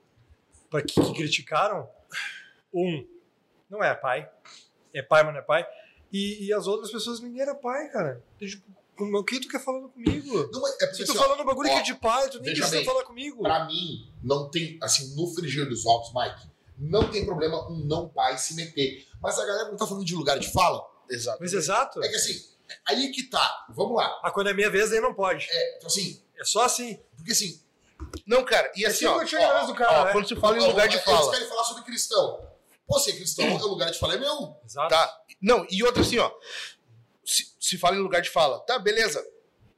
Speaker 3: pra que, que criticaram. Um, não é pai. É pai, mas não é pai. E, e as outras pessoas, ninguém era pai, cara. O que tu quer falando comigo?
Speaker 1: Não, é porque,
Speaker 3: Se tu
Speaker 1: assim, ó,
Speaker 3: falando um bagulho
Speaker 1: ó,
Speaker 3: que é de pai, tu nem precisa
Speaker 1: bem,
Speaker 3: falar comigo.
Speaker 1: Pra mim, não tem, assim, no frigir dos ovos, Mike, não tem problema um não pai se meter. Mas a galera não tá falando de lugar de fala.
Speaker 2: Exato.
Speaker 3: Mas exato.
Speaker 1: É que assim, aí que tá. Vamos lá.
Speaker 3: Ah, quando é minha vez, aí não pode.
Speaker 1: É, então, assim,
Speaker 3: É só assim.
Speaker 1: porque assim.
Speaker 2: Não, cara, e
Speaker 3: É
Speaker 2: assim,
Speaker 3: assim
Speaker 2: ó,
Speaker 3: eu tinha vez do cara,
Speaker 2: ó,
Speaker 3: né?
Speaker 2: quando se fala em
Speaker 1: ó,
Speaker 2: lugar de
Speaker 1: Eles
Speaker 2: fala.
Speaker 1: querem falar sobre cristão. Pô, cristão, é o lugar de fala é meu.
Speaker 3: Exato.
Speaker 2: Tá. Não, e outra assim, ó. Se, se fala em lugar de fala. Tá, beleza.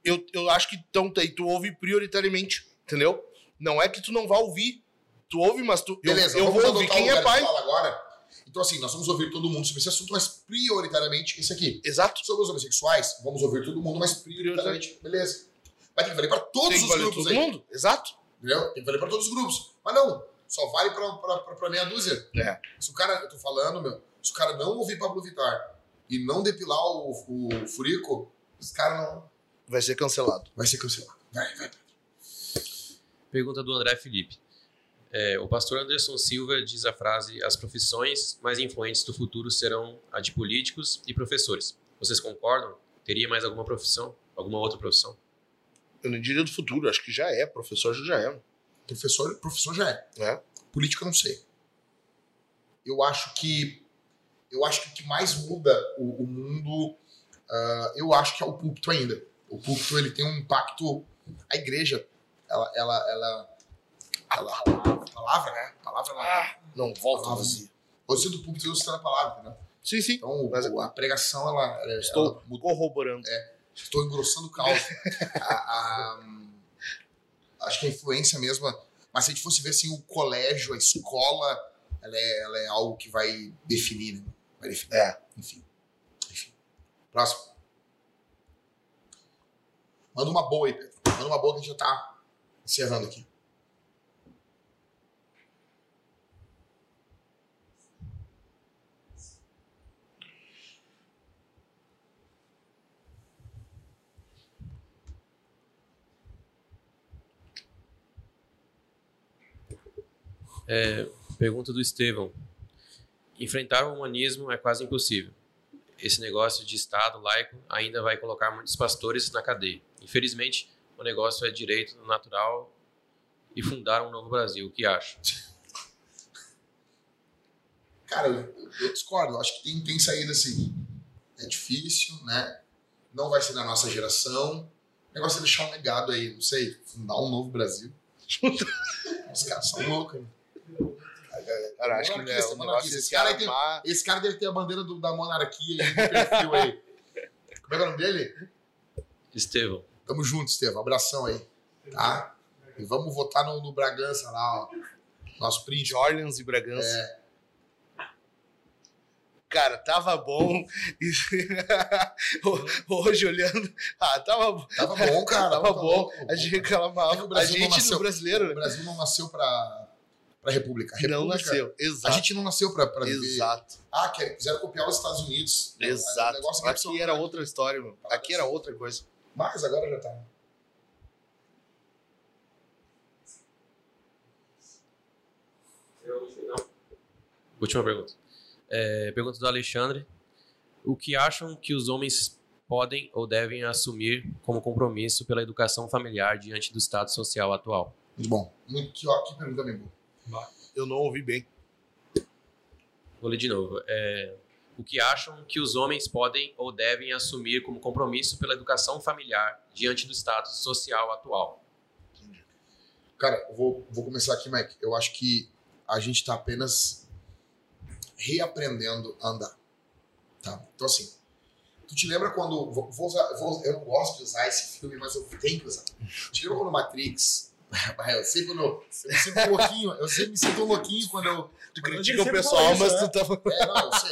Speaker 2: Eu, eu acho que então, aí tu ouve prioritariamente, entendeu? Não é que tu não vá ouvir. Tu ouve, mas tu. eu-
Speaker 1: Beleza,
Speaker 2: eu,
Speaker 1: vamos
Speaker 2: vou ouvir
Speaker 1: adotar
Speaker 2: quem
Speaker 1: o
Speaker 2: é pai.
Speaker 1: fala agora. Então, assim, nós vamos ouvir todo mundo sobre esse assunto, mas prioritariamente esse aqui.
Speaker 2: Exato.
Speaker 1: Sobre os homossexuais, vamos ouvir todo mundo, mas prioritariamente. Beleza. Vai ter que valer pra todos
Speaker 2: Tem
Speaker 1: os grupos
Speaker 2: todo
Speaker 1: aí.
Speaker 2: mundo. Exato.
Speaker 1: Entendeu? Tem que valer pra todos os grupos. Mas não, só vale pra meia dúzia.
Speaker 2: É.
Speaker 1: Se o cara, eu tô falando, meu, se o cara não ouvir Pablo Vittar e não depilar o, o furico, esse cara não
Speaker 2: Vai ser cancelado.
Speaker 1: vai ser cancelado. Vai, vai.
Speaker 4: Pergunta do André Felipe. É, o pastor Anderson Silva diz a frase: As profissões mais influentes do futuro serão a de políticos e professores. Vocês concordam? Teria mais alguma profissão? Alguma outra profissão?
Speaker 2: Eu não diria do futuro, acho que já é. Professor já é.
Speaker 1: Professor, professor já é.
Speaker 2: É.
Speaker 1: Política eu não sei. Eu acho que eu acho que o que mais muda o, o mundo, ah, eu acho que é o púlpito ainda. O púlpito ele tem um impacto. A igreja, ela, ela, ela, ela a palavra, né? Palavra, ela,
Speaker 2: Não, volta
Speaker 1: Ah,
Speaker 2: vazia.
Speaker 1: você do púlpito eu citando a palavra, né?
Speaker 2: Sim, sim.
Speaker 1: Então
Speaker 2: Mas-
Speaker 1: o- a pregação ela, ela,
Speaker 2: Estou
Speaker 1: ela muda.
Speaker 2: corroborando.
Speaker 1: Estou engrossando o caldo. A- a- acho que a influência mesmo. Mas se a gente fosse ver assim, o colégio, a escola, ela é, ela é algo que vai definir, né? Vai definir.
Speaker 2: É.
Speaker 1: Enfim. Enfim. Próximo. Manda uma boa aí, Pedro. Manda uma boa que a gente já tá encerrando aqui.
Speaker 4: Pergunta do Estevão. Enfrentar o humanismo é quase impossível. Esse negócio de Estado laico ainda vai colocar muitos pastores na cadeia. Infelizmente, o negócio é direito natural e fundar um novo Brasil. O que acha?
Speaker 1: Cara, eu, eu discordo. Acho que tem, tem saída assim. É difícil, né? não vai ser da nossa geração. O negócio é deixar um legado aí, não sei, fundar um novo Brasil. Os caras são loucos, hein?
Speaker 2: Cara, acho que né, o negócio é
Speaker 1: Esse
Speaker 2: se
Speaker 1: cara tem-. Esse cara deve ter a bandeira do- da monarquia aí no perfil aí. Como é que é o nome dele?
Speaker 4: Estevão.
Speaker 1: Tamo junto, Estevam. Abração aí. Tá? E vamos votar no, no Bragança lá, ó. Nosso
Speaker 2: de Orleans e Bragança.
Speaker 1: É.
Speaker 2: Cara, tava bom. Hoje olhando. Ah, tava bom.
Speaker 1: Tava bom, cara.
Speaker 2: Tava
Speaker 1: Tá
Speaker 2: bom.
Speaker 1: louco,
Speaker 2: A gente.
Speaker 1: É
Speaker 2: reclamava.
Speaker 1: que o
Speaker 2: A
Speaker 1: Brasil não
Speaker 2: gente
Speaker 1: nasceu-
Speaker 2: do brasileiro
Speaker 1: O Brasil não nasceu pra, pra República. A
Speaker 2: não
Speaker 1: República-
Speaker 2: nasceu.
Speaker 1: A
Speaker 2: Exato.
Speaker 1: gente não nasceu pra viver.
Speaker 2: Exato.
Speaker 1: Ah, quer- quiseram copiar os Estados Unidos.
Speaker 2: Exato.
Speaker 1: negócio é que
Speaker 2: Aqui era outra história, meu. Aqui era outra coisa.
Speaker 1: Mas agora já tá.
Speaker 4: Última pergunta. É, pergunta do Alexandre. O que acham que os homens podem ou devem assumir como compromisso pela educação familiar diante do estado social atual?
Speaker 1: Muito bom. Muito, ó, que pergunta bem boa.
Speaker 2: Eu não ouvi bem.
Speaker 4: Vou ler de novo. É, o que acham que os homens podem ou devem assumir como compromisso pela educação familiar diante do status social atual?
Speaker 1: Cara, vou, vou começar aqui, Mike. Eu acho que a gente tá apenas reaprendendo a andar. Tá? Então, assim, tu te lembra quando. Vou, vou usar, vou- eu não gosto de usar esse filme, mas eu tenho que usar. Te lembra quando Matrix. Eu sei quando. Eu, um louquinho. Eu sempre me sinto um louquinho quando eu.
Speaker 2: Tu critica o
Speaker 3: sempre
Speaker 2: pessoal,
Speaker 3: isso,
Speaker 2: mas
Speaker 3: né?
Speaker 2: tu tava.
Speaker 1: É, não, eu sei.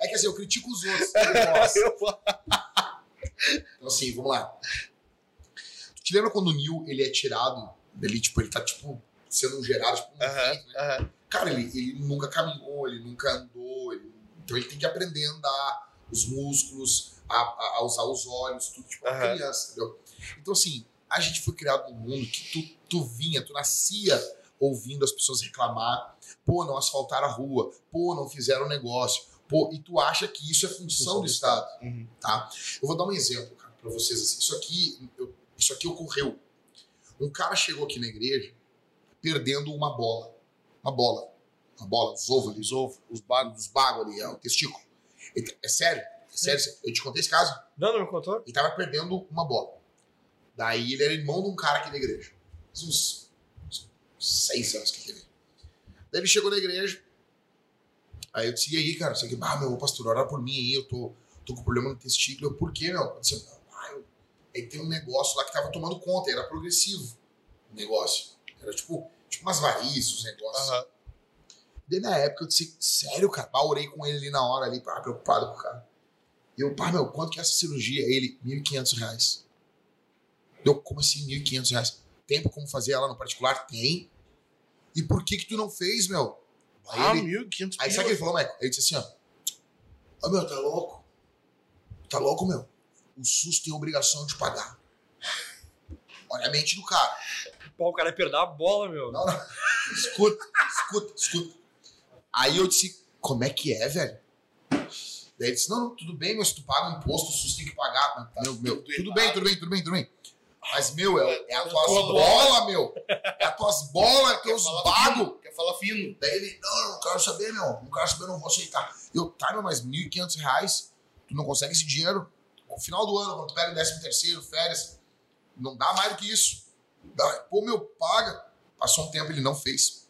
Speaker 1: É que, é assim, eu critico os outros. eu Então, assim, vamos lá. Tu te lembra quando o Neil ele é tirado dele, tipo, ele tá, tipo, sendo gerado, tipo, um
Speaker 2: Aham,
Speaker 1: vento, né?
Speaker 2: aham.
Speaker 1: Cara, ele, ele nunca caminhou, ele nunca andou, ele- então ele tem que aprender a andar, os músculos, a, a- a usar os olhos, tudo, tipo, uma
Speaker 2: Aham.
Speaker 1: criança, entendeu? Então, assim, a gente foi criado num mundo que tu, tu vinha, tu nascia ouvindo as pessoas reclamar, pô, não asfaltaram a rua, pô, não fizeram negócio, pô, e tu acha que isso é função do Estado
Speaker 2: Uhum.
Speaker 1: tá? Eu vou dar um exemplo, cara, pra vocês. Assim. Isso aqui, eu- isso aqui ocorreu. Um cara chegou aqui na igreja perdendo uma bola. Uma bola. Uma bola, os ovos ali. Os ovos, os bagos, os bagos ali, é o testículo. Ele- é sério, é sério. Eu te contei esse caso.
Speaker 3: Não, não me contou?
Speaker 1: Ele tava perdendo uma bola. Daí ele era irmão de um cara aqui da igreja. Faz uns, uns seis anos que ele. Daí ele chegou na igreja. Aí eu disse, e aí, cara? Você que, ah, meu pastor, ora por mim aí, eu tô, tô com problema no testículo. Eu, por quê, meu? Eu disse, ah, eu... Aí tem um negócio lá que tava tomando conta, era progressivo o negócio. Era tipo, tipo umas varizes, os negócios.
Speaker 2: Aham.
Speaker 1: Daí na época eu disse, sério, cara? Bah, orei com ele ali na hora, ali, pá, preocupado com o cara. E eu, pá, meu, quanto que é essa cirurgia? Ele, 1.500 reais. Eu, como assim, 1.500 reais? Tem como fazer ela no particular? Tem. E por que que tu não fez, meu? Aí
Speaker 2: Ah,
Speaker 1: ele-
Speaker 2: 1.500
Speaker 1: Aí sabe o que ele falou, Michael? Ele disse assim, ó. Ô, meu, tá louco? Tá louco, meu? O SUS tem obrigação de pagar. Olha a mente do cara.
Speaker 3: Pô, o cara ia perder a bola, meu.
Speaker 1: Não, não. Escuta, escuta, escuta. Aí eu disse, como é que é, velho? Daí ele disse, não, não, tudo bem, mas tu paga um imposto, o SUS tem que pagar. Meu, meu,
Speaker 2: Tudo
Speaker 1: tudo
Speaker 2: errado.
Speaker 1: bem, tudo bem, tudo bem, tudo bem. Mas, meu, é, é a tuas
Speaker 2: Tua
Speaker 1: bolas, meu. É a tuas bolas, teus bagos.
Speaker 2: fino, Quer falar fino.
Speaker 1: Daí ele, não, não quero saber, meu. Não quero saber, não vou aceitar. Eu, tá, meu, mas 1.500 reais, tu não consegue esse dinheiro. No final do ano, quando tu pega o 13 terceiro, férias, não dá mais do que isso. Dá, pô, meu, paga. Passou um tempo, ele não fez.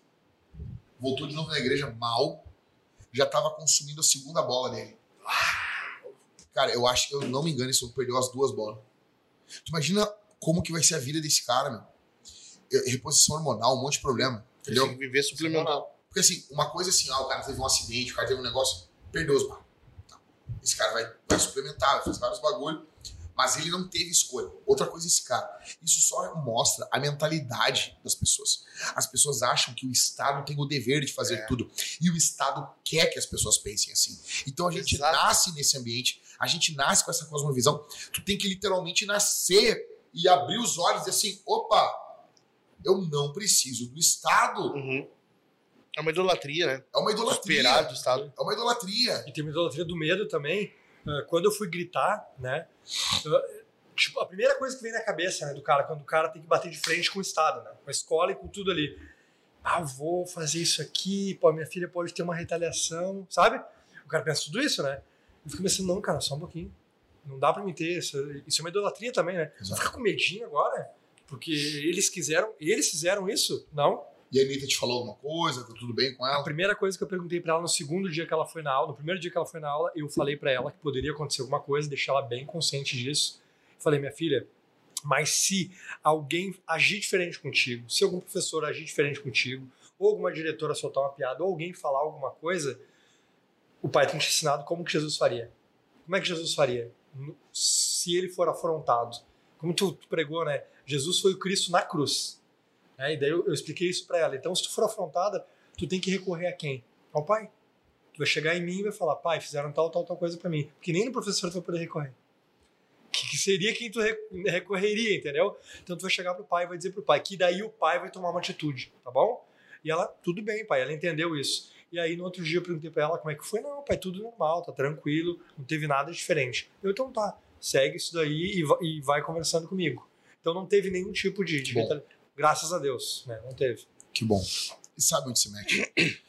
Speaker 1: Voltou de novo na igreja mal. Já tava consumindo a segunda bola dele. Cara, eu acho que eu não me engano, ele só perdeu as duas bolas. Tu imagina como que vai ser a vida desse cara, meu. Reposição hormonal, um monte de problema. Entendeu?
Speaker 2: Tem que viver suplementar.
Speaker 1: Porque assim, uma coisa assim, ah, o cara teve um acidente, o cara teve um negócio, perdeu os barros. Tá. Esse cara vai, vai suplementar, vai fazer vários bagulho, mas ele não teve escolha. Outra coisa, esse cara, isso só mostra a mentalidade das pessoas. As pessoas acham que o Estado tem o dever de fazer
Speaker 2: É.
Speaker 1: tudo. E o Estado quer que as pessoas pensem assim. Então a gente
Speaker 2: Exato.
Speaker 1: nasce nesse ambiente, a gente nasce com essa cosmovisão. Tu tem que literalmente nascer e abrir os olhos e dizer assim, opa, eu não preciso do Estado.
Speaker 2: Uhum. É uma idolatria, né?
Speaker 1: É uma idolatria.
Speaker 2: Esperar do Estado.
Speaker 1: É uma idolatria.
Speaker 3: E tem uma idolatria do medo também. Ah, Quando eu fui gritar, né? Tipo, a primeira coisa que vem na cabeça né, do cara, quando o cara tem que bater de frente com o Estado, né? Com a escola e com tudo ali. Ah, vou fazer isso aqui, pô, minha filha pode ter uma retaliação, sabe? O cara pensa tudo isso, né? Eu fico pensando, não, cara, só um pouquinho. Não dá pra me ter. Isso, isso é uma idolatria também, né? Você
Speaker 1: Exato.
Speaker 3: fica com medinho agora? Porque eles quiseram, eles fizeram isso? Não.
Speaker 1: E a Anitta te falou alguma coisa? Tá tudo bem com
Speaker 3: A
Speaker 1: ela?
Speaker 3: primeira coisa que eu perguntei pra ela no segundo dia que ela foi na aula, no primeiro dia que ela foi na aula, eu falei pra ela que poderia acontecer alguma coisa, deixar ela bem consciente disso. Falei, minha filha, mas se alguém agir diferente contigo, se algum professor agir diferente contigo, ou alguma diretora soltar uma piada, ou alguém falar alguma coisa, o pai tem te ensinado como que Jesus faria. Como é que Jesus faria? Se ele for afrontado. Como tu, pregou, né? Jesus foi o Cristo na cruz. Né? E daí eu, eu expliquei isso pra ela. Então, se tu for afrontada, tu tem que recorrer a quem? Ao pai. Tu vai chegar em mim e vai falar, pai, fizeram tal, tal, tal coisa pra mim. Porque nem no professor tu vai poder recorrer. Que, que seria quem tu re- recorreria, entendeu? Então tu vai chegar pro pai e vai dizer pro pai, que daí o pai vai tomar uma atitude, tá bom? E ela, tudo bem, pai, ela entendeu isso. E aí no outro dia eu perguntei pra ela como é que foi. Não, pai, tudo normal, tá tranquilo, não teve nada diferente. Eu, então tá, segue isso daí e, va- e vai conversando comigo. Então não teve nenhum tipo de. de Graças a Deus, né? Não teve.
Speaker 1: Que bom. E sabe onde se mete.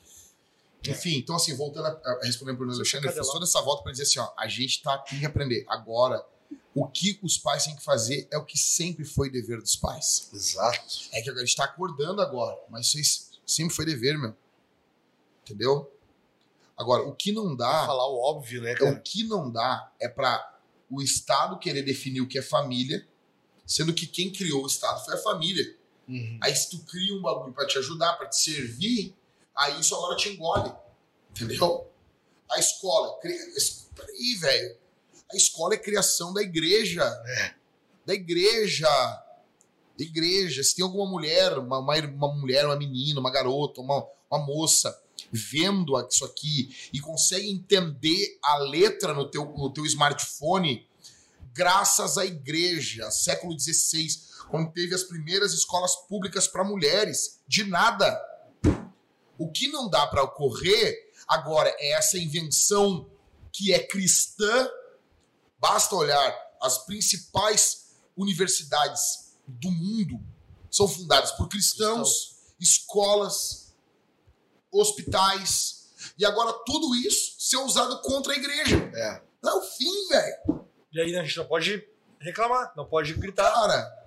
Speaker 1: Enfim, então assim, voltando a, a responder para o Alexandre, eu fiz toda essa volta para dizer assim, ó, a gente tá tem que aprender. Agora, o que os pais têm que fazer é o que sempre foi dever dos pais.
Speaker 2: Exato.
Speaker 1: É que a gente tá acordando agora, mas isso sempre foi dever, meu. Entendeu? Agora, o que não dá,
Speaker 2: Falar o óbvio, né,
Speaker 1: o
Speaker 2: cara?
Speaker 1: que não dá é para o Estado querer definir o que é família, sendo que quem criou o Estado foi a família.
Speaker 2: Uhum.
Speaker 1: Aí se tu cria um bagulho pra te ajudar, pra te servir, aí isso agora te engole. Entendeu? A escola. cri- Peraí, velho. A escola é criação da igreja. Da igreja. Da igreja. Se tem alguma mulher, uma, uma, uma mulher, uma menina, uma garota, uma, uma moça vendo isso aqui e consegue entender a letra no teu, no teu smartphone, graças à igreja, século XVI, quando teve as primeiras escolas públicas para mulheres. De nada. O que não dá para ocorrer agora é essa invenção que é cristã. Basta olhar as principais universidades do mundo são fundadas por cristãos, escolas, hospitais. E agora tudo isso ser usado contra a igreja.
Speaker 2: É.
Speaker 1: É o fim, velho.
Speaker 3: E aí a gente não pode reclamar, não pode gritar.
Speaker 1: Cara.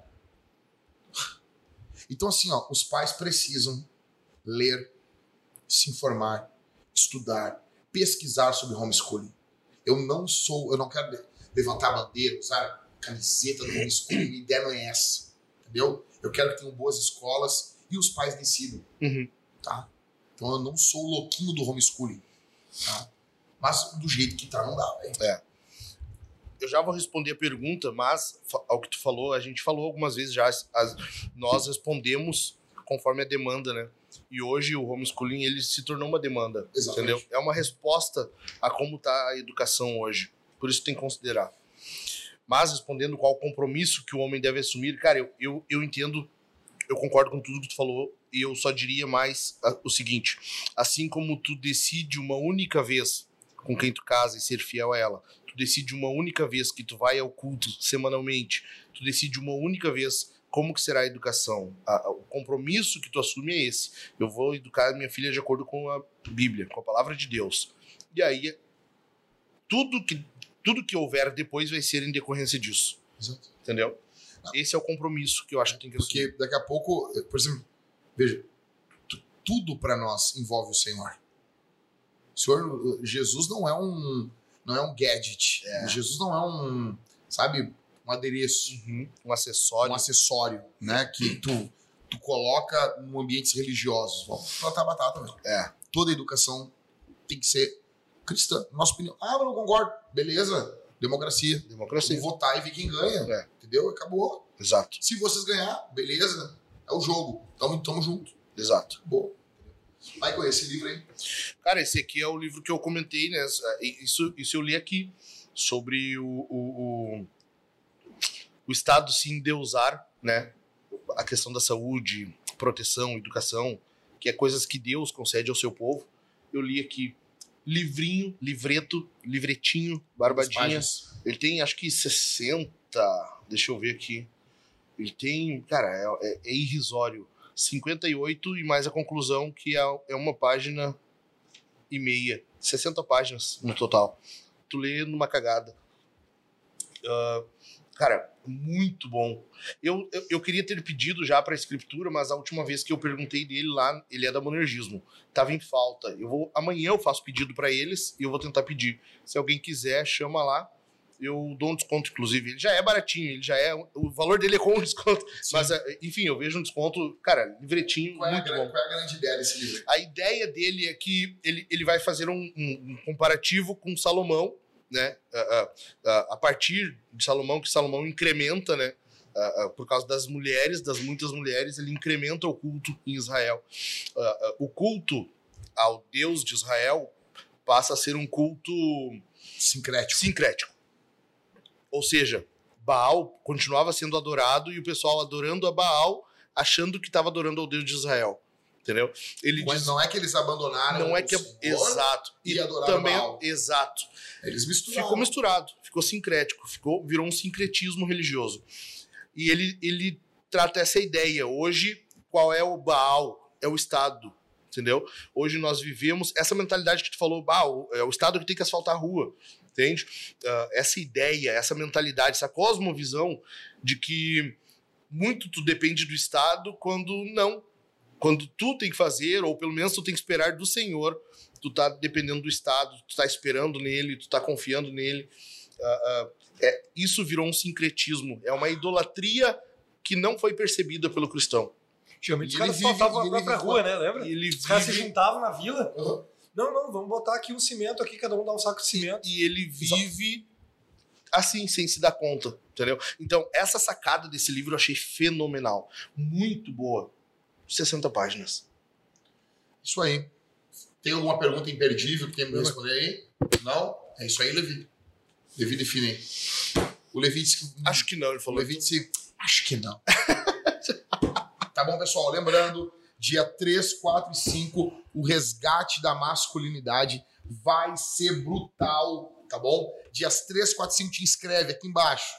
Speaker 1: Então, assim, ó, os pais precisam ler, se informar, estudar, pesquisar sobre homeschooling. Eu não sou, eu não quero le- levantar a bandeira, usar camiseta do homeschooling, minha ideia não é essa. Entendeu? Eu quero que tenham boas escolas e os pais decidam,
Speaker 2: Uhum.
Speaker 1: tá? Então eu não sou o louquinho do homeschooling, tá? Mas do jeito que tá, não dá, velho.
Speaker 2: Eu já vou responder a pergunta, mas ao que tu falou, a gente falou algumas vezes já, as- nós respondemos conforme a demanda, né? E hoje o homeschooling ele se tornou uma demanda,
Speaker 1: Exatamente.
Speaker 2: entendeu? É uma resposta a como está a educação hoje. Por isso tem que considerar. Mas respondendo qual o compromisso que o homem deve assumir, cara, eu, eu, eu entendo, eu concordo com tudo que tu falou, e eu só diria mais o seguinte: assim como tu decide uma única vez com quem tu casa e ser fiel a ela, tu decide uma única vez que tu vai ao culto semanalmente, tu decide uma única vez como que será a educação. A- a- o compromisso que tu assume é esse. Eu vou educar minha filha de acordo com a Bíblia, com a palavra de Deus. E aí tudo que tudo que houver depois vai ser em decorrência disso,
Speaker 1: Exato.
Speaker 2: entendeu? Esse é o compromisso que eu acho que tem que assumir.
Speaker 1: Porque daqui a pouco, por exemplo, veja, tu- tudo para nós envolve o Senhor. O Senhor, Jesus não é um, não é um gadget. Jesus não é um, sabe, um adereço,
Speaker 2: Uhum. Um acessório.
Speaker 1: um acessório, né, que tu tu coloca em ambientes religiosos. Vamos plantar batata, velho.
Speaker 2: É.
Speaker 1: Toda educação tem que ser cristã. Nossa opinião. Ah, mas não concordo. Beleza. Democracia.
Speaker 2: Democracia.
Speaker 1: Vamos votar e ver quem ganha.
Speaker 2: É.
Speaker 1: Entendeu? Acabou.
Speaker 2: Exato,
Speaker 1: Se vocês ganhar, beleza. É o jogo. Tamo, tamo junto.
Speaker 2: exato.
Speaker 1: Boa. Vai com esse livro aí.
Speaker 2: Cara, esse aqui é o livro que eu comentei, né? Isso, isso eu li aqui sobre o, o, o, o Estado se endeusar, né? A questão da saúde, proteção, educação, que é coisas que Deus concede ao seu povo. Eu li aqui livrinho, livreto, livretinho, barbadinha. Ele tem acho que 60. Deixa eu ver aqui. Ele tem. Cara, é, é- é irrisório. 58 e mais a conclusão, que é, é uma página e meia. 60 páginas no total. Tu lê numa cagada. Ah, cara, muito bom. Eu, eu, eu queria ter pedido já pra escritura, mas a última vez que eu perguntei dele lá, ele é da Monergismo. Tava em falta. Eu vou, amanhã eu faço pedido pra eles e eu vou tentar pedir. Se alguém quiser, chama lá. Eu dou um desconto, inclusive. Ele já é baratinho, ele já é. O valor dele é com desconto. Mas, eh, enfim, eu vejo um desconto, cara, livretinho,
Speaker 1: Qual é, a,
Speaker 2: muito
Speaker 1: gran-
Speaker 2: bom.
Speaker 1: qual é a grande ideia desse livro?
Speaker 2: A ideia dele é que ele, ele vai fazer um, um- um comparativo com Salomão, né? A, a- a- a partir de Salomão, que Salomão incrementa, né? a- a- por causa das mulheres, das muitas mulheres, ele incrementa o culto em Israel. A- a- o culto ao Deus de Israel passa a ser um culto
Speaker 1: Sincrético.
Speaker 2: sincrético. Ou seja, Baal continuava sendo adorado e o pessoal adorando a Baal, achando que estava adorando ao Deus de Israel. Entendeu? Ele
Speaker 1: Mas
Speaker 2: diz,
Speaker 1: não é que eles abandonaram
Speaker 2: não é que
Speaker 1: Senhor,
Speaker 2: exato.
Speaker 1: e
Speaker 2: E
Speaker 1: adoraram
Speaker 2: também
Speaker 1: Baal.
Speaker 2: exato.
Speaker 1: Eles misturaram.
Speaker 2: Ficou misturado, ficou sincrético, ficou virou um sincretismo religioso. E ele ele trata essa ideia. Hoje, qual é o Baal? É o Estado, entendeu? Hoje nós vivemos essa mentalidade que tu falou, Baal, é o Estado que tem que asfaltar a rua, entende? Ah, essa ideia, essa mentalidade, essa cosmovisão de que muito tu depende do Estado quando não. Quando tu tem que fazer, ou pelo menos tu tem que esperar do Senhor, tu tá dependendo do Estado, tu tá esperando nele, tu tá confiando nele. Ah, ah, é, isso virou um sincretismo, é uma idolatria que não foi percebida pelo cristão.
Speaker 3: Antigamente os caras faltavam na própria rua, né? Lembra?
Speaker 2: Ele
Speaker 3: Os caras se juntavam na vila.
Speaker 1: Uhum.
Speaker 3: Não, não, vamos botar aqui um cimento aqui, cada um dá um saco de cimento.
Speaker 2: e ele vive assim, sem se dar conta, entendeu? Então, essa sacada desse livro eu achei fenomenal. Muito boa. 60 páginas.
Speaker 1: Isso aí. Tem alguma pergunta imperdível que tem me responder aí? Não? É isso aí, Levi. Levi define. O Levi disse que.
Speaker 2: Acho que não, ele
Speaker 1: O
Speaker 2: falou.
Speaker 1: Levi disse. Acho que não. tá bom, pessoal? Lembrando, dia 3, 4 e 5, o resgate da masculinidade vai ser brutal, tá bom? Dias 3, 4 e 5, te inscreve aqui embaixo.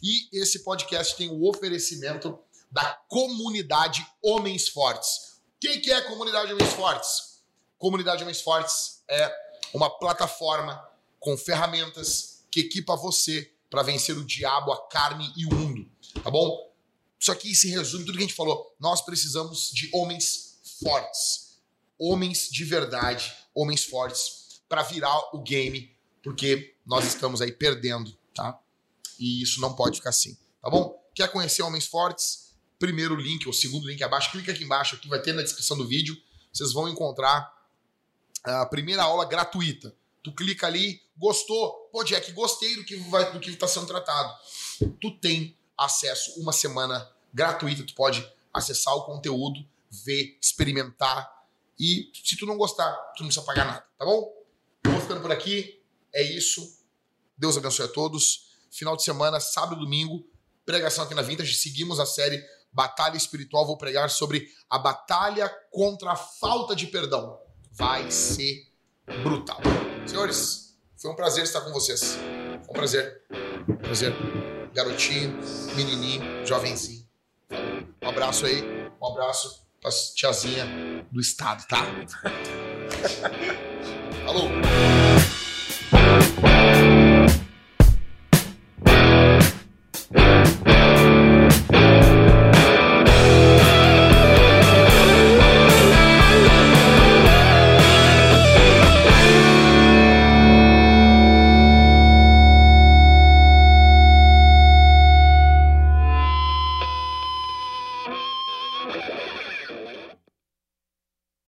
Speaker 1: E esse podcast tem o oferecimento da comunidade Homens Fortes. O que, que é comunidade Homens Fortes? Comunidade Homens Fortes é uma plataforma com ferramentas que equipa você para vencer o diabo, a carne e o mundo, tá bom? Isso aqui se resume tudo que a gente falou. Nós precisamos de homens fortes, homens de verdade, homens fortes para virar o game, porque nós estamos aí perdendo, tá? E isso não pode ficar assim, tá bom? Quer conhecer homens fortes? Primeiro link, ou segundo link abaixo, clica aqui embaixo, aqui vai ter na descrição do vídeo. Vocês vão encontrar a primeira aula gratuita. Tu clica ali, gostou? Pô, Jack, gostei do que vai, do que está sendo tratado. Tu tem acesso uma semana gratuita, tu pode acessar o conteúdo, ver, experimentar e se tu não gostar, tu não precisa pagar nada, tá bom? Vou ficando por aqui, é isso. Deus abençoe a todos. Final de semana, sábado e domingo, pregação aqui na Vintage. Seguimos a série Batalha Espiritual. Vou pregar sobre a batalha contra a falta de perdão. Vai ser brutal. Senhores, foi um prazer estar com vocês. Foi um prazer. Prazer. Garotinho, menininho, jovenzinho. Um abraço aí. Um abraço pra tiazinha do estado, tá? Falou!